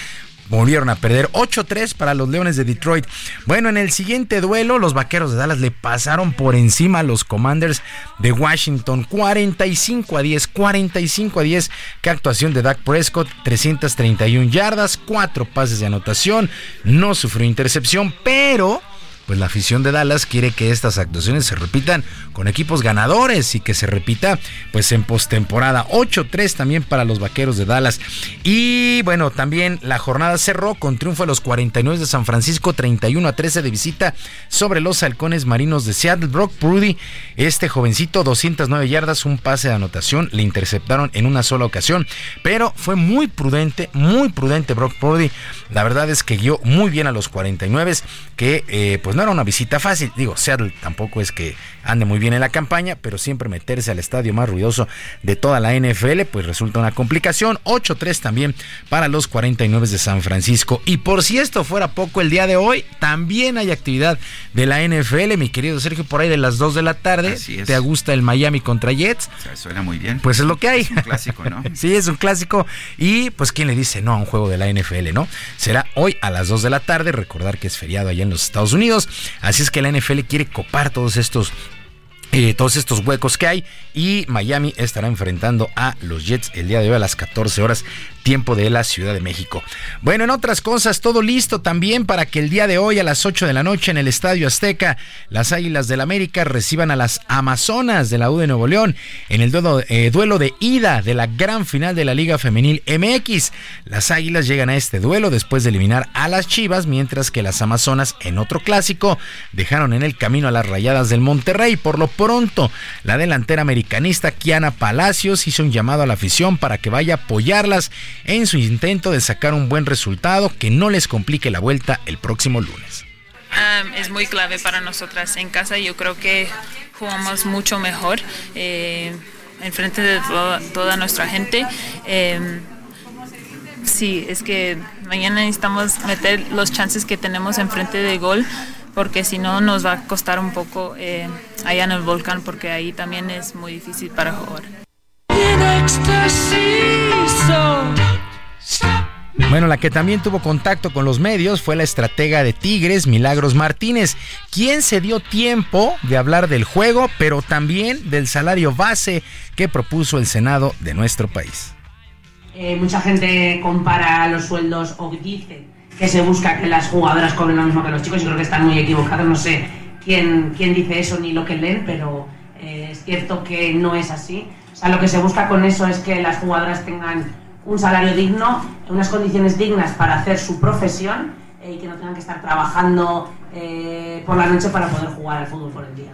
volvieron a perder 8-3 para los Leones de Detroit. Bueno, en el siguiente duelo, los Vaqueros de Dallas le pasaron por encima a los Commanders de Washington 45 a 10, 45 a 10. Qué actuación de Dak Prescott, 331 yardas, 4 pases de anotación, no sufrió intercepción, pero pues la afición de Dallas quiere que estas actuaciones se repitan con equipos ganadores y que se repita pues en postemporada 8-3 también para los Vaqueros de Dallas. Y bueno, también la jornada cerró con triunfo de los 49 de San Francisco 31 a 13 de visita sobre los Halcones Marinos de Seattle. Brock Prudy, este jovencito 209 yardas, un pase de anotación, le interceptaron en una sola ocasión, pero fue muy prudente, muy prudente Brock Purdy. La verdad es que guió muy bien a los 49 que eh, pues no era una visita fácil. Digo, Seattle tampoco es que ande muy bien en la campaña, pero siempre meterse al estadio más ruidoso de toda la NFL, pues resulta una complicación. 8-3 también para los 49 de San Francisco. Y por si esto fuera poco, el día de hoy también hay actividad de la NFL, mi querido Sergio, por ahí de las 2 de la tarde. ¿Te gusta el Miami contra Jets? O sea, suena muy bien. Pues es lo que hay. Es un clásico, ¿no? sí, es un clásico. Y pues, ¿quién le dice no a un juego de la NFL, no? Será hoy a las 2 de la tarde. Recordar que es feriado allá en los Estados Unidos. Así es que la NFL quiere copar todos estos eh, todos estos huecos que hay y Miami estará enfrentando a los Jets el día de hoy a las 14 horas tiempo de la Ciudad de México. Bueno, en otras cosas, todo listo también para que el día de hoy a las 8 de la noche en el Estadio Azteca, las Águilas del América reciban a las Amazonas de la U de Nuevo León en el duelo, eh, duelo de ida de la gran final de la Liga Femenil MX. Las Águilas llegan a este duelo después de eliminar a las Chivas, mientras que las Amazonas en otro clásico dejaron en el camino a las Rayadas del Monterrey. Por lo pronto, la delantera americanista Kiana Palacios hizo un llamado a la afición para que vaya a apoyarlas en su intento de sacar un buen resultado que no les complique la vuelta el próximo lunes. Um, es muy clave para nosotras en casa. Yo creo que jugamos mucho mejor eh, en frente de toda, toda nuestra gente. Eh, sí, es que mañana necesitamos meter los chances que tenemos enfrente de gol porque si no nos va a costar un poco eh, allá en el volcán porque ahí también es muy difícil para jugar. Bueno, la que también tuvo contacto con los medios fue la estratega de Tigres, Milagros Martínez, quien se dio tiempo de hablar del juego, pero también del salario base que propuso el Senado de nuestro país. Eh, mucha gente compara los sueldos o dice que se busca que las jugadoras cobren lo mismo que los chicos. Yo creo que están muy equivocados. No sé quién, quién dice eso ni lo que leen, pero eh, cierto que no es así. O sea, lo que se busca con eso es que las jugadoras tengan un salario digno, unas condiciones dignas para hacer su profesión eh, y que no tengan que estar trabajando eh, por la noche para poder jugar al fútbol por el día.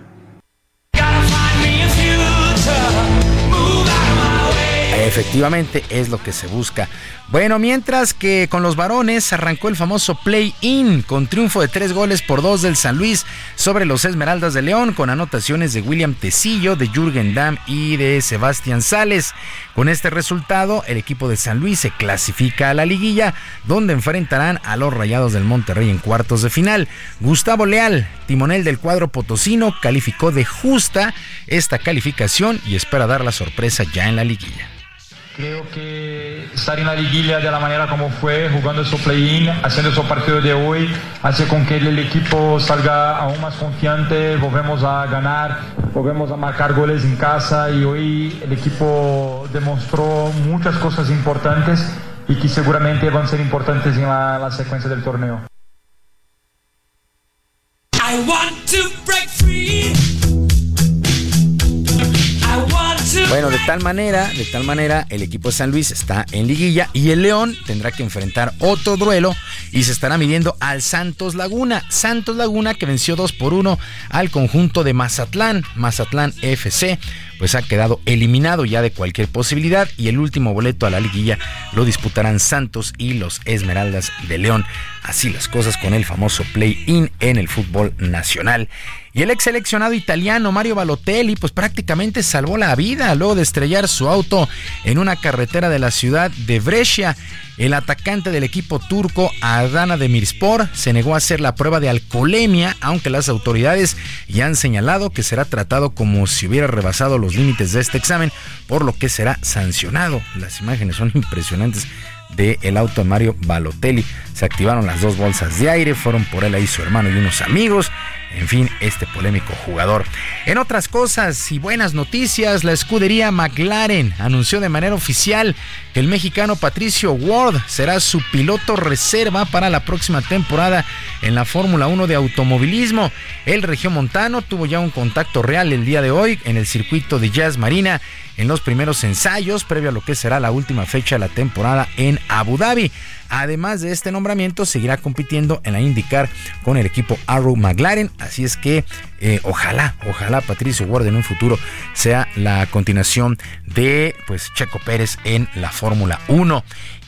Efectivamente es lo que se busca. Bueno, mientras que con los varones arrancó el famoso play-in con triunfo de tres goles por dos del San Luis sobre los Esmeraldas de León con anotaciones de William Tecillo, de Jürgen Damm y de Sebastián Sales. Con este resultado, el equipo de San Luis se clasifica a la liguilla donde enfrentarán a los Rayados del Monterrey en cuartos de final. Gustavo Leal, timonel del cuadro potosino, calificó de justa esta calificación y espera dar la sorpresa ya en la liguilla. Creo que estar en la liguilla de la manera como fue, jugando su play-in, haciendo su partido de hoy, hace con que el equipo salga aún más confiante, volvemos a ganar, volvemos a marcar goles en casa y hoy el equipo demostró muchas cosas importantes y que seguramente van a ser importantes en la, la secuencia del torneo. Bueno, de tal manera, de tal manera, el equipo de San Luis está en liguilla y el León tendrá que enfrentar otro duelo y se estará midiendo al Santos Laguna. Santos Laguna que venció 2 por 1 al conjunto de Mazatlán, Mazatlán FC, pues ha quedado eliminado ya de cualquier posibilidad y el último boleto a la liguilla lo disputarán Santos y los Esmeraldas de León. Así las cosas con el famoso play-in en el fútbol nacional. Y el ex seleccionado italiano Mario Balotelli pues prácticamente salvó la vida luego de estrellar su auto en una carretera de la ciudad de Brescia. El atacante del equipo turco Adana Demirspor se negó a hacer la prueba de alcoholemia, aunque las autoridades ya han señalado que será tratado como si hubiera rebasado los límites de este examen, por lo que será sancionado. Las imágenes son impresionantes del el auto de Mario Balotelli. Se activaron las dos bolsas de aire, fueron por él ahí su hermano y unos amigos. En fin, este polémico jugador. En otras cosas y buenas noticias, la escudería McLaren anunció de manera oficial que el mexicano Patricio Ward será su piloto reserva para la próxima temporada en la Fórmula 1 de automovilismo. El regiomontano tuvo ya un contacto real el día de hoy en el circuito de Jazz Marina en los primeros ensayos previo a lo que será la última fecha de la temporada en Abu Dhabi. Además de este nombramiento, seguirá compitiendo en la IndyCar con el equipo Arrow McLaren. Así es que eh, ojalá, ojalá Patricio Ward en un futuro sea la continuación de pues Checo Pérez en la Fórmula 1.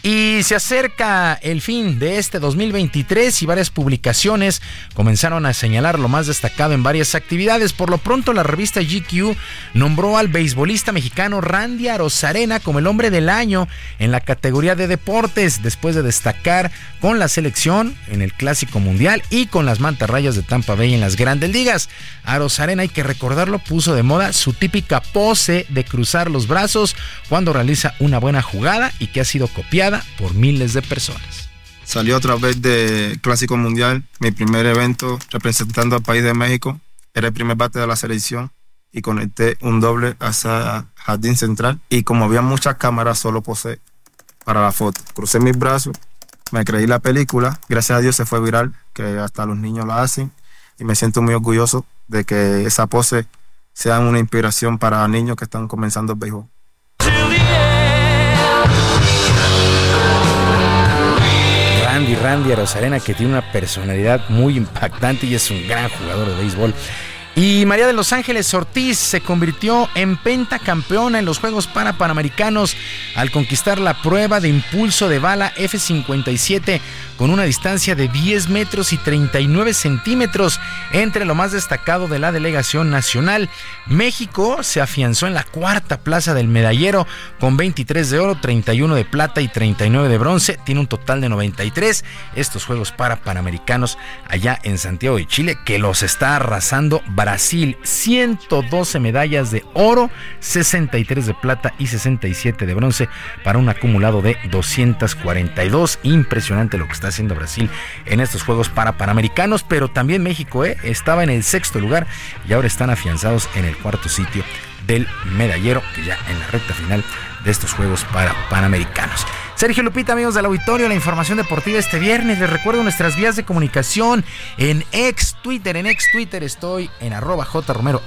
Y se acerca el fin de este 2023 y varias publicaciones comenzaron a señalar lo más destacado en varias actividades. Por lo pronto la revista GQ nombró al beisbolista mexicano Randy Arozarena como el hombre del año en la categoría de deportes después de destacar con la selección en el Clásico Mundial y con las mantarrayas de Tampa Bay en las grandes ligas. Arozarena, hay que recordarlo, puso de moda su típica pose de cruzar los brazos cuando realiza una buena jugada y que ha sido copiada por miles de personas. Salió otra vez de Clásico Mundial, mi primer evento representando al país de México. Era el primer bate de la selección y conecté un doble hacia Jardín Central. Y como había muchas cámaras, solo posé para la foto. Crucé mis brazos, me creí la película. Gracias a Dios se fue viral, que hasta los niños lo hacen. Y me siento muy orgulloso de que esa pose sea una inspiración para niños que están comenzando el béisbol. Randy Randy Arozarena que tiene una personalidad muy impactante y es un gran jugador de béisbol. Y María de los Ángeles Ortiz se convirtió en pentacampeona en los Juegos para Panamericanos al conquistar la prueba de impulso de bala F-57 con una distancia de 10 metros y 39 centímetros entre lo más destacado de la delegación nacional. México se afianzó en la cuarta plaza del medallero con 23 de oro, 31 de plata y 39 de bronce. Tiene un total de 93 estos Juegos para Panamericanos allá en Santiago de Chile que los está arrasando Brasil. 112 medallas de oro, 63 de plata y 67 de bronce para un acumulado de 242. Impresionante lo que está haciendo Brasil en estos Juegos para Panamericanos, pero también México ¿eh? estaba en el sexto lugar y ahora están afianzados en el cuarto sitio del medallero, que ya en la recta final de estos Juegos para Panamericanos. Sergio Lupita, amigos del auditorio, la información deportiva este viernes. Les recuerdo nuestras vías de comunicación en ex Twitter. En ex Twitter estoy en arroba jromerohb,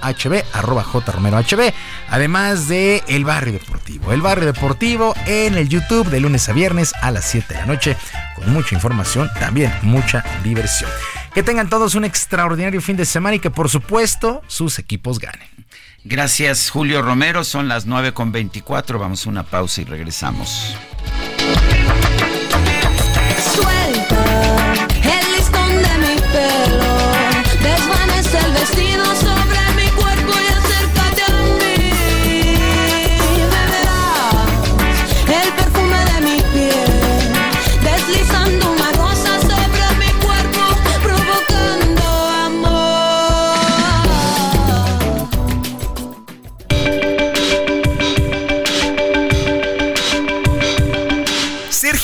arroba jromerohb. Además de El Barrio Deportivo. El Barrio Deportivo en el YouTube de lunes a viernes a las 7 de la noche. Con mucha información, también mucha diversión. Que tengan todos un extraordinario fin de semana y que por supuesto sus equipos ganen. Gracias, Julio Romero. Son las 9 con 24. Vamos a una pausa y regresamos.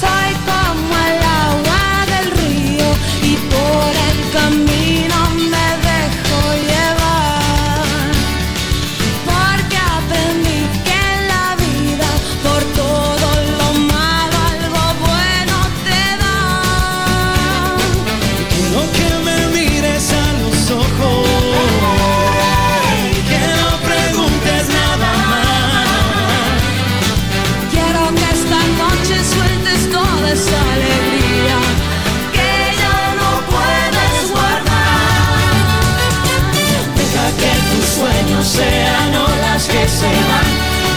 Soy se van,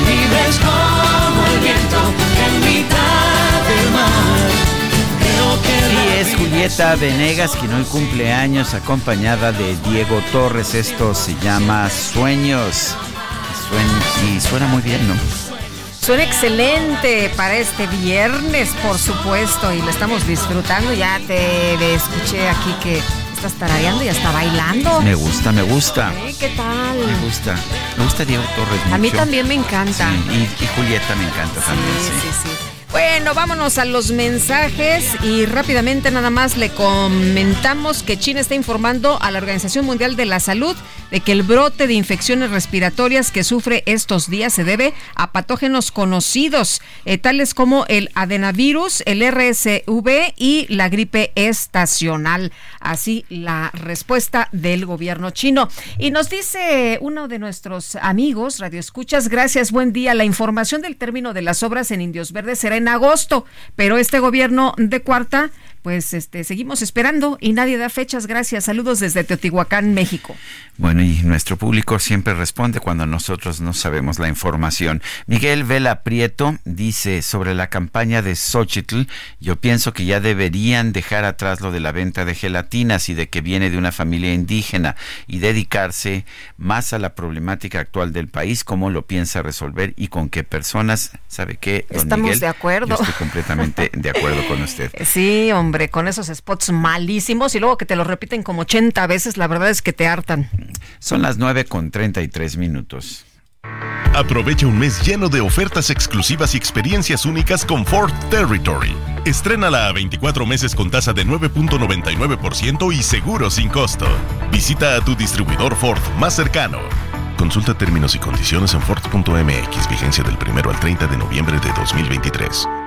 libres como el viento en mitad del mar. Creo que Sí, la es Julieta Venegas quien hoy cumple años acompañada de Diego Torres. Esto se llama Sueños. Suen- y suena muy bien, ¿no? Suena excelente para este viernes, por supuesto, y lo estamos disfrutando. Ya te escuché aquí que estás tarareando y hasta bailando. Me gusta, me gusta. ¿Qué tal? Me gusta. Me gusta Diego Torres mucho. A mí también me encanta. Sí, y, y Julieta me encanta también, sí. sí, sí. Bueno, vámonos a los mensajes y rápidamente nada más le comentamos que China está informando a la Organización Mundial de la Salud de que el brote de infecciones respiratorias que sufre estos días se debe a patógenos conocidos, eh, tales como el adenavirus, el RSV y la gripe estacional. Así la respuesta del gobierno chino. Y nos dice uno de nuestros amigos, Radio Escuchas, gracias, buen día. La información del término de las obras en Indios Verdes será en agosto, pero este gobierno de cuarta, pues este, seguimos esperando y nadie da fechas. Gracias. Saludos desde Teotihuacán, México. Bueno, y nuestro público siempre responde cuando nosotros no sabemos la información. Miguel Vela Prieto dice sobre la campaña de Xochitl, yo pienso que ya deberían dejar atrás lo de la venta de gelatinas y de que viene de una familia indígena y dedicarse más a la problemática actual del país, cómo lo piensa resolver y con qué personas. ¿Sabe qué? don Estamos Miguel? de acuerdo. Yo estoy completamente de acuerdo con usted. Sí, hombre, con esos spots malísimos y luego que te lo repiten como 80 veces, la verdad es que te hartan. Son las 9 con 33 minutos. Aprovecha un mes lleno de ofertas exclusivas y experiencias únicas con Ford Territory. Estrénala a 24 meses con tasa de 9.99% y seguro sin costo. Visita a tu distribuidor Ford más cercano. Consulta términos y condiciones en Ford.mx, vigencia del 1 al 30 de noviembre de 2023.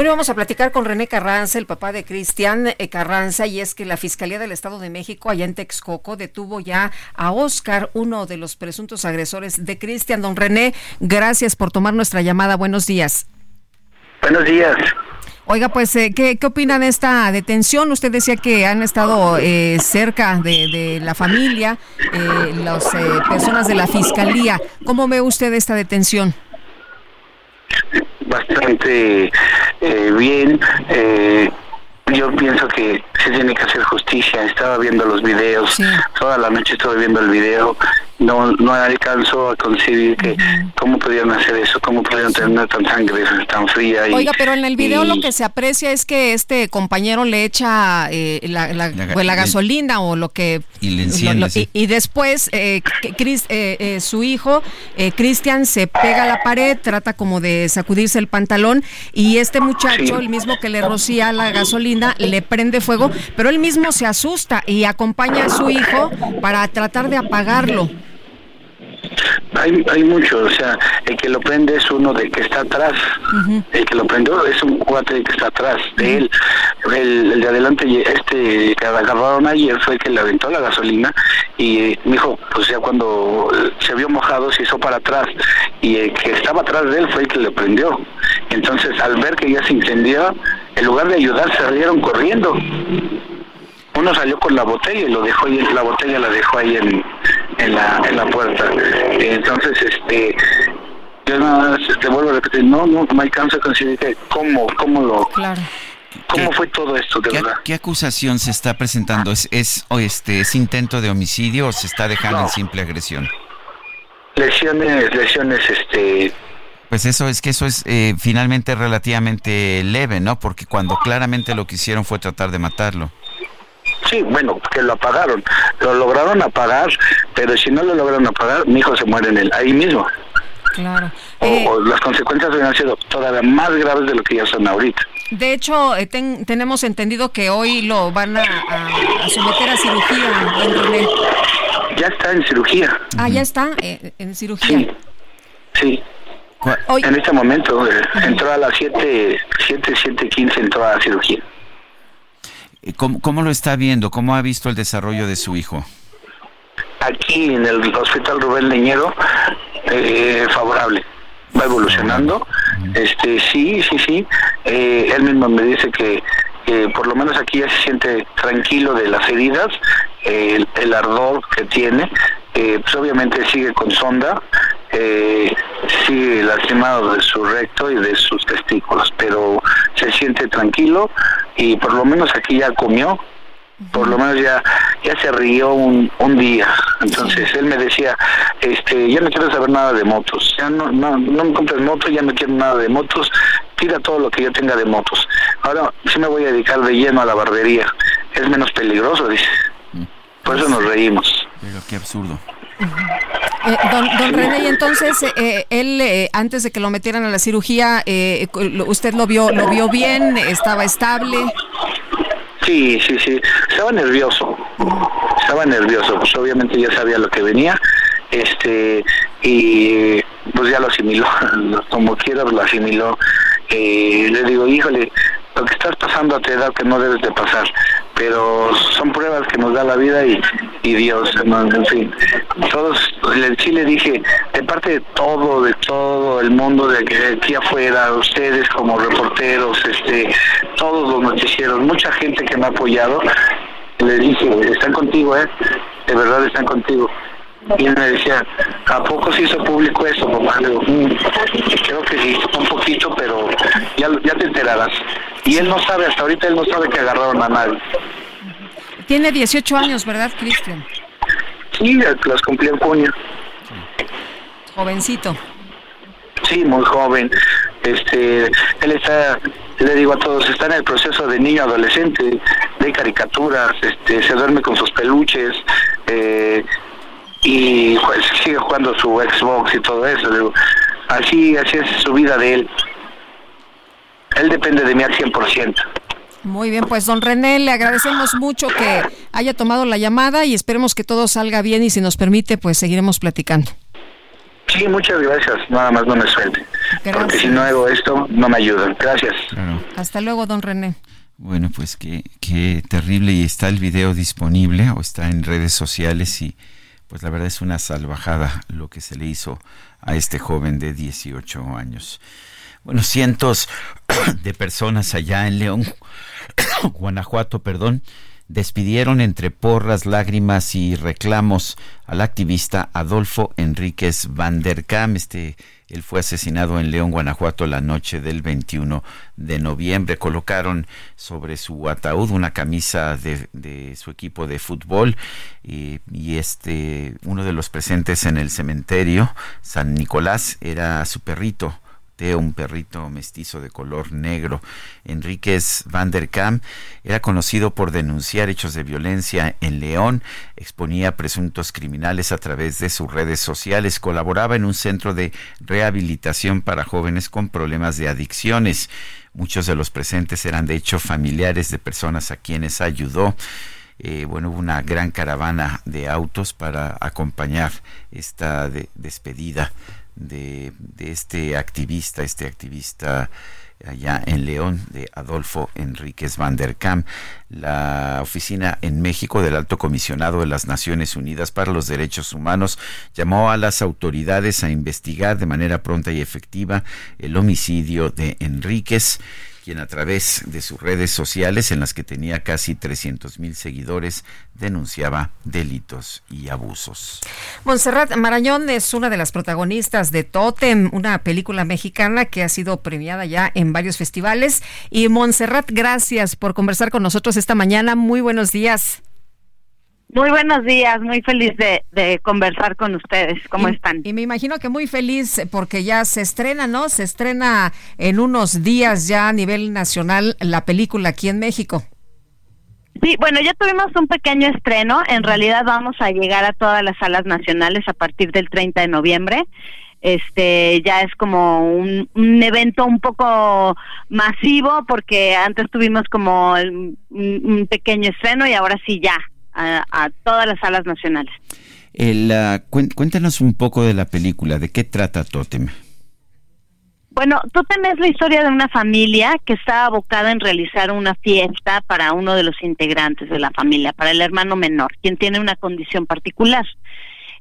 Hoy vamos a platicar con René Carranza, el papá de Cristian eh, Carranza, y es que la Fiscalía del Estado de México, allá en Texcoco, detuvo ya a Oscar, uno de los presuntos agresores de Cristian. Don René, gracias por tomar nuestra llamada. Buenos días. Buenos días. Oiga, pues, eh, ¿qué, ¿qué opina de esta detención? Usted decía que han estado eh, cerca de, de la familia, eh, las eh, personas de la Fiscalía. ¿Cómo ve usted esta detención? Bastante eh, bien. Eh, yo pienso que se tiene que hacer justicia. Estaba viendo los videos, toda la noche estuve viendo el video. No, no alcanzo a concebir que cómo podían hacer eso, cómo podían tener tan sangre tan fría. Y, Oiga, pero en el video y- lo que se aprecia es que este compañero le echa eh, la, la- ga- pues, la le- gasolina o lo que... Y le enciende, lo- sí. y, y después eh, Chris- eh, eh, su hijo, eh, Cristian, se pega a la pared, trata como de sacudirse el pantalón y este muchacho, el mismo que le rocía la gasolina, le prende fuego, pero él mismo se asusta y acompaña a su hijo para tratar de apagarlo. Hay, hay mucho, o sea, el que lo prende es uno de que está atrás. El que lo prendió es un cuate que está atrás de él. El, el de adelante, este que agarraron ayer fue el que le aventó la gasolina y mi hijo, pues ya cuando se vio mojado se hizo para atrás y el que estaba atrás de él fue el que le prendió. Entonces, al ver que ya se incendiaba, en lugar de ayudar, salieron corriendo. Uno salió con la botella y lo dejó ahí, la botella la dejó ahí en, en la, en la puerta. Entonces, este, yo nada más te vuelvo a repetir, no, no, no alcanzo a conseguir que cómo, cómo lo, Claro. cómo fue todo esto, de ¿Qué, verdad. qué acusación se está presentando? ¿Es, es, o este, ¿Es intento de homicidio o se está dejando en simple agresión? Lesiones, lesiones, este, Pues eso es que eso es eh, finalmente relativamente leve, ¿no? Porque cuando claramente lo que hicieron fue tratar de matarlo. Sí, bueno, que lo apagaron, lo lograron apagar, pero si no lo lograron apagar, mi hijo se muere en él, ahí mismo. Claro. O, o las consecuencias hubieran sido todavía más graves de lo que ya son ahorita. De hecho, eh, ten- tenemos entendido que hoy lo van a, a- a someter a cirugía, don René. Ya está en cirugía. Ah, ya está eh, en cirugía. Sí. En este momento eh, entró a las 7, 7, 7, 15 entró a cirugía. Eh, ¿Cómo, ¿Cómo lo está viendo? ¿Cómo ha visto el desarrollo de su hijo? Aquí en el Hospital Rubén Leñero, eh, favorable. Va evolucionando. Este, sí, sí, sí. Eh, él mismo me dice que que por lo menos aquí ya se siente tranquilo de las heridas, eh, el, el ardor que tiene. Eh, pues obviamente sigue con sonda, eh, sigue lastimado de su recto y de sus testículos, pero se siente tranquilo y por lo menos aquí ya comió, por lo menos ya ya se rió un, un día. Entonces él me decía este ya no quiero saber nada de motos ya no no, no me compres motos ya no quiero nada de motos tira todo lo que yo tenga de motos. Ahora sí me voy a dedicar de lleno a la barbería es menos peligroso dice. Por eso nos reímos. Pero qué absurdo. Eh, don, René, y entonces eh, eh, él eh, antes de que lo metieran a la cirugía, eh, usted lo vio, lo vio bien, estaba estable. Sí, sí, sí. Estaba nervioso. Estaba nervioso. Pues obviamente ya sabía lo que venía. Este, y pues ya lo asimiló. Como quiera lo asimiló. Le digo, híjole, lo que estás pasando a tu edad que no debes de pasar. Pero son pruebas que nos da la vida y, Dios, en fin. Todos, sí le dije, de parte de todo, de todo el mundo de aquí afuera, ustedes como reporteros, este, todos los noticieros, mucha gente que me ha apoyado, le dije, están contigo, ¿eh? De verdad están contigo. Y él me decía, ¿a poco se hizo público eso, papá? Le digo, "Mm, creo que sí, un poquito, pero ya, ya te enterarás. Y él no sabe, hasta ahorita él no sabe que agarraron a nadie. Tiene 18 años, ¿verdad, Cristian? Sí, los cumplí en junio. Jovencito. Sí, muy joven. Este, él está, le digo a todos, está en el proceso de niño adolescente, de caricaturas, este, se duerme con sus peluches, eh, y pues, sigue jugando su Xbox y todo eso. digo, así, así es su vida de él. Él depende de mí al 100%. Muy bien, pues don René, le agradecemos mucho que haya tomado la llamada y esperemos que todo salga bien y si nos permite, pues seguiremos platicando. Sí, muchas gracias. Nada más no me suelte. Porque si no hago esto, no me ayudan. Gracias. Hasta luego, don René. Bueno, pues qué, qué terrible y está el video disponible o está en redes sociales y pues la verdad es una salvajada lo que se le hizo a este joven de 18 años. Bueno, cientos de personas allá en León, Guanajuato, perdón, despidieron entre porras, lágrimas y reclamos al activista Adolfo Enríquez Van der Kam. Este, él fue asesinado en León, Guanajuato, la noche del 21 de noviembre. Colocaron sobre su ataúd una camisa de, su equipo de fútbol y, y este, uno de los presentes en el cementerio, San Nicolás, era su perrito un perrito mestizo de color negro. Enríquez van der Kamp era conocido por denunciar hechos de violencia en León, exponía presuntos criminales a través de sus redes sociales, colaboraba en un centro de rehabilitación para jóvenes con problemas de adicciones. Muchos de los presentes eran de hecho familiares de personas a quienes ayudó. Eh, bueno, hubo una gran caravana de autos para acompañar esta despedida de, este activista, este activista allá en León, de Adolfo Enríquez van der Kamp. La oficina en México del Alto Comisionado de las Naciones Unidas para los Derechos Humanos llamó a las autoridades a investigar de manera pronta y efectiva el homicidio de Enríquez quien a través de sus redes sociales, en las que tenía casi 300 mil seguidores, denunciaba delitos y abusos. Montserrat Marañón es una de las protagonistas de Totem, una película mexicana que ha sido premiada ya en varios festivales. Y Montserrat, gracias por conversar con nosotros esta mañana. Muy buenos días. Muy buenos días, muy feliz de, conversar con ustedes. ¿Cómo están? Y me imagino que muy feliz porque ya se estrena, ¿no? Se estrena en unos días ya a nivel nacional la película aquí en México. Sí, bueno, ya tuvimos un pequeño estreno. En realidad vamos a llegar a todas las salas nacionales a partir del 30 de noviembre este ya es como un, un, evento un poco masivo porque antes tuvimos como un pequeño estreno y ahora sí ya a, todas las salas nacionales. El, cuéntanos un poco de la película, ¿de qué trata Totem? Bueno, Totem es la historia de una familia que está abocada en realizar una fiesta para uno de los integrantes de la familia, para el hermano menor, quien tiene una condición particular.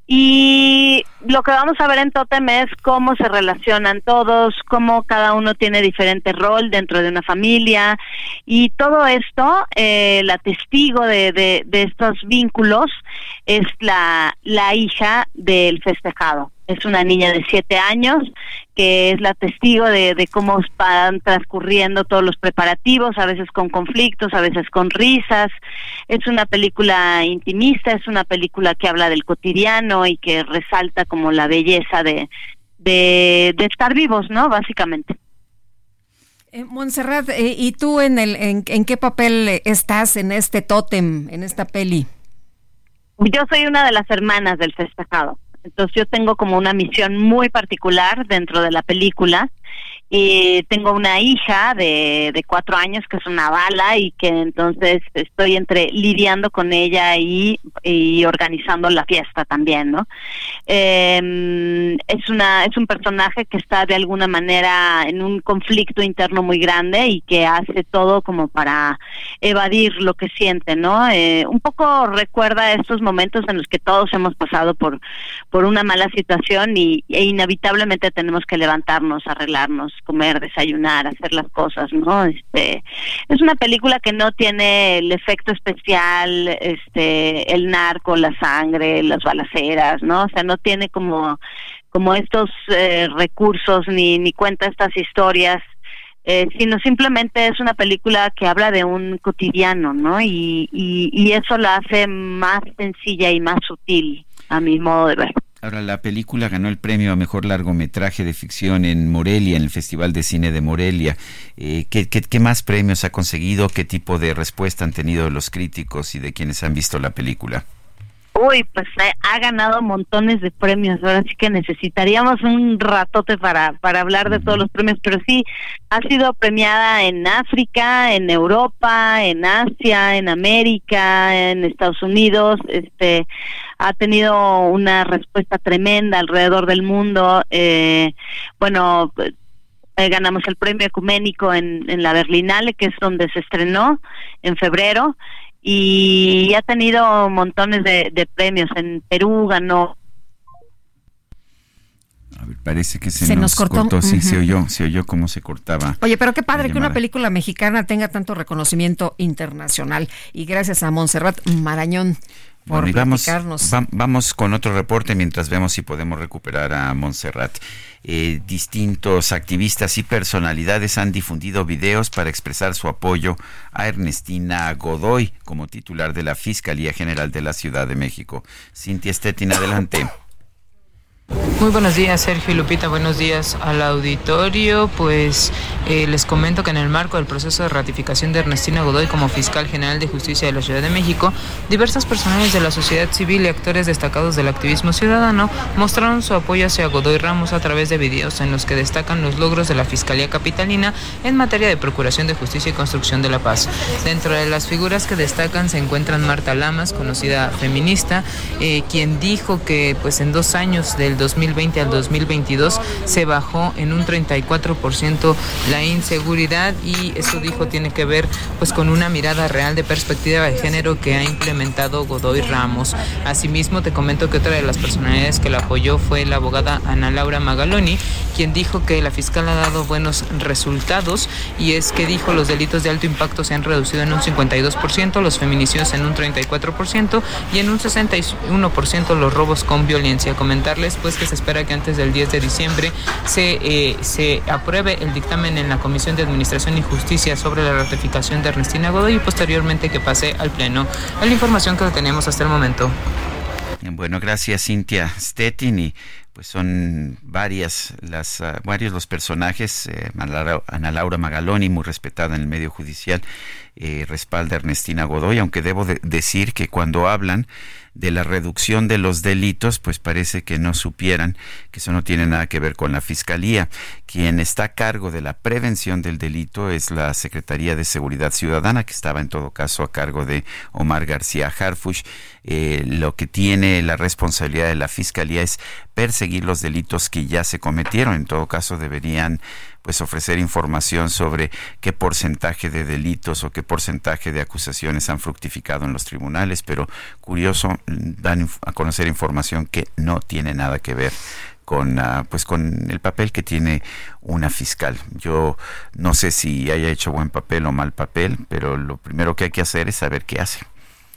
Y lo que vamos a ver en Totem es cómo se relacionan todos, cómo cada uno tiene diferente rol dentro de una familia. Y todo esto, eh, la testigo de, de, de estos vínculos es la, la hija del festejado es una niña de siete años que es la testigo de, cómo van transcurriendo todos los preparativos, a veces con conflictos, a veces con risas. Es una película intimista, es una película que habla del cotidiano y que resalta como la belleza de, de, estar vivos, ¿no? Básicamente. Eh, Montserrat, eh, ¿y tú en, el, en, en qué papel estás en este tótem, en esta peli? Yo soy una de las hermanas del festejado. Entonces yo tengo como una misión muy particular dentro de la película y tengo una hija de, de cuatro años que es una bala y que entonces estoy entre lidiando con ella y, y organizando la fiesta también, ¿no? Eh, es una es un personaje que está de alguna manera en un conflicto interno muy grande y que hace todo como para evadir lo que siente, ¿no? Eh, un poco recuerda estos momentos en los que todos hemos pasado por por una mala situación y e inevitablemente tenemos que levantarnos, arreglarnos comer, desayunar, hacer las cosas, ¿no? Este, es una película que no tiene el efecto especial, este, el narco, la sangre, las balaceras, ¿no? O sea, no tiene como como estos eh, recursos ni ni cuenta estas historias eh, sino simplemente es una película que habla de un cotidiano, ¿no? Y, y, y, eso la hace más sencilla y más sutil, a mi modo de ver. Ahora, la película ganó el premio a mejor largometraje de ficción en Morelia, en el Festival de Cine de Morelia. Eh, ¿qué, qué, más premios ha conseguido? ¿Qué tipo de respuesta han tenido los críticos y de quienes han visto la película? Uy, pues ha ganado montones de premios. Ahora sí que necesitaríamos un ratote para, para hablar de todos los premios, pero sí, ha sido premiada en África, en Europa, en Asia, en América, en Estados Unidos. Este, ha tenido una respuesta tremenda alrededor del mundo. Eh, bueno, eh, ganamos el premio ecuménico en, en la Berlinale, que es donde se estrenó en febrero, y ha tenido montones de, de premios. En Perú ganó A ver, parece que se, Se nos, nos cortó. Sí, se oyó, se oyó cómo se cortaba. Oye, pero qué padre que una película mexicana tenga tanto reconocimiento internacional. Y gracias a Montserrat Marañón por Bueno, vamos, platicarnos. va- vamos con otro reporte mientras vemos si podemos recuperar a Montserrat. Eh, distintos activistas y personalidades han difundido videos para expresar su apoyo a Ernestina Godoy como titular de la Fiscalía General de la Ciudad de México. Cintia Stettin, adelante. Muy buenos días, Sergio y Lupita. Buenos días al auditorio. Pues eh, les comento que en el marco del proceso de ratificación de Ernestina Godoy como fiscal general de justicia de la Ciudad de México, diversas personas de la sociedad civil y actores destacados del activismo ciudadano mostraron su apoyo hacia Godoy Ramos a través de videos en los que destacan los logros de la Fiscalía Capitalina en materia de procuración de justicia y construcción de la paz. Dentro de las figuras que destacan se encuentran Marta Lamas, conocida feminista, eh, quien dijo que pues en dos años del 2020 al 2022 se bajó en un 34% la inseguridad y eso dijo tiene que ver pues con una mirada real de perspectiva de género que ha implementado Godoy Ramos. Asimismo te comento que otra de las personalidades que la apoyó fue la abogada Ana Laura Magaloni, quien dijo que la fiscal ha dado buenos resultados y es que dijo los delitos de alto impacto se han reducido en un 52%, los feminicidios en un 34% y en un 61% los robos con violencia. Comentarles pues que se espera que antes del 10 de diciembre se, eh, se apruebe el dictamen en la Comisión de Administración y Justicia sobre la ratificación de Ernestina Godoy y posteriormente que pase al Pleno. Es la información que tenemos hasta el momento. Bueno, gracias Cintia Stettin pues son varias las ah, varios los personajes eh, Ana Laura Magaloni muy respetada en el medio judicial eh, respalda Ernestina Godoy aunque debo de- decir que cuando hablan de la reducción de los delitos, pues parece que no supieran que eso no tiene nada que ver con la Fiscalía. Quien está a cargo de la prevención del delito es la Secretaría de Seguridad Ciudadana, que estaba en todo caso a cargo de Omar García Harfush. Eh, lo que tiene la responsabilidad de la Fiscalía es perseguir los delitos que ya se cometieron. En todo caso, deberían pues ofrecer información sobre qué porcentaje de delitos o qué porcentaje de acusaciones han fructificado en los tribunales, pero curioso, mm, dan a conocer información que no tiene nada que ver con ah, pues con el papel que tiene una fiscal. Yo no sé si haya hecho buen papel o mal papel, pero lo primero que hay que hacer es saber qué hace.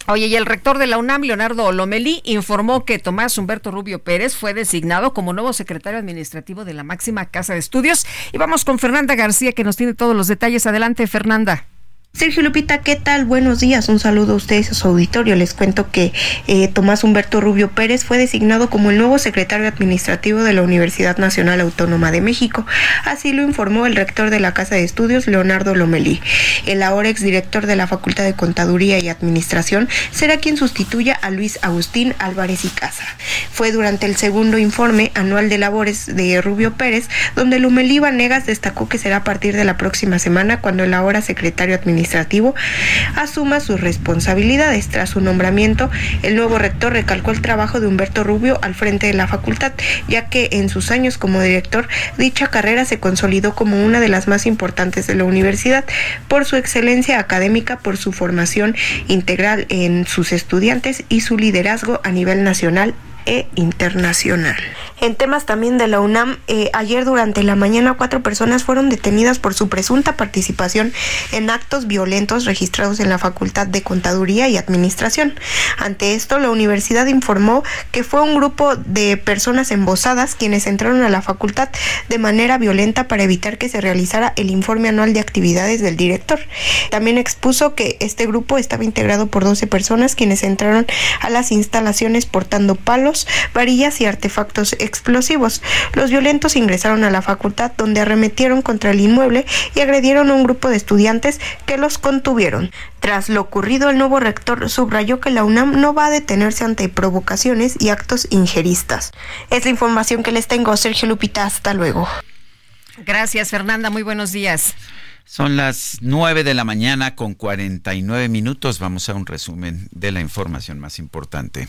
Oye, y el rector de la UNAM, Leonardo Olomeli, informó que Tomás Humberto Rubio Pérez fue designado como nuevo secretario administrativo de la máxima casa de estudios. Y vamos con Fernanda García, que nos tiene todos los detalles. Adelante, Fernanda. Sergio Lupita, ¿qué tal? Buenos días, un saludo a ustedes a su auditorio. Les cuento que eh, Tomás Humberto Rubio Pérez fue designado como el nuevo secretario administrativo de la Universidad Nacional Autónoma de México. Así lo informó el rector de la Casa de Estudios, Leonardo Lomelí. El ahora exdirector de la Facultad de Contaduría y Administración será quien sustituya a Luis Agustín Álvarez y Casa. Fue durante el segundo informe anual de labores de Rubio Pérez, donde Lomelí Vanegas destacó que será a partir de la próxima semana cuando el ahora secretario administrativo asuma sus responsabilidades. Tras su nombramiento, el nuevo rector recalcó el trabajo de Humberto Rubio al frente de la facultad, ya que en sus años como director, dicha carrera se consolidó como una de las más importantes de la universidad por su excelencia académica, por su formación integral en sus estudiantes y su liderazgo a nivel nacional e internacional. En temas también de la UNAM, eh, ayer durante la mañana cuatro personas fueron detenidas por su presunta participación en actos violentos registrados en la Facultad de Contaduría y Administración. Ante esto, la universidad informó que fue un grupo de personas embosadas quienes entraron a la facultad de manera violenta para evitar que se realizara el informe anual de actividades del director. También expuso que este grupo estaba integrado por 12 personas quienes entraron a las instalaciones portando palos, varillas y artefactos explosivos. Los violentos ingresaron a la facultad donde arremetieron contra el inmueble y agredieron a un grupo de estudiantes que los contuvieron. Tras lo ocurrido, el nuevo rector subrayó que la UNAM no va a detenerse ante provocaciones y actos injeristas. Es la información que les tengo, Sergio Lupita. Hasta luego. Gracias, Fernanda. Muy buenos días. Son las 9 de la mañana con 49 minutos. Vamos a un resumen de la información más importante.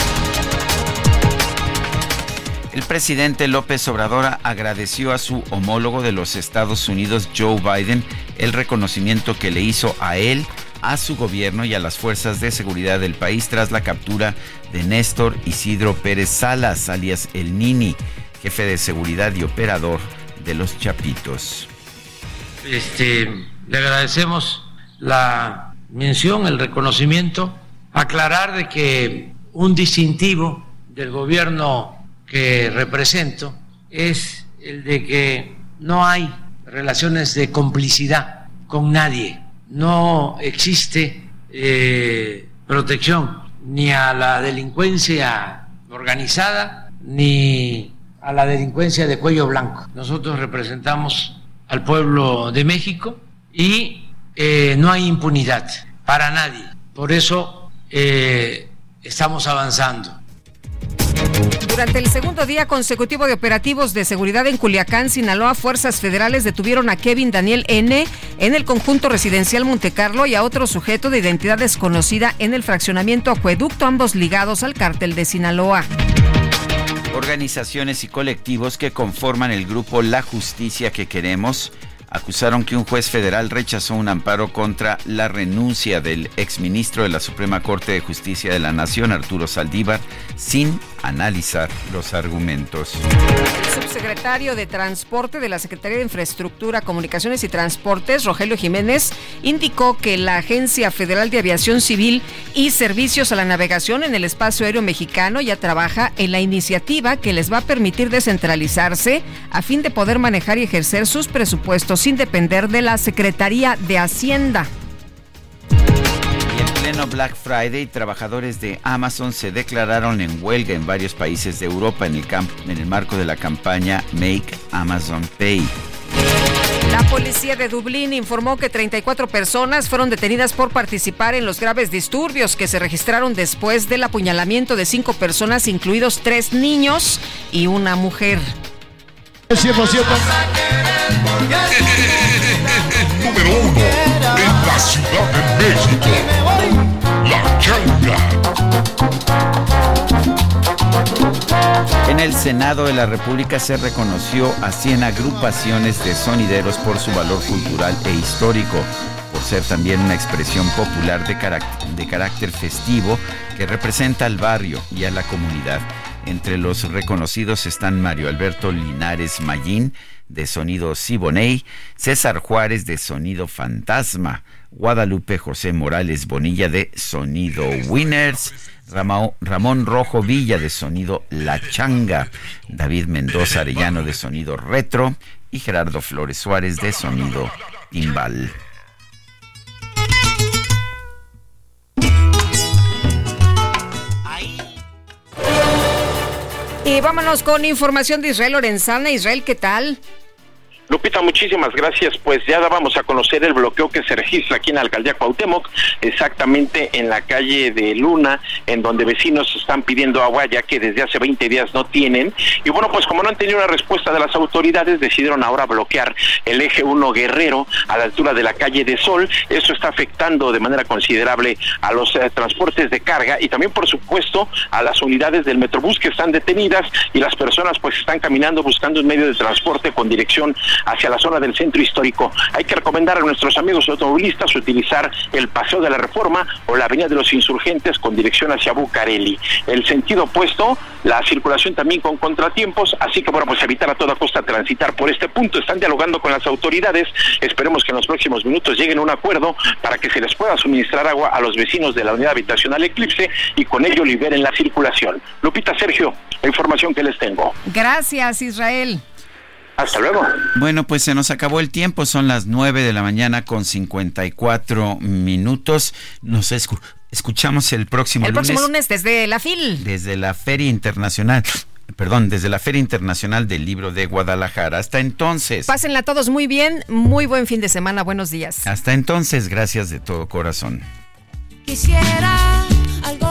El presidente López Obrador agradeció a su homólogo de los Estados Unidos, Joe Biden, el reconocimiento que le hizo a él, a su gobierno y a las fuerzas de seguridad del país tras la captura de Néstor Isidro Pérez Salas, alias El Nini, jefe de seguridad y operador de los Chapitos. Este, le agradecemos la mención, el reconocimiento, aclarar de que un distintivo del gobierno que represento es el de que no hay relaciones de complicidad con nadie, no existe eh, protección ni a la delincuencia organizada ni a la delincuencia de cuello blanco. Nosotros representamos al pueblo de México y eh, no hay impunidad para nadie. Por eso eh, estamos avanzando. Durante el segundo día consecutivo de operativos de seguridad en Culiacán, Sinaloa, fuerzas federales detuvieron a Kevin Daniel N. en el conjunto residencial Montecarlo y a otro sujeto de identidad desconocida en el fraccionamiento Acueducto, ambos ligados al cártel de Sinaloa. Organizaciones y colectivos que conforman el grupo La Justicia que Queremos acusaron que un juez federal rechazó un amparo contra la renuncia del exministro de la Suprema Corte de Justicia de la Nación, Arturo Saldívar, sin analizar los argumentos. El subsecretario de Transporte de la Secretaría de Infraestructura, Comunicaciones y Transportes, Rogelio Jiménez, indicó que la Agencia Federal de Aviación Civil y Servicios a la Navegación en el Espacio Aéreo Mexicano ya trabaja en la iniciativa que les va a permitir descentralizarse a fin de poder manejar y ejercer sus presupuestos sin depender de la Secretaría de Hacienda. En pleno Black Friday, trabajadores de Amazon se declararon en huelga en varios países de Europa en el, camp- en el marco de la campaña Make Amazon Pay. La policía de Dublín informó que 34 personas fueron detenidas por participar en los graves disturbios que se registraron después del apuñalamiento de cinco personas, incluidos tres niños y una mujer. 100%. Ciudad de México. La. En el Senado de la República se reconoció a 100 agrupaciones de sonideros por su valor cultural e histórico, por ser también una expresión popular de carácter, de carácter festivo que representa al barrio y a la comunidad. Entre los reconocidos están Mario Alberto Linares Mayín, de sonido Siboney, César Juárez, de sonido Fantasma, Guadalupe José Morales Bonilla, de sonido Winners, Ramón Rojo Villa de sonido La Changa, David Mendoza Arellano de sonido Retro y Gerardo Flores Suárez de sonido Timbal. Y vámonos con información de Israel Lorenzana. Israel, ¿qué tal? Lupita, muchísimas gracias. Pues ya dábamos a conocer el bloqueo que se registra aquí en la alcaldía Cuauhtémoc, exactamente en la calle de Luna, en donde vecinos están pidiendo agua ya que desde hace 20 días no tienen. Y bueno, pues como no han tenido una respuesta de las autoridades, decidieron ahora bloquear el eje 1 Guerrero a la altura de la calle de Sol. Eso está afectando de manera considerable a los eh, transportes de carga y también, por supuesto, a las unidades del Metrobús que están detenidas y las personas pues están caminando buscando un medio de transporte con dirección hacia la zona del centro histórico. Hay que recomendar a nuestros amigos automovilistas utilizar el Paseo de la Reforma o la Avenida de los Insurgentes con dirección hacia Bucareli. El sentido opuesto, la circulación también con contratiempos, así que bueno, pues evitar a toda costa transitar por este punto. Están dialogando con las autoridades, esperemos que en los próximos minutos lleguen a un acuerdo para que se les pueda suministrar agua a los vecinos de la unidad habitacional Eclipse y con ello liberen la circulación. Lupita Sergio, la información que les tengo. Gracias, Israel. Hasta luego. Bueno, pues se nos acabó el tiempo, son las 9 de la mañana con 54 minutos. Nos, escu- escuchamos el próximo El lunes. próximo lunes desde la FIL. Desde la Feria Internacional. Perdón, desde la Feria Internacional del Libro de Guadalajara. Hasta entonces. Pásenla todos muy bien. Muy buen fin de semana. Buenos días. Hasta entonces, gracias de todo corazón. Quisiera algo